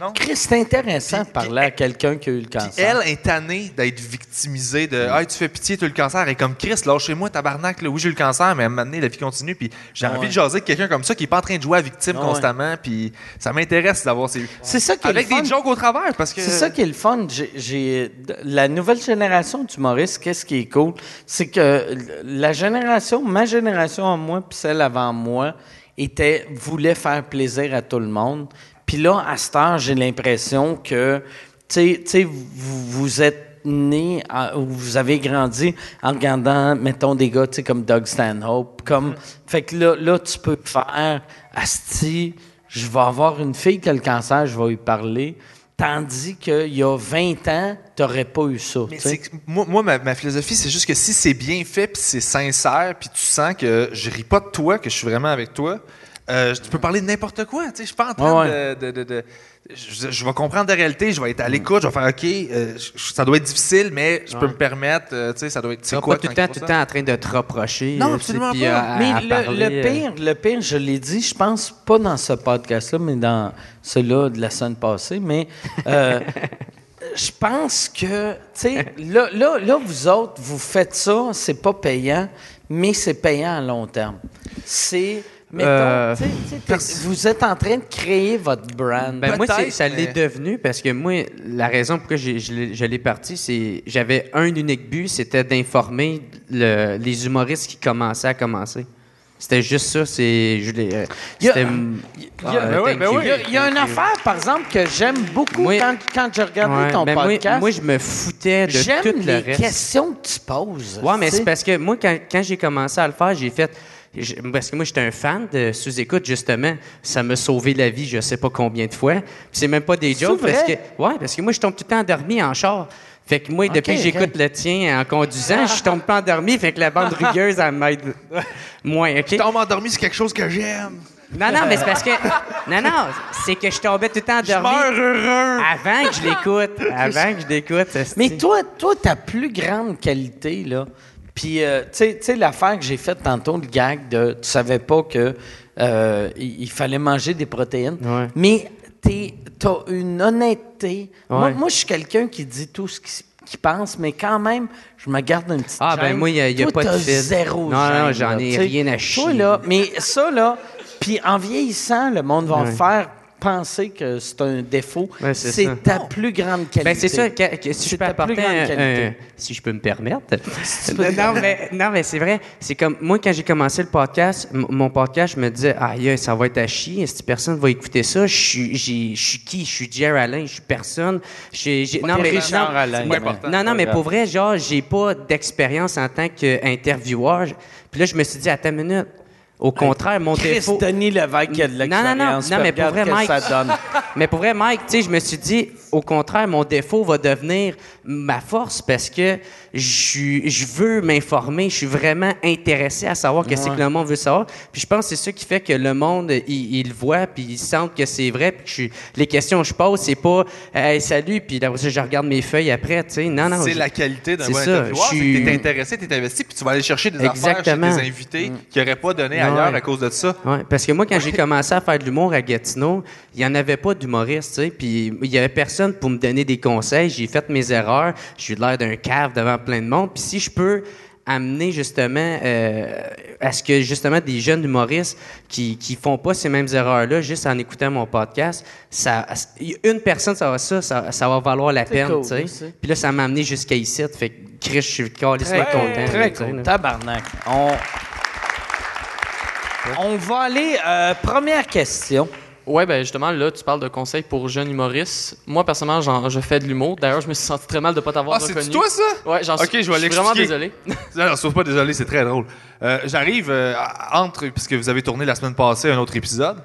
Non? Chris, c'est intéressant de parler à quelqu'un qui a eu le cancer. elle est tannée d'être victimisée de Hey, tu fais pitié, tu as eu le cancer. Est comme Chris, lâchez-moi, tabarnak. Là. Oui, j'ai eu le cancer, mais à un moment donné, la vie continue. Puis j'ai Ouais. envie de jaser avec quelqu'un comme ça qui est pas en train de jouer à victime Ouais. constamment. Puis ça m'intéresse d'avoir ces. C'est ça qui est Avec le fun. des jokes au travers, parce que. C'est ça qui est le fun. J'ai- J'ai la nouvelle génération d'humoristes. Qu'est-ce qui est cool, c'est que la génération, ma génération en moi, puis celle avant moi, était voulait faire plaisir à tout le monde. Puis là, à cette heure, j'ai l'impression que, tu sais- tu sais, vous, vous êtes né, à- ou vous avez grandi en regardant, mettons, des gars, tu sais, comme Doug Stanhope, comme, fait que là, là, tu peux faire, asti, je vais avoir une fille qui a le cancer, je vais lui parler. Tandis qu'il y a 20 ans, tu n'aurais pas eu ça. Mais moi, moi, ma, ma philosophie, c'est juste que si c'est bien fait, puis c'est sincère, puis tu sens que je ris pas de toi, que je suis vraiment avec toi, euh, tu peux parler de n'importe quoi. Tu sais, je suis pas en train Ouais, de, de- de- de- je, je vais comprendre la réalité, je vais être à l'écoute, je vais faire OK, euh, je- ça doit être difficile, mais je peux me permettre. euh, tu sais, ça doit être. Tu C'est quoi pas tout le temps, tout le temps en train de te reprocher. Non, absolument pas. à- à Mais le, parler, le pire, le pire, je l'ai dit, je pense pas dans ce podcast-là, mais dans celui-là de la semaine passée, mais euh, je pense que, tu sais, là, là, là, vous autres, vous faites ça, c'est pas payant, mais c'est payant à long terme. C'est, mettons, Euh, vous êtes en train de créer votre brand. Ben moi, ça mais- l'est devenu parce que moi, la raison pourquoi j'ai- je l'ai- je l'ai parti, c'est j'avais un unique but, c'était d'informer le- les humoristes qui commençaient à commencer. C'était juste ça, c'est... Je l'ai, Il y a- c'était- il y a- Ah, ben oui, thank ben you. oui. Il y a, il y a une affaire, par exemple, que j'aime beaucoup Moi- quand, quand je regardais Ouais, ton ben moi- podcast. Moi, je me foutais de tout J'aime le les questions que tu poses. Ouais, mais c'est parce que moi, quand, quand j'ai commencé à le faire, j'ai fait. Je- Parce que moi, j'étais un fan de sous-écoute, justement. Ça m'a sauvé la vie, je sais pas combien de fois. Puis c'est même pas des jokes. Parce que, vrai? ouais, parce que moi, je tombe tout le temps endormi en char. Fait que moi, depuis que j'écoute le tien en conduisant, je tombe pas endormi. Fait que la bande rugueuse, elle m'aide moins, OK? Tombe endormi, c'est quelque chose que j'aime. Non, non, mais c'est parce que. Non, non, c'est que je tombais tout le temps Je endormi. meurs heureux. Avant que je l'écoute. Avant que je l'écoute. Mais toi, toi, ta plus grande qualité, là, puis, euh, tu sais- l'affaire que j'ai faite tantôt, le gag de tu savais pas que euh, il, il fallait manger des protéines, Ouais. mais t'as une honnêteté. Moi, Ouais. moi je suis quelqu'un qui dit tout ce qu'il qu'il pense, mais quand même, je me garde une petite Ah, ben moi, il y a- y a Toi, pas de fil. zéro Non, non, j'en ai rien à Toi, chier. là, mais ça, là, puis en vieillissant, le monde va Ouais. faire penser que c'est un défaut. Ouais, c'est ta plus grande qualité. Ben, c'est ça, que, que si je peux apporter un, un- si je peux me permettre. non, mais, non, mais c'est vrai. C'est comme, moi, quand j'ai commencé le podcast, mon podcast, je me disais, aïe, ça va être à chier. Si personne va écouter ça, je suis, j'ai- je suis qui? Je suis Jerry Alain, je suis personne. J'ai- j'ai- non, mais, Richard non, Alain, non, mais- non, non, mais Pas pour vrai, genre, j'ai pas d'expérience en tant qu'intervieweur. Puis là, je me suis dit, attends une minute. Au contraire, mon Chris défaut. Denis Lévesque qui a de Non, non, non, l'expérience. non, puis mais pour vrai, Mike- ça donne. Mais pour vrai, Mike, tu sais, je me suis dit, au contraire, mon défaut va devenir ma force parce que je suis- je veux m'informer, je suis vraiment intéressé à savoir qu'est-ce que le monde veut savoir. Puis je pense que c'est ça qui fait que le monde, il, il le voit, puis il sent que c'est vrai. Puis que je suis- les questions que je pose, c'est pas hey, salut, puis ça, je regarde mes feuilles après, tu sais. Non, non. C'est la qualité d'un bon ça, intervieweur, je c'est suis- que t'es intéressé, t'es investi, puis tu vas aller chercher des Exactement. affaires chez des invités qui n'auraient pas donné Ouais. ailleurs à cause de ça. Ouais, parce que moi, quand j'ai commencé à faire de l'humour à Gatineau, il n'y en avait pas d'humoriste, tu sais, puis il y avait personne pour me donner des conseils. J'ai fait mes erreurs, j'ai eu l'air d'un cave devant plein de monde. Puis si je peux amener justement euh, à ce que justement des jeunes humoristes qui qui font pas ces mêmes erreurs-là juste en écoutant mon podcast, ça une personne ça va ça ça, ça va valoir la peine, cool, tu sais. aussi. Puis là ça m'a amené jusqu'à ici, fait que Chris, je suis Très, content. très cool. là. Tabarnak. On, on va aller. euh, première question. Ouais, ben justement, là, tu parles de conseils pour jeunes humoristes. Moi, personnellement, je fais de l'humour. D'ailleurs, je me suis senti très mal de ne pas t'avoir Ah, reconnu. c'est toi ça? Ouais, j'en Ok, suis, je vais suis vraiment désolé. Non, surtout pas désolé, c'est très drôle. Euh, J'arrive euh, entre, puisque vous avez tourné la semaine passée un autre épisode.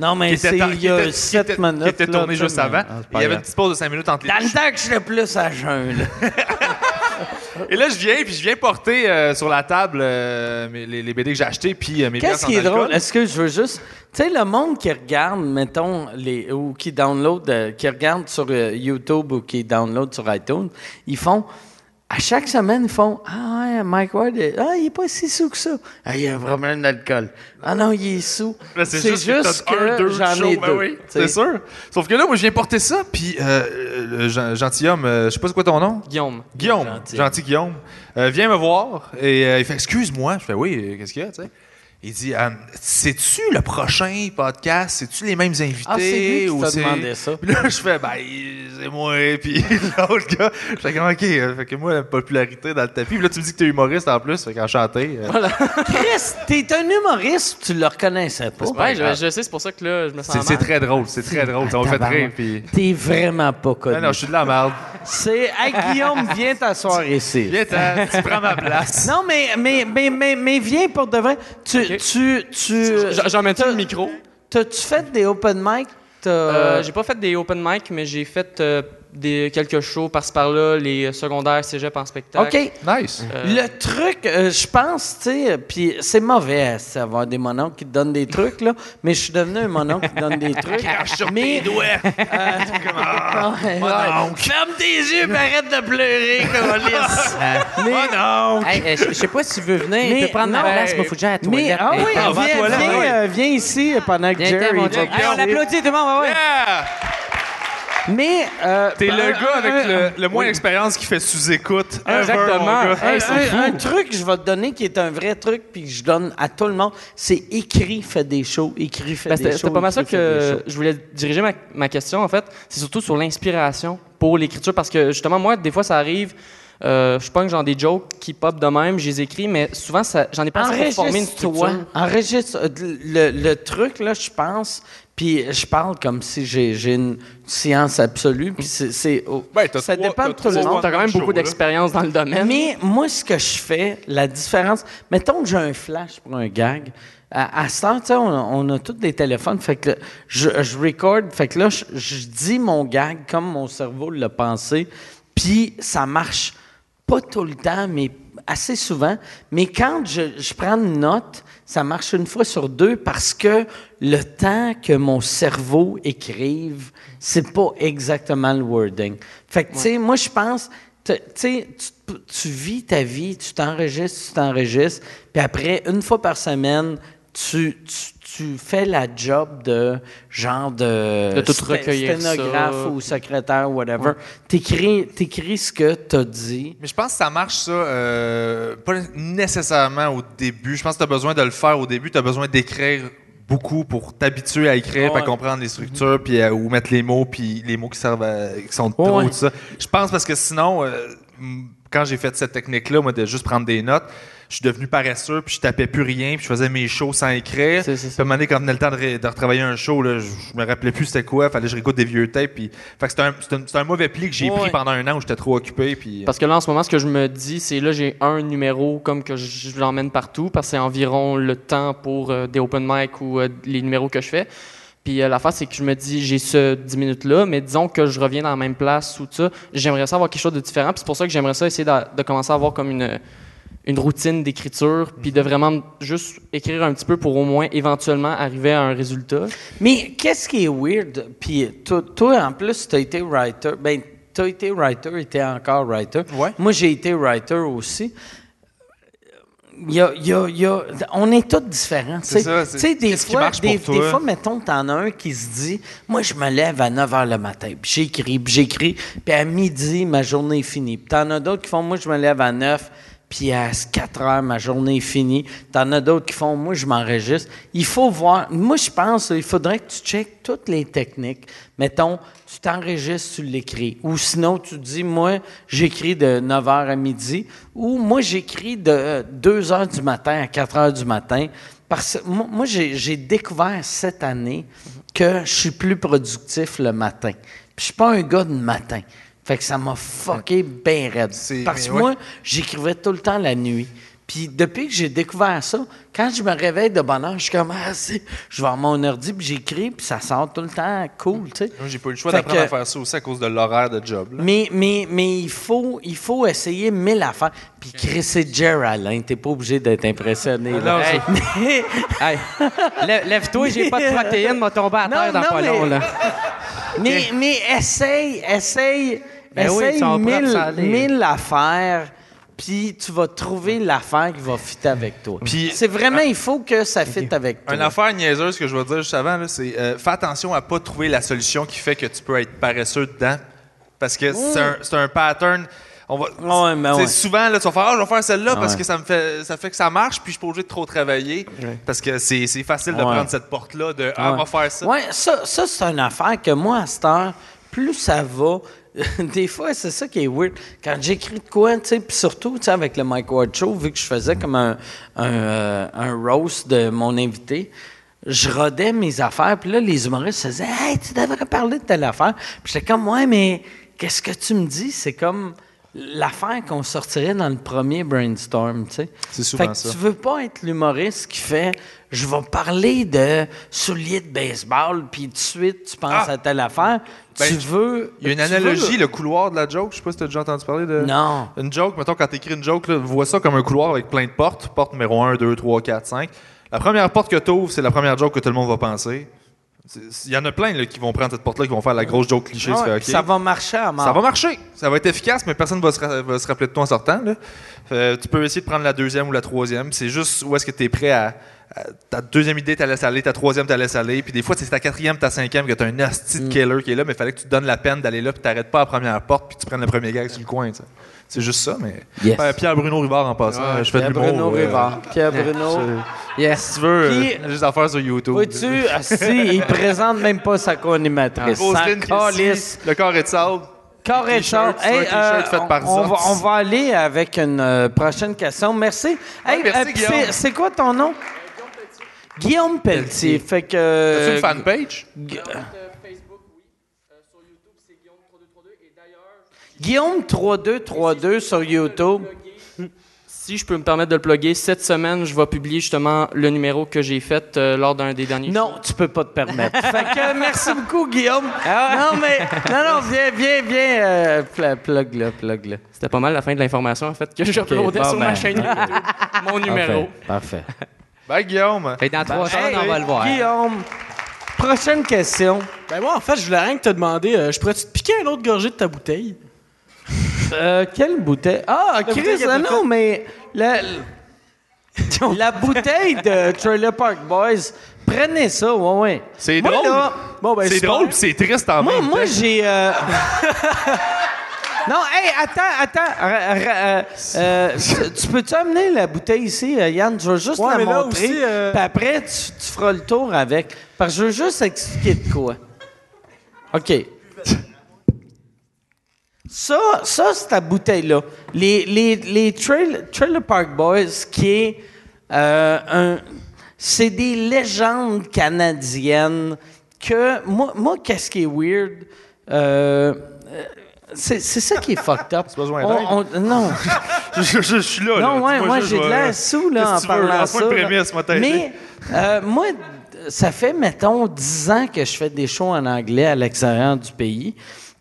Non, mais c'est il y a était- qui 7 était- minutes. qui était tourné juste avant. Ah, Il y avait une petite pause de 5 minutes entre les Dans le temps que j'étais plus à jeun, là. Et là, je viens, puis je viens porter euh, sur la table euh, mes- les, les BD que j'ai achetés, puis euh, mes Qu'est-ce qui est alcool. drôle? Est-ce que je veux juste. Tu sais, le monde qui regarde, mettons, les, ou qui download, euh, qui regarde sur YouTube ou qui download sur iTunes, ils font. À chaque semaine, ils font Ah ouais, Mike Ward, ah, il est pas si sous que ça. Ah, il a un problème d'alcool. Ah non, il est sous. C'est juste, que, j'en ai ben deux. oui, sais. c'est sûr. Sauf que là, moi, je viens porter ça, puis euh, le gen- gentilhomme, euh, je sais pas c'est quoi ton nom? Guillaume. Guillaume, Gentil. gentil, Guillaume, euh, vient me voir et euh, il fait Excuse-moi. Je fais Oui, euh, qu'est-ce qu'il y a, tu sais? Il dit euh, C'est-tu le prochain podcast? C'est-tu les mêmes invités Ah, c'est lui qui ou t'a c'est- demandé ça. Puis là, je fais Ben, c'est moi. Puis l'autre gars, je fais comme OK. euh, Fait que moi, la popularité dans le tapis. Puis là, tu me dis que t'es humoriste en plus, fait qu'enchanté. euh. Chris, t'es un humoriste, tu le reconnaissais pas. Ouais, je, je sais, c'est pour ça que là, je me sens C'est mal. c'est très drôle, c'est très drôle. Ça m'a fait rire. Puis. T'es vraiment pas connu. Non, non, je suis de la merde. C'est. Hey, Guillaume, viens t'asseoir ici. Viens, tu prends ma place. Non, mais, mais, mais, mais, mais viens pour de vrai. Tu. Tu, tu J- J'en mets t'as- le micro? T'as-tu fait des open mic? Euh, j'ai pas fait des open mic, mais j'ai fait euh, des, quelques shows par-ci par-là, les secondaires, cégep en spectacle. OK. Nice. Euh, Le truc, euh, je pense, tu sais, puis c'est mauvais c'est avoir des mononcles qui te donnent des trucs, là, mais je suis devenu un mononcle qui donne des trucs. mais, tes doigts! Ferme tes yeux et arrête de pleurer, Colis! mais, Hey, euh, je je sais pas si tu veux venir, Mais tu peux prendre ma non. place, moi, faut que j'aille à la mais, toilette. ah oui, viens, viens, euh, ici pendant que Viens, Jerry. Hey, on applaudit tout le monde, ouais, ouais. Yeah! Mais, euh, T'es le un- gars avec le, le moins d'expérience qui fait sous-écoute. Exactement. Un, Hey, c'est un- fou. un truc que je vais te donner qui est un vrai truc puis que je donne à tout le monde, c'est écrit, fait des shows, écrit, fait Ben, des shows. c'était pas mal ça que je voulais diriger ma, ma question, en fait. C'est surtout sur l'inspiration pour l'écriture, parce que justement, moi, des fois, ça arrive. Euh, je pense genre des jokes qui pop de même, je les écris, mais souvent, ça- j'en ai pas assez pour former une structure. Enregistre euh, le, le truc, là, je pense, puis je parle comme si j'ai j'ai une science absolue, puis c'est... c'est- oh, Ben, t'as ça trois- dépend de tout le monde. T'as quand même Show, beaucoup là. d'expérience dans le domaine. Mais moi, ce que je fais, la différence, mettons que j'ai un flash pour un gag. À, à ce temps, tu sais, on, a- on a tous des téléphones, fait que je, je record, fait que là, je, je dis mon gag comme mon cerveau l'a pensé, puis ça marche pas tout le temps, mais assez souvent. Mais quand je, je prends une note, ça marche une fois sur deux parce que le temps que mon cerveau écrive, c'est pas exactement le wording. Fait que, tu sais, moi, je pense, tu sais, tu, tu vis ta vie, tu t'enregistres, tu t'enregistres, puis après, une fois par semaine, tu, tu, tu fais la job de genre de, De tout sténographe ça. ou secrétaire, whatever. T'écris, t'écris ce que t'as dit. Mais je pense que ça marche, ça, euh, pas nécessairement au début. Je pense que tu as besoin de le faire au début. Tu as besoin d'écrire beaucoup pour t'habituer à écrire, Ouais. à comprendre les structures, puis à- où mettre les mots, puis les mots qui servent à- qui sont trop, Ouais. tout ça. Je pense parce que sinon, euh, quand j'ai fait cette technique-là, moi, de juste prendre des notes, je suis devenu paresseux, puis je tapais plus rien, puis je faisais mes shows sans écrire. C'est- c'est Puis ça. à un moment donné, quand venait le temps de, ré- de retravailler un show, là, je, je me rappelais plus c'était quoi, fallait que je réécoute des vieux tapes. Puis... Fait que c'était un, c'était un- c'était un mauvais pli que j'ai Ouais. pris pendant un an où j'étais trop occupé. Puis... Parce que là, en ce moment, ce que je me dis, c'est là, j'ai un numéro comme que je, je l'emmène partout, parce que c'est environ le temps pour euh, des open mic ou euh, les numéros que je fais. Puis euh, l'affaire, c'est que je me dis, j'ai ce 10 minutes-là, mais disons que je reviens dans la même place ou tout ça, j'aimerais ça avoir quelque chose de différent. Puis c'est pour ça que j'aimerais ça essayer de, de commencer à avoir comme une, une routine d'écriture, puis de vraiment juste écrire un petit peu pour au moins éventuellement arriver à un résultat. Mais qu'est-ce qui est weird? Puis toi, toi, en plus, tu as été writer. Ben, tu as été writer et tu encore writer. Ouais. Moi, j'ai été writer aussi. Il y a, il y a- il y a- on est tous différents. C'est tu sais. ça, c'est- Tu sais, des qui fois, des, pour des toi? fois, mettons, t'en as un qui se dit Moi, je me lève à 9 h le matin, puis j'écris, puis j'écris, puis à midi, ma journée est finie. Puis t'en as d'autres qui font Moi, je me lève à 9 puis à 4 heures, ma journée est finie. T'en as d'autres qui font, moi, je m'enregistre. Il faut voir. Moi, je pense, il faudrait que tu checkes toutes les techniques. Mettons, tu t'enregistres, tu l'écris. Ou sinon, tu dis, moi, j'écris de 9 h à midi. Ou moi, j'écris de 2 heures du matin à 4 heures du matin. Parce que moi, moi, j'ai découvert cette année que je suis plus productif le matin. Puis je suis pas un gars de matin. Fait que ça m'a fucké bien raide. Parce que ouais. moi, j'écrivais tout le temps la nuit. Puis depuis que j'ai découvert ça, quand je me réveille de bonne heure, je suis comme, ah, c'est- je vais à mon ordi, puis j'écris, puis ça sort tout le temps cool, tu sais. J'ai pas eu le choix d'apprendre à faire ça aussi à cause de l'horaire de job. là. Mais, mais, mais il, faut, il faut essayer mille affaires. Puis Chris, c'est Jer Alain, t'es pas obligé d'être impressionné. là. non, Hey, lève-toi, j'ai pas de protéines, m'a tombé à Non, terre dans non, pas mais- long, là. Mais, mais essaye, essaye, Ben oui, essaye mille, ça allait. mille affaires, puis tu vas trouver l'affaire qui va fitter avec toi. Puis- c'est vraiment, il faut que ça fitte avec toi. Une affaire niaiseuse que je vais dire juste avant, là, c'est euh, fais attention à pas trouver la solution qui fait que tu peux être paresseux dedans. Parce que c'est un, c'est un pattern. On va, Ouais, ouais. Souvent, là, tu vas faire Ah, je vais faire celle-là parce que ça me fait ça fait que ça marche, puis je suis pas obligé de trop travailler. Parce que c'est c'est facile de Ouais. prendre cette porte-là de Ah, on va faire ça. Ouais, ça, ça c'est une affaire que moi, à cette heure, plus ça va, des fois, c'est ça qui est weird. Quand j'écris de quoi, tu sais, puis surtout, tu avec le Mike Ward Show, vu que je faisais comme un, un, euh, un roast de mon invité, je rodais mes affaires, puis là, les humoristes se disaient « Hey, tu devrais parler de telle affaire. » Puis j'étais comme « Ouais, mais qu'est-ce que tu me dis? C'est comme... l'affaire qu'on sortirait dans le premier brainstorm, tu sais. C'est souvent fait que ça. tu veux pas être l'humoriste qui fait je vais parler de souliers de baseball puis tout de suite tu penses Ah! à telle affaire. Ben, tu veux Il y a une veux- analogie, le couloir de la joke. Je sais pas si tu as déjà entendu parler de. Non. Une joke, mettons, quand tu écris une joke, là, vois ça comme un couloir avec plein de portes. Porte numéro 1, 2, 3, 4, 5. La première porte que tu ouvres, c'est la première joke que tout le monde va penser. Il y en a plein là, qui vont prendre cette porte-là, qui vont faire la grosse joke cliché. Tu fais. Ça va marcher à mort. Ça va marcher. Ça va être efficace, mais personne ne va, se ra- va se rappeler de toi en sortant. là. Tu peux essayer de prendre la deuxième ou la troisième. C'est juste où est-ce que tu es prêt à, à- Ta deuxième idée, tu laisses aller. Ta troisième, tu laisses aller. Puis des fois, c'est ta quatrième, ta cinquième que tu as un asti de killer qui est là, mais il fallait que tu te donnes la peine d'aller là, puis tu pas à la première porte, puis tu prennes le premier gag sur le coin. C'est juste ça, mais. Yes. Ouais, Pierre Bruno Rivard en passant. Ouais, je fais Pierre. Bruno euh, Rivard. Pierre Bruno. Yes. Si tu veux, euh, juste en faire sur YouTube. Vois-tu, si, il présente même pas sa co-animatrice. Le corps est de sable. Un t-shirt fait on, va, on va aller avec une euh, prochaine question. Merci. Hey, merci, euh, Guillaume. c'est- quoi ton nom? Guillaume Pelletier. Fait que. As-tu euh, une fanpage? Gu- Guillaume 3232 sur YouTube. Si je peux me permettre de le plugger, cette semaine, je vais publier justement le numéro que j'ai fait euh, lors d'un des derniers Non, tu peux pas te permettre. fait que euh, merci beaucoup, Guillaume. Non, mais. Non, non, viens, viens, viens. euh, pl- plug là, plug là. C'était pas mal la fin de l'information, en fait, que j'uploadais bon, sur ben, ma chaîne YouTube. Mon numéro. Parfait. Ben, Guillaume. Dans trois semaines, on va le voir. Guillaume, prochaine question. Ben moi, en fait, je voulais rien que te demander, euh, je pourrais-tu te piquer un autre gorgée de ta bouteille? Euh, quelle bouteille? Ah, Chris, ah non, mais la, la bouteille de Trailer Park Boys, prenez ça, ouais, ouais. C'est Moi, drôle. là, Bon, ben, c'est drôle, puis c'est triste en moi, même moi temps. j'ai... euh, non, hey, attends, attends. euh, euh, tu peux-tu amener la bouteille ici, Yann? Je veux juste Ouais, la montrer. aussi, euh, Puis après, tu, tu feras le tour avec. Parce que je veux juste expliquer de quoi. OK. Ça, ça c'est ta bouteille-là. Les, les, les Trail- Trailer Park Boys, qui est euh, un. C'est des légendes canadiennes que. Moi, moi qu'est-ce qui est weird? Euh, euh, c'est c'est ça qui est fucked up. besoin On- on- non. je, je- je suis là. Non, là. ouais, moi, j'ai de l'air sous, là, en parlant ça. là. prémisse. Mais, euh, moi, ça fait, mettons, 10 ans que je fais des shows en anglais à l'extérieur du pays.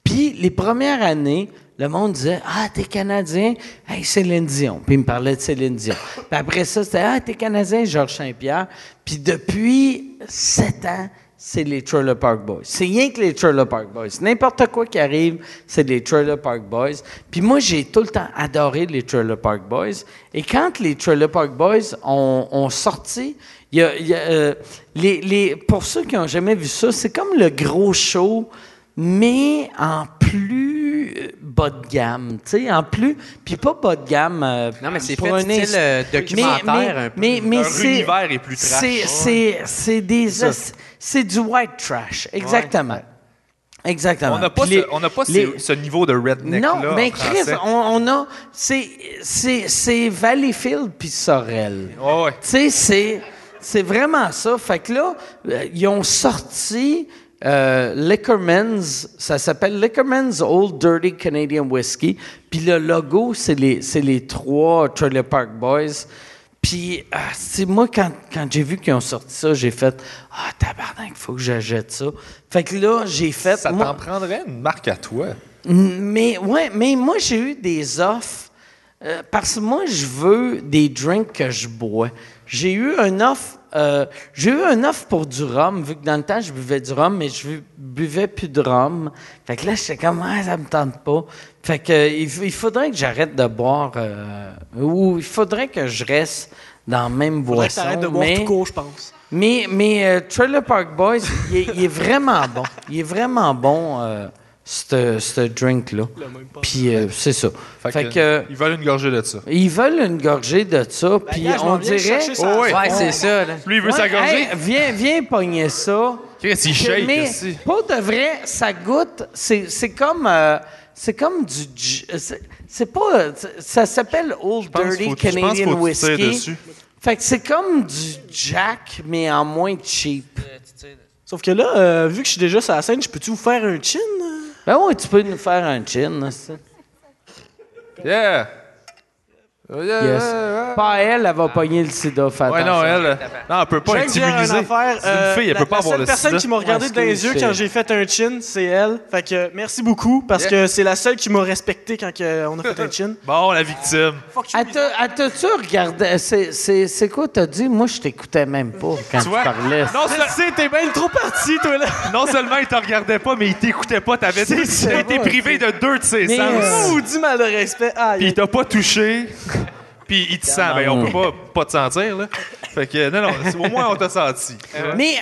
Puis, les premières années, le monde disait Ah, t'es Canadien, hey, Céline Dion. Puis, il me parlait de Céline Dion. Puis après ça, c'était Ah, t'es Canadien, Georges Saint-Pierre. Puis, depuis 7 ans, c'est les Trailer Park Boys. C'est rien que les Trailer Park Boys. N'importe quoi qui arrive, c'est les Trailer Park Boys. Puis moi, j'ai tout le temps adoré les Trailer Park Boys. Et quand les Trailer Park Boys ont, ont sorti, y a, y a, euh, les, les, pour ceux qui n'ont jamais vu ça, c'est comme le gros show, mais en plus euh, bas de gamme, tu sais, en plus, puis pas bas de gamme. euh, Non, mais c'est pour fait un style, euh, documentaire mais, un peu. Mais, mais Leur c'est- univers est plus trash. c'est- des c'est du white trash, exactement. Exactement. On n'a pas, les- ce, on n'a pas ce- les- ce niveau de redneck non, là. mais en Chris, on, on a c'est c'est c'est Valleyfield puis Sorel. Ouais, ouais. Tu sais, c'est, c'est vraiment ça. Fait que là, euh, ils ont sorti euh, Liquorman's, ça s'appelle Liquorman's Old Dirty Canadian Whiskey. Puis le logo, c'est les, les trois Trailer Park Boys. Puis, ah, c'est moi, quand, quand j'ai vu qu'ils ont sorti ça, j'ai fait Ah, tabarnak, il faut que j'achète ça. Fait que là, j'ai fait. Ça t'en prendrait une marque à toi. mais ouais, mais moi j'ai eu des offres euh, parce que moi je veux des drinks que je bois. J'ai eu un offre, euh, j'ai eu un offre pour du rhum vu que dans le temps je buvais du rhum mais je bu- buvais plus de rhum. Fait que là j'étais comme ah, ça me tente pas. Fait que euh, il, faudrait que j'arrête de boire euh, ou il faudrait que je reste dans la même Faudrait boisson. de boire mais- tout court, je pense. mais, mais euh, Trailer Park Boys, il est, vraiment bon. Il est vraiment bon, ce ce drink-là. Puis euh, c'est ça. Fait, Fait que, ils veulent une gorgée de ça. ils veulent une gorgée de ça, puis gars, je on dirait... Oh, ouais. Ouais, c'est ça, là. Lui, il veut Ouais, sa gorgée. hey, viens, viens pogner ça. Chris, il shake. mais aussi. pour de vrai, ça goûte. C'est c'est comme, euh, c'est comme du. j- C'est pas. Ça s'appelle Old pense Dirty faut- je pense Canadian Whiskey. dessus. Fait que c'est comme du Jack, mais en moins cheap. Sauf que là, euh, vu que je suis déjà sur la scène, je peux-tu vous faire un chin? Ben oui, tu peux nous faire un chin. là, ça. Yeah! Oh, yeah, Yes. yeah, yeah. Pas elle, elle va pogner le sida. Fais Ouais, non, elle. Non, elle peut pas être immunisée. C'est une euh, fille, elle la- peut pas la avoir seule le personne sida. qui m'a regardé Ouais, dans les yeux quand c'est- j'ai fait un chin, c'est elle. Fait que merci beaucoup parce Yeah. que c'est la seule qui m'a respecté quand que on a fait un chin. Bon, la victime. Elle t'a- elle t'a-tu regardé? C'est- C'est c'est quoi t'as dit? Moi, je t'écoutais même pas quand tu, parlais. Non, sais, t'es bien trop parti, toi, là. non seulement il te regardait pas, mais il t'écoutait pas. T'avais été, privé de deux de ses sens. euh, du mal de respect. Puis il t'a pas touché. Puis il te sent. Ben, on peut pas, pas te sentir, là. Fait que, non, non, c'est- au moins on t'a senti. Mais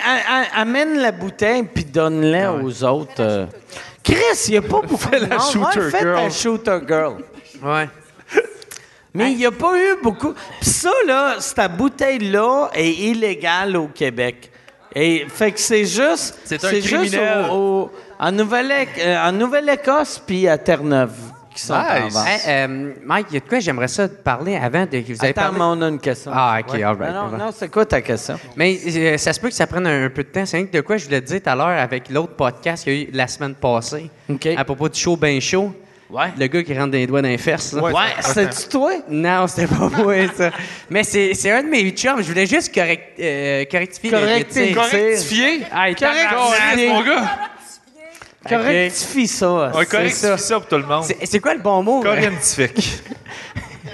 amène la bouteille puis donne-la aux autres. euh. Chris, il n'y a pas beaucoup de la monde. shooter Ouais, faites girl. la shooter girl. Ouais. Mais il n'y a pas eu beaucoup. Puis ça, là, cette bouteille-là est illégale au Québec. Et fait que c'est juste. C'est un juste criminel. au- au- en euh, en Nouvelle-Écosse puis à Terre-Neuve qui sont en Nice. vente. Hey, euh, Mike, il y a de quoi j'aimerais ça te parler avant de que vous avez Attends, parlé? mais on a une question. Ah, ok, Ouais. all right, Non, non, c'est quoi ta question? Mais euh, ça se peut que ça prenne un, un peu de temps. C'est rien que de quoi je voulais te dire tout à l'heure avec l'autre podcast qu'il y a eu la semaine passée. OK. À propos du show ben chaud. Ouais. Le gars qui rentre des doigts dans les fesses. là. Ouais, c'est-tu toi? Non, c'était pas moi, ça. Mais c'est c'est un de mes chums. Je voulais juste correct, euh, correctifier tir. Correctifié? Hey, Correct. Correct, mon gars. Correctifie ça. Correctifie ça. ça pour tout le monde. C'est quoi le bon mot? Correctifique.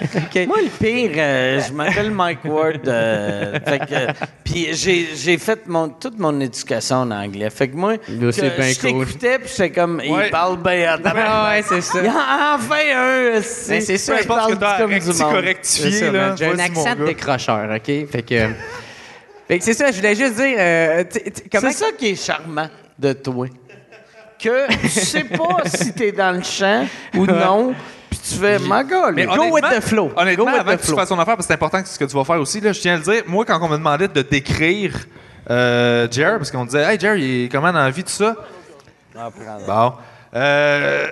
Ok. Moi, le pire, euh, je m'appelle Mike Ward. euh, que, puis j'ai, fait mon, toute mon éducation en anglais. Fait que moi, Là, que je cool. t'écoutais, puis j'étais comme, Ouais. il parle bien. Ah ouais, c'est ça. Il y a enfin un. Ben, c'est ça, Je pense que t'as comme du monde. J'ai un accent décrocheur, OK? Fait que... Fait que c'est ça, je voulais juste dire... euh, comment... C'est ça qui est charmant de toi. Que tu sais pas si t'es dans le champ ou non, puis tu fais, ma gueule. Mais Go with the flow. Honnêtement, Go with avant the que tu flow. fasses ton affaire, parce que c'est important que ce que tu vas faire aussi, là, je tiens à le dire. Moi, quand on me demandait de décrire euh, Jer, parce qu'on disait, Hey, Jer, il est comment dans la vie, tout ça? Bon. Euh,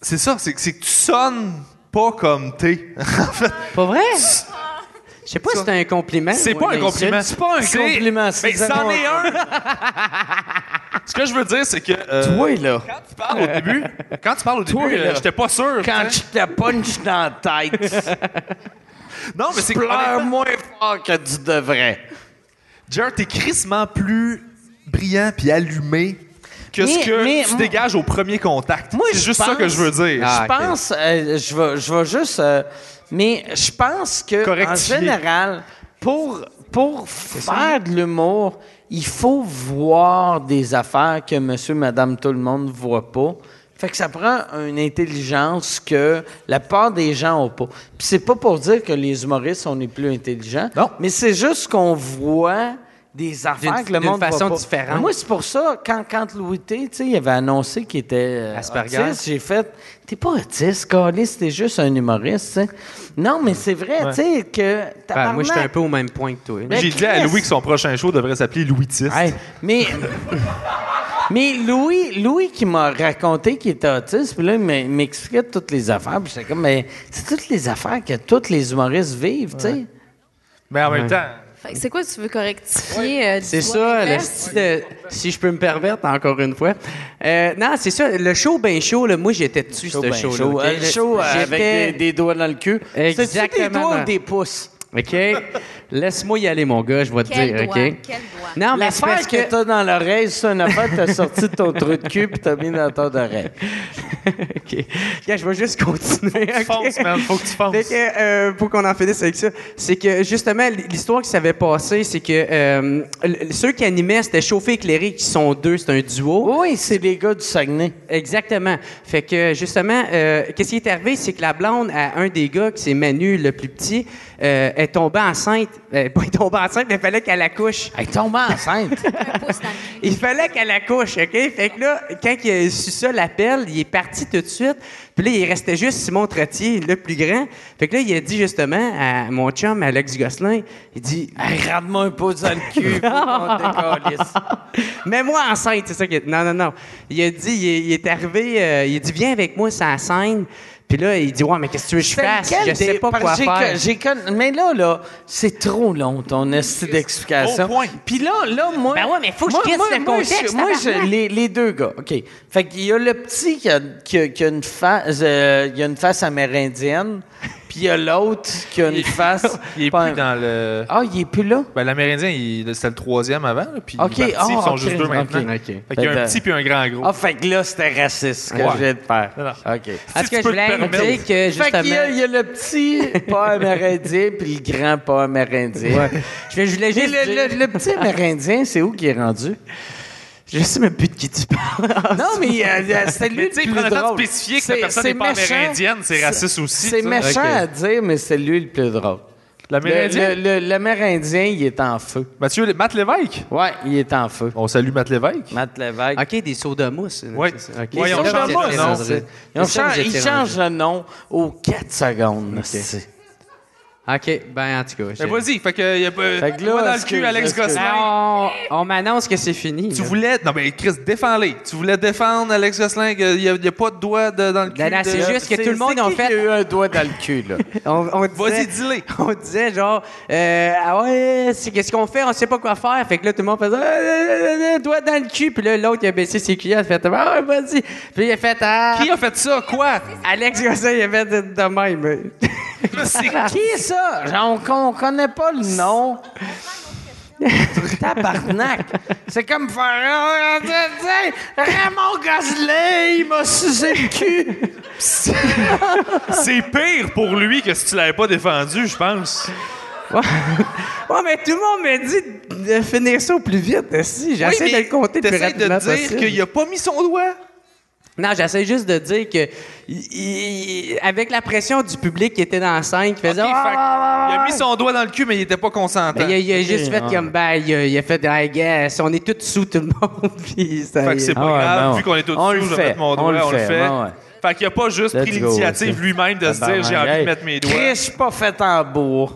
c'est ça, c'est, que tu sonnes pas comme t'es. en fait, Pas vrai? Je sais pas si c'est un compliment. c'est pas un compliment. C'est pas un compliment, c'est Mais c'en est un. Ce que je veux dire, c'est que. euh, Toi, là, Quand tu parles au début, quand tu parles au Toi, début, euh, là. j'étais pas sûr. quand tu te punch dans la tête, Non, mais c'est que. pleure honnêtement, moins fort que tu devrais. Jared, t'es crissement plus brillant puis allumé que Mais- ce que mais tu moi- dégages au premier contact. C'est juste ça que je veux dire. Ah, je pense, euh, je vais, je vais juste, euh, mais je pense que en général, pour pour faire de l'humour, il faut voir des affaires que Monsieur, Madame, tout le monde voit pas. Fait que ça prend une intelligence que la plupart des gens ont pas. Puis c'est pas pour dire que les humoristes on est plus intelligents. Non. Mais c'est juste qu'on voit des affaires D'une- que le monde façon pas. différente. Moi, c'est pour ça, quand, quand Louis T, tu sais, il avait annoncé qu'il était euh, Asperger. autiste, j'ai fait, t'es pas autiste, Carlis, t'es juste un humoriste, tu sais. Non, mais c'est vrai, tu sais, que... Ben, moi, j'étais un peu au même point que toi. Ben, J'ai dit à. Louis que son prochain show devrait s'appeler Louis Tist. Hey, mais... Mais Louis, Louis qui m'a raconté qu'il était autiste, puis là, il m'expliquait toutes les affaires, puis j'étais comme, mais c'est toutes les affaires que tous les humoristes vivent, tu sais. Mais en même temps, c'est quoi tu veux correctifier? euh, du C'est ça, le style si je peux me permettre encore une fois. Euh, non, c'est ça, le show ben chaud, là, moi j'étais dessus, Show ce ben show-là. chaud. ok? Euh, le show euh, avec des, des doigts dans le cul. C'est-tu des Exactement. doigts ou des pouces? OK? Laisse-moi y aller, mon gars, je vais te Quel dire, doigt? OK? Quel doigt? Non, mais c'est parce que, que... t'as dans l'oreille, c'est une affaire que t'as sorti de ton trou de cul puis t'as mis dans ton oreille. OK. Je vais juste continuer. OK? fonce, man, faut que tu fonces. Fait que, euh, pour qu'on en finisse avec ça, c'est que justement, l'histoire qui s'avait passé, c'est que euh, ceux qui animaient, c'était Chauffé Éclairé, qui sont deux, c'est un duo. Oui, c'est des gars du Saguenay. Exactement. Fait que justement, euh, qu'est-ce qui est arrivé, c'est que la blonde à un des gars, qui c'est Manu, le plus petit, euh, est tombée enceinte. Euh, pas est tombée enceinte, mais il fallait qu'elle accouche. Elle est tombée enceinte. Il fallait qu'elle accouche, OK? Fait que là, quand il a su ça, l'appel, il est parti tout de suite. Puis là, il restait juste Simon Trottier, le plus grand. Fait que là, il a dit justement à mon chum, Alex Gosselin, il dit Hey, Rade-moi un pouce dans le cul. Mets-moi enceinte, c'est ça qu'il a dit. Non, non, non. Il a dit, il est, il est arrivé, euh, il a dit, viens avec moi sur la scène. Puis là, il dit, ouais, mais qu'est-ce que tu veux que je fasse? Je sais des- pas quoi faire. con- j'ai con- Mais là, là, c'est trop long, ton esti d'explication. Puis là, là, moi... Ben ouais, mais faut que je moi, crisse moi, le moi, contexte, je- Moi, je- les, les deux gars, OK. Fait qu'il y a le petit qui a, qui a- qui a une, fa- euh, il a une face amérindienne, puis il y a l'autre qui a une face. Il est plus dans le. Ah, il est plus là? Ben, l'Amérindien, il- c'était le troisième avant, là, puis Ok, il est parti, ah, ils sont juste deux maintenant. OK. Fait qu'il y a Fait un petit puis un grand gros. Ah, fait que là, c'était raciste ce que Ouais. je viens de faire. Non, non. OK. Est-ce que je voulais dire que Fait justement. qu'il y, a- il y a le petit pas amérindien puis le grand pas amérindien. Je vais- je voulais juste. le, dire- le- le petit amérindien, c'est où qui est rendu? Je sais même plus de qui tu parles. Non, mais euh, euh, lui Mais le plus prend le temps de drôle. spécifier que C'est- la personne c'est n'est pas méchant. amérindienne, c'est raciste aussi. C'est méchant à dire, mais c'est lui le plus drôle. Le- L'Amérindien? le- le- L'Amérindien, il est en feu. Mathieu, Matt Lévesque? Ouais, il est en feu. On salue Matt Lévesque. Matt Lévesque. OK, des sodas mousse. Ouais. c'est ça. OK. Ouais, ils ont changé le nom. C'est- Ils c'est changent le nom aux 4 secondes. c'est- OK, ben en tout cas. Mais je- vas-y, fait que, y a pas. Fait que là, Moi dans le cul, Alex Gosselin. Ah, on on m'annonce que c'est fini. Tu là. voulais. Non, mais Chris, défends-les. Tu voulais défendre Alex Gosselin, qu'il n'y a, y a pas de doigt de- dans le cul. De- c'est juste que tout le monde qui fait- qui a eu un doigt dans le cul, là? On, on disait, Vas-y, dis-les. on disait genre, euh, ah ouais, c'est qu'est-ce qu'on fait, on sait pas quoi faire. Fait que là, tout le monde faisait, ah, doigt dans le cul. Puis là, l'autre, il a baissé ses cuillères, il a fait, ah vas-y. Puis il a fait, ah. Qui a fait ça? Quoi? Alex Gosselin, il a fait de, de même. C'est Qui est ça? Genre, on, on connaît pas le nom. Tabarnak! C'est comme faire. Tu sais, Raymond Gosselin, il m'a sucé le cul! C'est pire pour lui que si tu l'avais pas défendu, je pense. Ouais, mais tout le monde m'a dit de finir ça au plus vite. Si, j'essaie Oui, de le compter le plus T'essayes de dire qu'il a pas mis son doigt? Non, j'essaie juste de dire que, il- il- avec la pression du public qui était dans la scène, qui faisait. Ah, fait que ah, il ah, a mis son doigt dans le cul, mais il était pas consentant. Ben, il, a, il a juste fait ah. comme, ben, il a, il a fait, ah, guess, on est tous sous tout le monde. puis ça Fait que c'est pas Ah grave, ben vu qu'on est tous On sous, je vais mettre mon on doigt, le on le fait, fait. ouais, ouais. Fait qu'il a pas juste Let's pris l'initiative lui-même de se dire j'ai envie Hey, de mettre mes doigts. Chris, je suis pas fait en bois.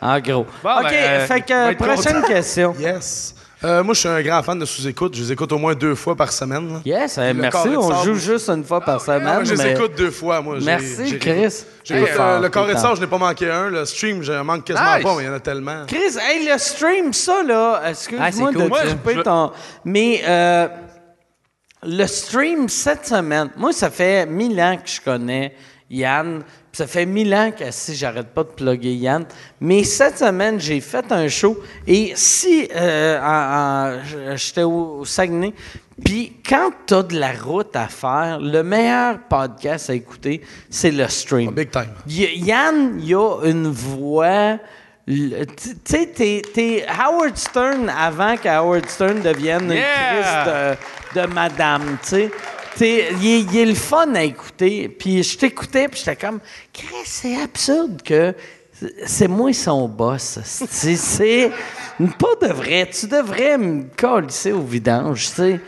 En gros. Bon, OK, ben, euh, fait que être prochaine question. Yes. Euh, moi, je suis un grand fan de sous-écoute. Je les écoute au moins deux fois par semaine. là. Yes, euh, Le merci. carré On sable. joue juste une fois par semaine. Ah, moi, je les mais- écoute deux fois, moi. J'ai- Merci, j'ai- Chris. J'écoute euh, fort, le carré t'es de je n'ai pas manqué un. Le stream, je manque quasiment Nice. pas, mais il y en a tellement. Chris, hey, le stream, ça, là, Ah, excuse-moi c'est cool. de Moi, te je- couper je- ton... Mais euh, le stream, cette semaine, moi, ça fait mille ans que je connais Yann. Ça fait mille ans que, si j'arrête pas de plugger Yann, mais cette semaine, j'ai fait un show. Et si euh, j'étais au, au Saguenay, puis quand tu as de la route à faire, le meilleur podcast à écouter, c'est le stream. Big time. Y- Yann, il a une voix. Tu sais, t'es, t'es Howard Stern avant que Howard Stern devienne Yeah! une crise de, de madame, tu sais. T'es- Il est, il est le fun à écouter. Puis je t'écoutais, puis j'étais comme, Chris, c'est absurde que c'est moi son boss. C'est, c'est pas de vrai. Tu devrais me coller au vidange, tu sais.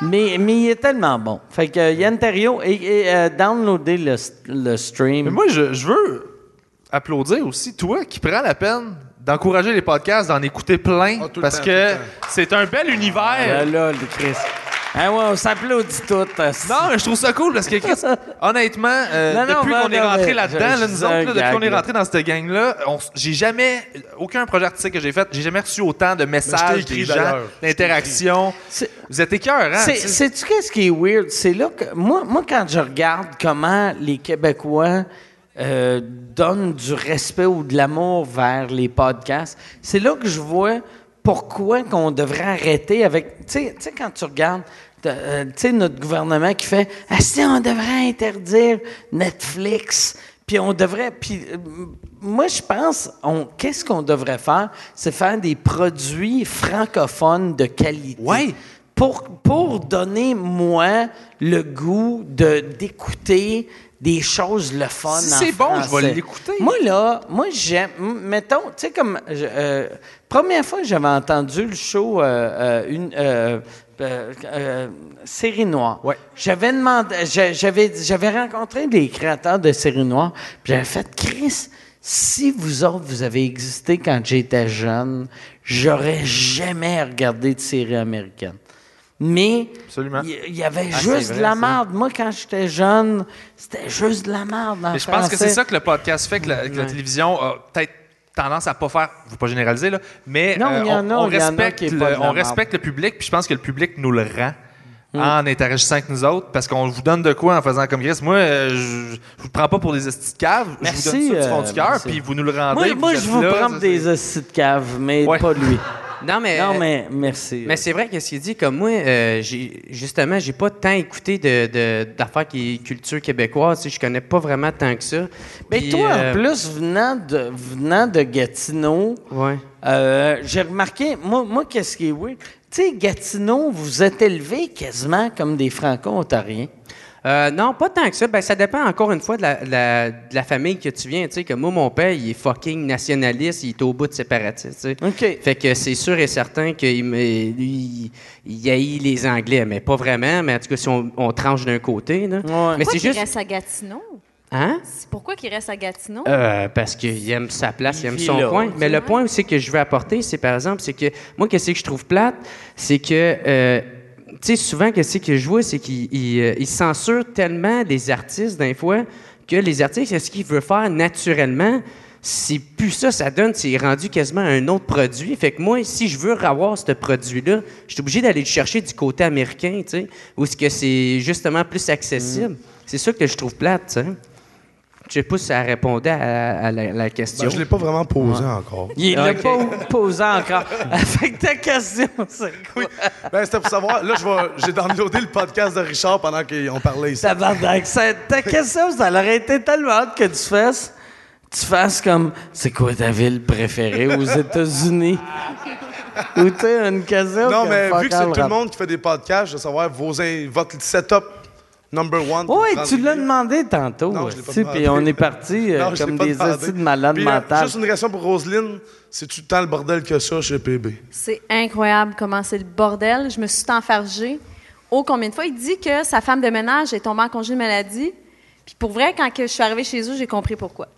Mais, mais il est tellement bon. Fait que Yann Terriot, et, et, euh, downloadez le, le stream. Mais moi, je, je veux applaudir aussi toi qui prends la peine d'encourager les podcasts, d'en écouter plein, Ah, parce temps, que c'est un bel univers. Là, là, le Chris. Ah ouais, on s'applaudit tout. Non, mais je trouve ça cool parce que, Chris, honnêtement, euh, Non, non, depuis qu'on est rentré là-dedans, là, nous autres, là, depuis qu'on est rentré dans cette gang-là, on j'ai jamais, aucun projet artistique que j'ai fait, j'ai jamais reçu autant de messages écrit, des gens, d'ailleurs. Je t'ai d'interactions. C'est- Vous êtes écœurants. C'est- tu sais. Sais-tu qu'est-ce qui est weird? C'est là que. Moi, moi, quand je regarde comment les Québécois euh, donnent du respect ou de l'amour vers les podcasts, c'est là que je vois pourquoi qu'on devrait arrêter avec. Tu sais- quand tu regardes. euh, tu sais, notre gouvernement qui fait Ah, si, on devrait interdire Netflix, puis on devrait. Puis euh, moi, je pense, on, qu'est-ce qu'on devrait faire? C'est faire des produits francophones de qualité Ouais. pour, pour donner, moi, le goût de, d'écouter des choses le fun Si en c'est bon, je vais l'écouter. Moi, là, moi, j'aime... Mettons, tu sais, comme... euh, première fois que j'avais entendu le show, euh, euh, une... euh, euh, Série Noire. Ouais. J'avais demandé, j'a- j'avais, j'avais rencontré des créateurs de Série Noire, puis j'avais fait Chris. Si vous autres vous avez existé quand j'étais jeune, j'aurais jamais regardé de série américaine. Mais il y avait Ah, juste de la merde. Moi, quand j'étais jeune, c'était juste de la merde. Mais je pense que c'est ça que le podcast fait, que la, que la télévision a peut-être tendance à pas faire, je veux pas généraliser, là, mais Non, euh, on, a- le, respecte le public, puis je pense que le public nous le rend. En interagissant avec nous autres, parce qu'on vous donne de quoi en faisant comme Chris. Moi, euh, je, je vous prends pas pour des estis de cave. Merci, je vous donne ça du fond euh, du cœur, puis vous nous le rendez. Moi, moi je vous là, prends ça, des hosties de cave, mais Ouais. pas lui. Non, mais. Non, euh, mais merci. Mais c'est vrai que ce qu'il dit, comme moi, euh, j'ai, justement, j'ai pas tant écouté de, de- d'affaires qui culture québécoise. Tu sais, je connais pas vraiment tant que ça. Mais Puis, toi, euh, en plus, venant de, venant de Gatineau, Ouais. Euh, j'ai remarqué, moi, moi qu'est-ce qui est weird? Tu sais, Gatineau, vous êtes élevés quasiment comme des franco-ontariens. Euh, non, pas tant que ça. Ben, ça dépend encore une fois de la, de la- de la famille que tu viens. Tu sais, comme moi, mon père, il est fucking nationaliste, il est au bout de séparatiste. tu sais. OK. Fait que c'est sûr et certain qu'il lui, il, haït les Anglais, mais pas vraiment. Mais en tout cas, si on, on tranche d'un côté, là. Ouais. Mais c'est juste. à Gatineau? Hein? C'est pourquoi qu'il reste à Gatineau? Euh, parce qu'il aime sa place, il aime son là, coin. Mais le point aussi que je veux apporter, c'est par exemple, c'est que moi, qu'est-ce que je trouve plate, c'est que, euh, tu sais, souvent, qu'est-ce que je vois, c'est qu'il il, euh, il censure tellement les artistes, d'un fois, que les artistes, ce qu'ils veulent faire naturellement, c'est plus ça, ça donne, c'est rendu quasiment un autre produit. Fait que moi, si je veux avoir ce produit-là, je suis obligé d'aller le chercher du côté américain, tu sais, où que c'est justement plus accessible. C'est ça que je trouve plate, tu sais. Je sais pas si ça répondait à, à la, la question. Ben, je l'ai pas vraiment posé encore. Il l'a Ok. pas posé encore. fait que ta question, c'est quoi? Ben, c'était pour savoir. Là, je vais- j'ai downloadé le podcast de Richard pendant qu'on parlait ici. Ta question, ça aurait été tellement hâte que tu fasses, tu fasses comme, c'est quoi ta ville préférée aux États-Unis? Ou t'as une question Non, mais vu que c'est tout le monde qui fait des podcasts, je veux savoir vos votre setup number one. Oui, tu l'as demandé tantôt. Non, je l'ai pas aussi, demandé. Puis on est parti euh, Non, je l'ai comme pas des demandé. hosties de malades Puis, euh, mentales. Juste une question pour Roselyne. C'est tout le temps le bordel que ça chez PB. C'est incroyable comment c'est le bordel. Je me suis enfargée. Oh, combien de fois il dit que sa femme de ménage est tombée en congé de maladie? Puis pour vrai, quand que je suis arrivée chez eux, j'ai compris pourquoi.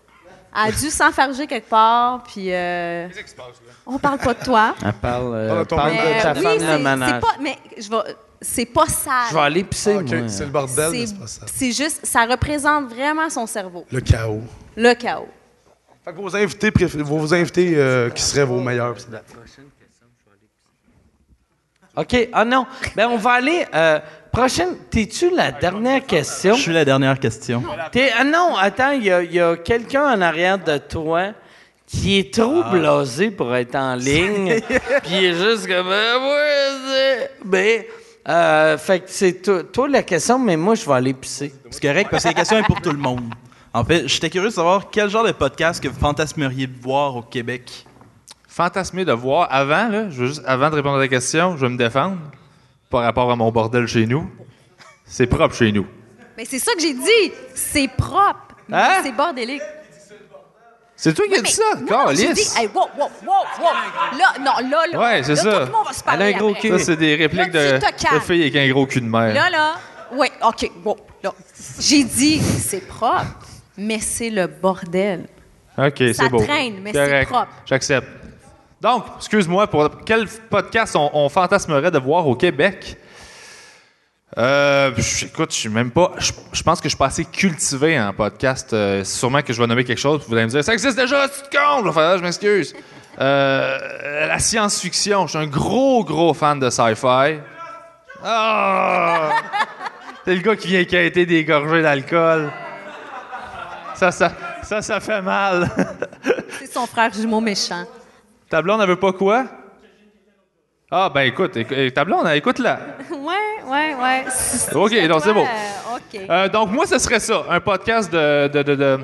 Elle a dû s'enfarger quelque part, puis... Euh... On parle pas de toi. Elle parle, euh, Parle de ton parle de Mais, ta euh, oui, femme c'est- de ménage. c'est pas... Mais je vais... C'est pas sale. Je vais aller pisser, OK, moi. c'est le bordel, mais C'est- c'est pas ça. C'est juste... Ça représente vraiment son cerveau. Le chaos. Le chaos. Fait que vos invités, préf- vos invités euh, qui seraient vos meilleurs. OK. Ah non. Ben, on va aller... prochaine... T'es-tu la dernière question? Je suis la dernière question. T'es- ah non, attends, il y a, y a quelqu'un en arrière de toi qui est trop Ah. blasé pour être en ligne. Puis il est juste comme. Ah, Mais. euh, fait que c'est toi, toi la question, mais moi, je vais aller pisser. C'est correct parce que la question est pour tout le monde. En fait, j'étais curieux de savoir quel genre de podcast que vous fantasmeriez voir au Québec. Fantasmé de voir. Avant, là, je veux juste, avant de répondre à ta question, je vais me défendre par rapport à mon bordel chez nous. C'est propre chez nous. Mais c'est ça que j'ai dit. C'est propre. mais Hein? C'est bordélique. C'est toi qui as dit ça? j'ai dit, hey, wow, wow, wow, wow. Là, non, là, là. Ouais, c'est là, ça. Tout le monde va se parler Elle a un gros après. cul. Ça, c'est des répliques Là, de, tu te calmes. de filles avec un gros cul de mer. Là, là. Oui, OK, bon. Là. J'ai dit, c'est propre, mais c'est le bordel. OK, c'est Ça beau. traîne, mais c'est Correct. propre. J'accepte. Donc, excuse-moi, pour quel podcast on, fantasmerait de voir au Québec? Euh, je- écoute, je suis même pas. Je, pense que je suis pas assez cultivé en podcast. Euh, sûrement que je vais nommer quelque chose, vous allez me dire ça existe déjà, tu te con! Je je m'excuse. Euh, la science-fiction. Je suis un gros, gros fan de sci-fi. Ah! C'est le gars qui vient quêter des gorgées d'alcool. Ça, ça, ça, ça fait mal. C'est son frère jumeau méchant. Ta blonde, elle veut pas quoi? Ah, ben écoute, éc- ta blonde, elle, écoute-la. Ouais, ouais, ouais. OK, non, c'est bon. euh, OK. Euh, donc, moi, ce serait ça, un podcast de... de, de, de-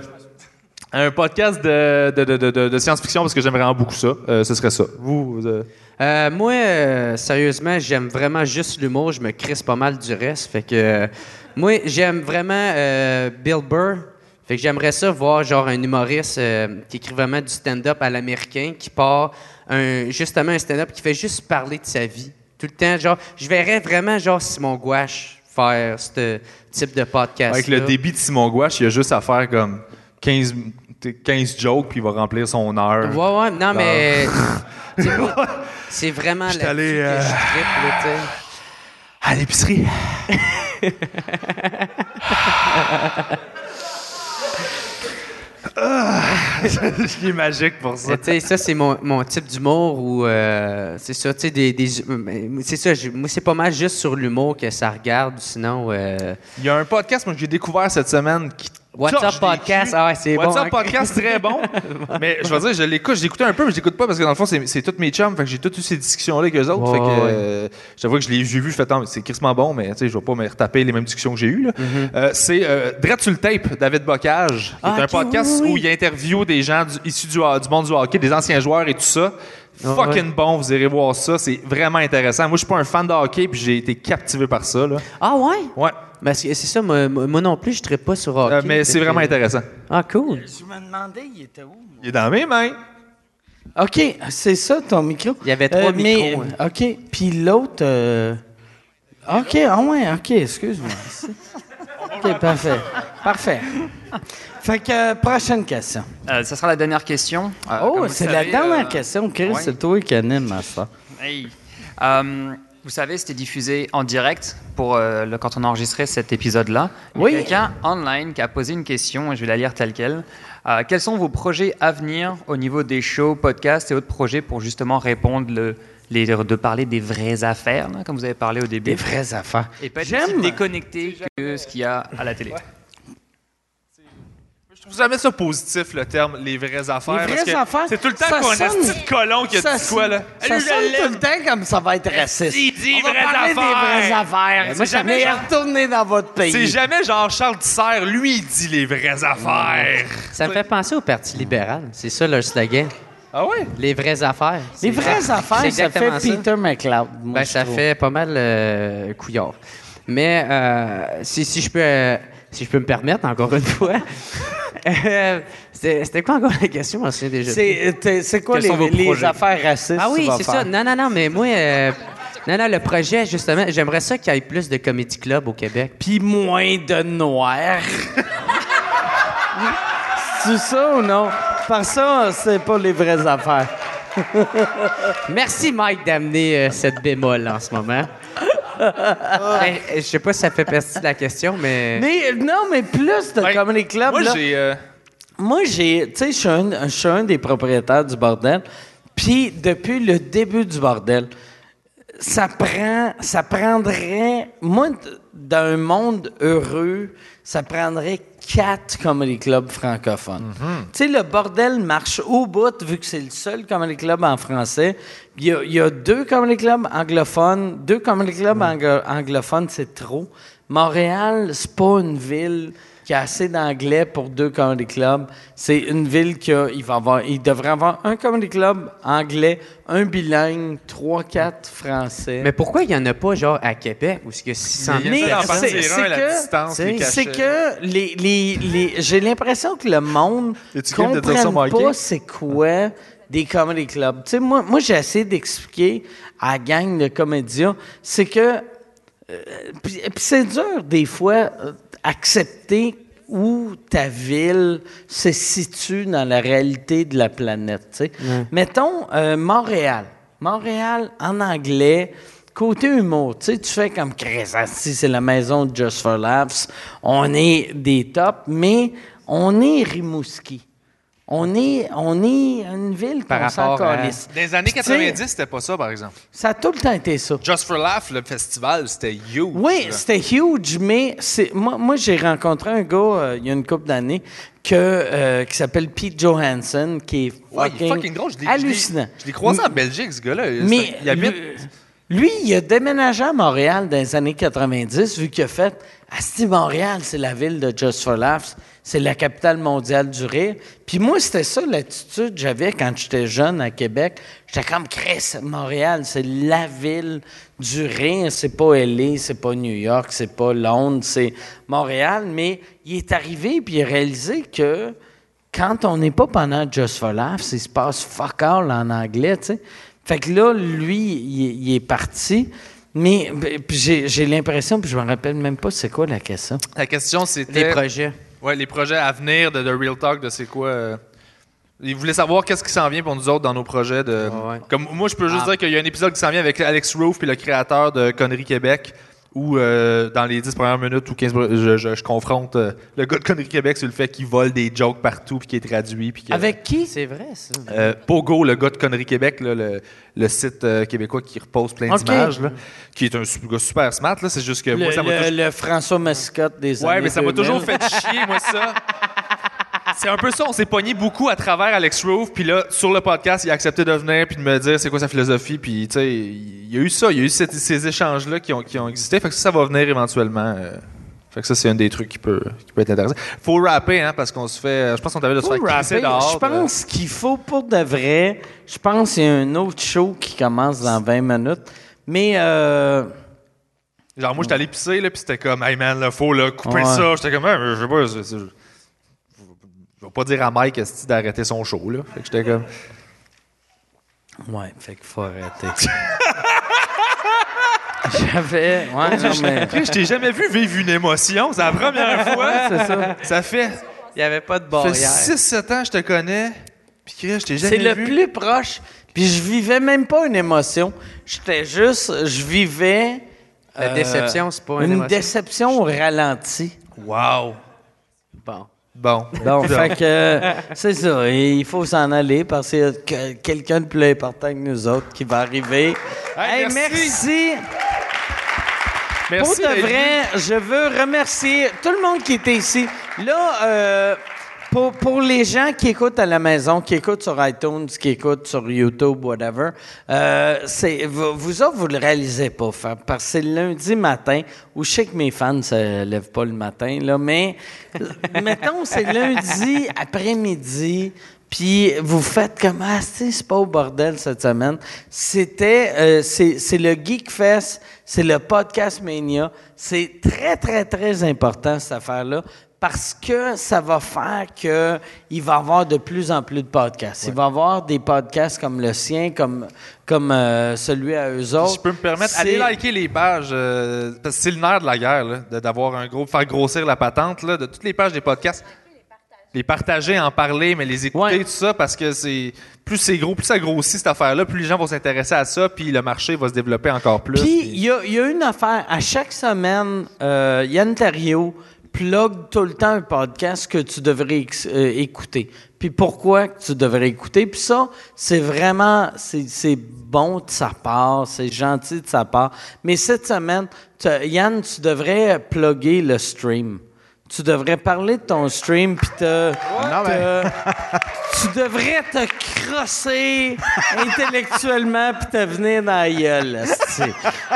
un podcast de, de, de, de- science-fiction, parce que j'aime vraiment beaucoup ça. Euh, ce serait ça. Vous, vous, euh, Euh, moi, euh, sérieusement, j'aime vraiment juste l'humour. Je me crisse pas mal du reste. Fait que euh, moi, j'aime vraiment euh, Bill Burr. Fait que j'aimerais ça voir genre un humoriste euh, qui écrit vraiment du stand-up à l'américain, qui part un, justement un stand-up qui fait juste parler de sa vie tout le temps. Genre, je verrais vraiment genre Simon Gouache faire ce type de podcast. avec le débit de Simon Gouache, il y a juste à faire comme 15, 15 jokes, puis il va remplir son heure. Ouais, ouais, non, mais. c'est vraiment là-dessus allé, que euh, je là, tu sais. À l'épicerie. Il est magique pour ça. Mais tu sais, ça, c'est mon, mon type d'humour où, euh, c'est ça, tu sais, des, des- c'est ça, je- moi, c'est pas mal juste sur l'humour que ça regarde, sinon, euh, Il y a un podcast moi, que j'ai découvert cette semaine qui What's Up Podcast, ah ouais, c'est bon. What's Up? Podcast, très bon. mais je veux dire, je l'écoute, je l'écoutais un peu, mais je l'écoute pas parce que dans le fond, c'est c'est tous mes chums. Fait que j'ai toutes eu ces discussions-là avec eux autres. Fait que euh, j'avoue que je l'ai j'ai vu, je fais, c'est crissement bon, mais tu sais, je vais pas me retaper les mêmes discussions que j'ai eues. Mm-hmm. Euh, c'est euh, Drette sur le tape, David Bocage, qui Ah, un podcast où il interview des gens issus du, monde du hockey, des anciens joueurs et tout ça. Ah, Fucking bon, vous irez voir ça, c'est vraiment intéressant. Moi, je suis pas un fan de hockey, puis j'ai été captivé par ça. Ah ouais? Ouais, Ben, c'est c'est ça, moi, moi non plus, je ne pas sur hockey. Euh, mais c'est vraiment que- intéressant. Ah, cool. Je me demandais, il était où? Il est dans mes mains. OK, c'est ça ton micro? Il y avait trois Euh, mais- micros, hein. OK, puis l'autre... euh, OK, ah ouais, OK, excuse-moi. OK, parfait. Parfait. Fait que, euh, prochaine question. Euh, ça sera la dernière question. Euh, oh, c'est la savez, dernière euh, question, Chris, ouais. c'est toi qui anime, ma soeur. hey. Euh, vous savez, c'était diffusé en direct pour euh, le- quand on a enregistré cet épisode-là. Il y a Oui. quelqu'un online qui a posé une question, et je vais la lire telle quelle. Euh, quels sont vos projets à venir au niveau des shows, podcasts et autres projets pour justement répondre le, les, de parler des vraies affaires, là, comme vous avez parlé au début, Des vraies affaires. et pas être J'aime. aussi déconnecté que ce qu'il y a à la télé. Trouve jamais ça positif, le terme les vraies affaires. Les parce vraies que affaires, C'est tout le temps qu'on a sonne- petit colon qui a Ça dit quoi, là? Ça sonne tout le temps comme ça va être raciste. Il dit On va vraies parler des affaires. vraies affaires. Mais Moi, c'est jamais genre- retourner dans votre pays. C'est jamais genre Charles Tisser, lui, il dit les vraies affaires. Ça me fait penser au Parti libéral. C'est ça leur slogan. Ah ouais? Les vraies affaires. Les vraies affaires, c'est ça fait ça. Peter McLeod. moi, Ben, ça trouve. fait pas mal euh, couillard. Mais euh, si, si je peux, euh, si je peux me permettre, encore une fois, euh, c'était quoi encore la question? Je déjà. C'est quoi les, affaires racistes Ah oui, c'est ça. Non, non, non, mais moi, euh, non, non, le projet, justement, j'aimerais ça qu'il y ait plus de comedy club au Québec. Puis moins de noirs. c'est ça ou non? Par ça, c'est pas les vraies affaires. Merci, Mike, d'amener euh, cette bémol en ce moment. Ben, je sais pas si ça fait partie de la question, mais. Mais non, mais plus de comedy club. Moi, là, j'ai. euh, Moi, j'ai. Tu sais, je suis un, je suis un des propriétaires du bordel. Puis, depuis le début du bordel, ça prend. Ça prendrait. Moi, d- dans un monde heureux, ça prendrait quatre comedy clubs francophones. Tu sais, le bordel marche au bout, vu que c'est le seul comedy club en français. Il y a, il y a deux comedy clubs anglophones. Deux comedy clubs anglo- anglophones, c'est trop. Montréal, c'est pas une ville qui a assez d'anglais pour deux comedy clubs. C'est une ville qui a, il va avoir, il devrait avoir un comedy club anglais, un bilingue, trois, quatre français. Mais pourquoi il y en a pas, genre, à Québec, où est-ce que 600 Il y a 000 ça d'en c'est- c'est que- c'est que les, les, les- j'ai l'impression que le monde Mikey? pas c'est quoi des comedy clubs. Tu sais, moi, moi j'ai essayé d'expliquer à la gang de comédiens, c'est que euh, puis, puis c'est dur des fois euh, accepter où ta ville se situe dans la réalité de la planète. Mettons euh, Montréal. Montréal en anglais. Côté humour, tu sais, tu fais comme Chris, si c'est la maison de Just for Laughs, on est des tops, mais on est Rimouski. On est, on est une ville Par qu'on s'en rapport à- calisse. Dans les années Puis tu sais, 90, c'était pas ça, par exemple. Ça a tout le temps été ça. Just for Laugh, le festival, c'était huge. Oui, c'était huge, mais c'est moi, moi j'ai rencontré un gars euh, il y a une couple d'années que euh, qui s'appelle Pete Johansson, qui est Ouais, fucking, il est fucking drôle. Je l'ai- je l'ai- hallucinant. Je l'ai croisé en Belgique, ce gars-là. Mais il habite. lui, il a déménagé à Montréal dans les années 90, vu qu'il a fait Asti Montréal, c'est la ville de Just for Laughs, c'est la capitale mondiale du rire. Puis moi, c'était ça l'attitude que j'avais quand j'étais jeune à Québec. J'étais comme Chris, Montréal, c'est la ville du rire. C'est pas LA, c'est pas New York, c'est pas Londres, c'est Montréal. Mais il est arrivé puis il a réalisé que quand on n'est pas pendant Just for Laughs, il se passe fuck all en anglais, tu sais. Fait que là, lui, il, est- il est parti. Mais ben, j'ai l'impression, puis je me rappelle même pas c'est quoi la question. La question, Les c'était. projets. Ouais, les projets à venir de, de Real Talk, de c'est quoi. euh, Il voulait savoir qu'est-ce qui s'en vient pour nous autres dans nos projets. De, Ouais, ouais. Comme moi, je peux juste Ah. dire qu'il y a un épisode qui s'en vient avec Alex Roof puis le créateur de Conneries Québec, où euh, dans les 10 premières minutes ou 15 je, je, je confronte euh, le gars de Connery Québec sur le fait qu'il vole des jokes partout puis qu'il est traduit. Puis que, Avec qui? C'est vrai, ça. euh, Pogo, le gars de Connery Québec, là, le, le site euh, québécois qui repose plein Ok. d'images, là, qui est un gars super smart. là. C'est juste que Le, moi, ça m'a le- toujours- le François Mascotte des Ouais, années mais ça m'a 2000. toujours fait chier, moi, ça. C'est un peu ça, on s'est pogné beaucoup à travers Alex Roof, puis là, sur le podcast, il a accepté de venir puis de me dire c'est quoi sa philosophie, puis tu sais, il y a eu ça, il y a eu cette- ces échanges-là qui ont, qui ont existé, fait que ça, ça va venir éventuellement. euh, fait que ça, c'est un des trucs qui peut, qui peut être intéressant. Faut rapper, hein, parce qu'on se fait. Je pense qu'on t'avait de se faire rapper. dehors. Je pense qu'il faut pour de vrai. Je pense qu'il y a un autre show qui commence dans 20 minutes. Mais euh, Genre, moi, j'étais allé pisser, là, puis c'était comme, hey man, là, faut là, couper Ouais. ça. J'étais comme, Ah, je sais pas, c'est- c'est- je vais pas dire à Mike d'arrêter son show, là? Fait que j'étais comme. ouais, fait qu'il faut arrêter. J'avais. Ouais, non, mais. Chris, je t'ai jamais vu vivre une émotion. C'est la première fois. c'est ça. Ça fait, Il n'y avait pas de ça barrière. fait 6-7 ans que je te connais. Puis Chris, je t'ai C'est jamais le vu. plus proche. Puis je vivais même pas une émotion. J'étais juste. Je vivais. La euh, déception, c'est pas une Une émotion. déception au ralenti. Wow. Bon. Bon. Bon, fait que c'est ça. Et il faut s'en aller parce qu'il y a que- quelqu'un de plus important que nous autres qui va arriver. Hey, Hey, merci. Merci. Pour de vrai, je veux remercier tout le monde qui était ici. Là, euh, pour, les gens qui écoutent à la maison, qui écoutent sur iTunes, qui écoutent sur YouTube, whatever, euh, vous, autres, vous le réalisez pas, parce que c'est lundi matin, où je sais que mes fans ne se lèvent pas le matin, là, mais mettons, c'est lundi après-midi, puis vous faites comme ah c'est pas au bordel cette semaine. C'était euh, c'est c'est le Geek Fest, c'est le podcast Mania. C'est très très très important cette affaire là parce que ça va faire que il va y avoir de plus en plus de podcasts. Il va y avoir des podcasts comme le sien, comme comme euh, celui à eux Si autres. je peux me permettre, allez liker les pages, euh, parce que c'est le nerf de la guerre, d'avoir un gros, faire grossir la patente, là, de toutes les pages des podcasts. Les partager, en parler, mais les écouter, Ouais. tout ça, parce que c'est plus c'est gros, plus ça grossit cette affaire-là, plus les gens vont s'intéresser à ça, puis le marché va se développer encore plus. Puis, il y a, il y a une affaire. À chaque semaine, euh, Yann Terriot plug tout le temps un podcast que tu devrais euh, écouter. Puis pourquoi tu devrais écouter? Puis ça, c'est vraiment, c'est bon de sa part, c'est gentil de sa part. Mais cette semaine, Yann, tu devrais plugger le stream. Tu devrais parler de ton stream, puis te... te- tu devrais te crosser intellectuellement puis te venir dans la gueule.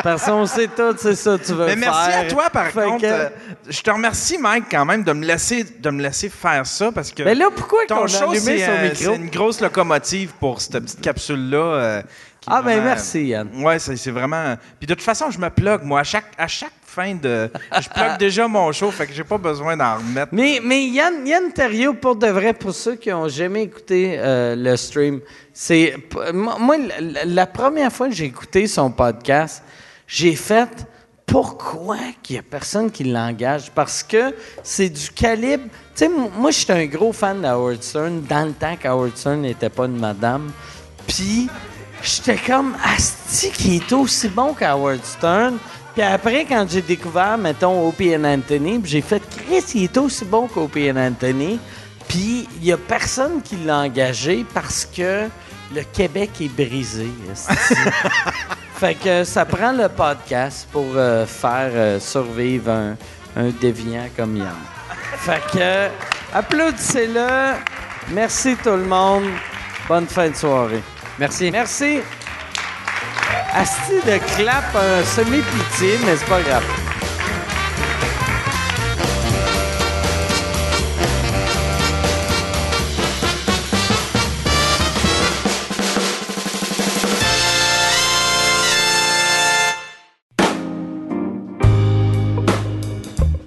Parce qu'on sait tout, c'est ça que tu veux Mais merci faire. à toi, par Fait contre. que- Euh, je te remercie, Mike, quand même, de me laisser, de me laisser faire ça parce que. Mais là, pourquoi ton show, allumé c'est son euh, micro? c'est une grosse locomotive pour cette petite capsule-là. euh, qui est Ah, ben vraiment- merci, Yann. Ouais, c'est c'est vraiment. Puis de toute façon, je me plug, moi, à chaque, à chaque fin de. Je plug déjà mon show, fait que j'ai pas besoin d'en remettre. Mais, mais Yann, Yann Terriot, pour de vrai, pour ceux qui ont jamais écouté euh, le stream, c'est. Moi, la, la première fois que j'ai écouté son podcast, j'ai fait pourquoi qu'il y a personne qui l'engage? Parce que c'est du calibre. Tu sais, moi, j'étais un gros fan d'Howard Stern dans le temps qu'Howard Stern n'était pas une madame. Puis, j'étais comme, Asti, qui est aussi bon qu'Howard Stern. Puis après, quand j'ai découvert, mettons, Opie and Anthony, j'ai fait, Chris, il est aussi bon qu'Opie and Anthony. Puis, il y a personne qui l'a engagé parce que le Québec est brisé. fait que ça prend le podcast pour euh, faire euh, survivre un, un déviant comme Yann. Fait que, applaudissez-le. Merci tout le monde. Bonne fin de soirée. Merci. Merci. Asti de clap un semi-pitié, mais c'est pas grave.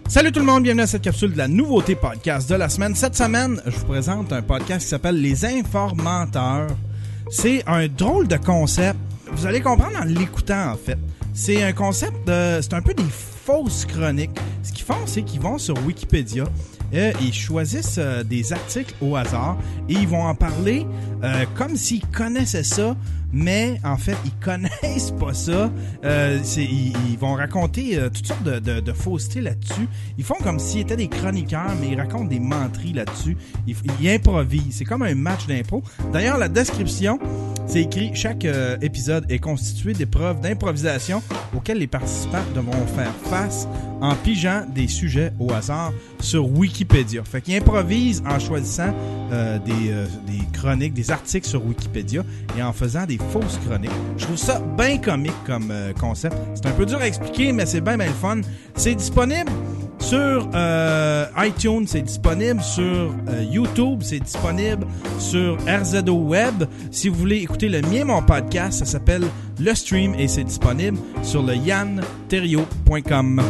Salut tout le monde, bienvenue à cette capsule de la nouveauté podcast de la semaine. Cette semaine, je vous présente un podcast qui s'appelle Les Informateurs. C'est un drôle de concept. Vous allez comprendre en l'écoutant en fait. C'est un concept de... C'est un peu des fausses chroniques. Ce qu'ils font, c'est qu'ils vont sur Wikipédia et ils choisissent euh, des articles au hasard et ils vont en parler euh, comme s'ils connaissaient ça, mais en fait, ils connaissent pas ça. Euh, ils, vont raconter euh, toutes sortes de, de, de faussetés là-dessus. Ils font comme s'ils étaient des chroniqueurs, mais ils racontent des menteries là-dessus. Ils, improvisent. C'est comme un match d'impro. D'ailleurs, la description, c'est écrit chaque euh, épisode est constitué d'épreuves d'improvisation auxquelles les participants devront faire face en pigeant des sujets au hasard sur Wikipédia. Fait qu'ils improvisent en choisissant des chroniques, des articles sur Wikipédia et en faisant des fausses chroniques. Je trouve ça bien comique comme euh, concept. C'est un peu dur à expliquer, mais c'est bien bien le fun. C'est disponible sur euh, iTunes, c'est disponible sur euh, YouTube, c'est disponible sur RZO Web. Si vous voulez écouter le mien, mon podcast, ça s'appelle Le Stream et c'est disponible sur le yanterio.com.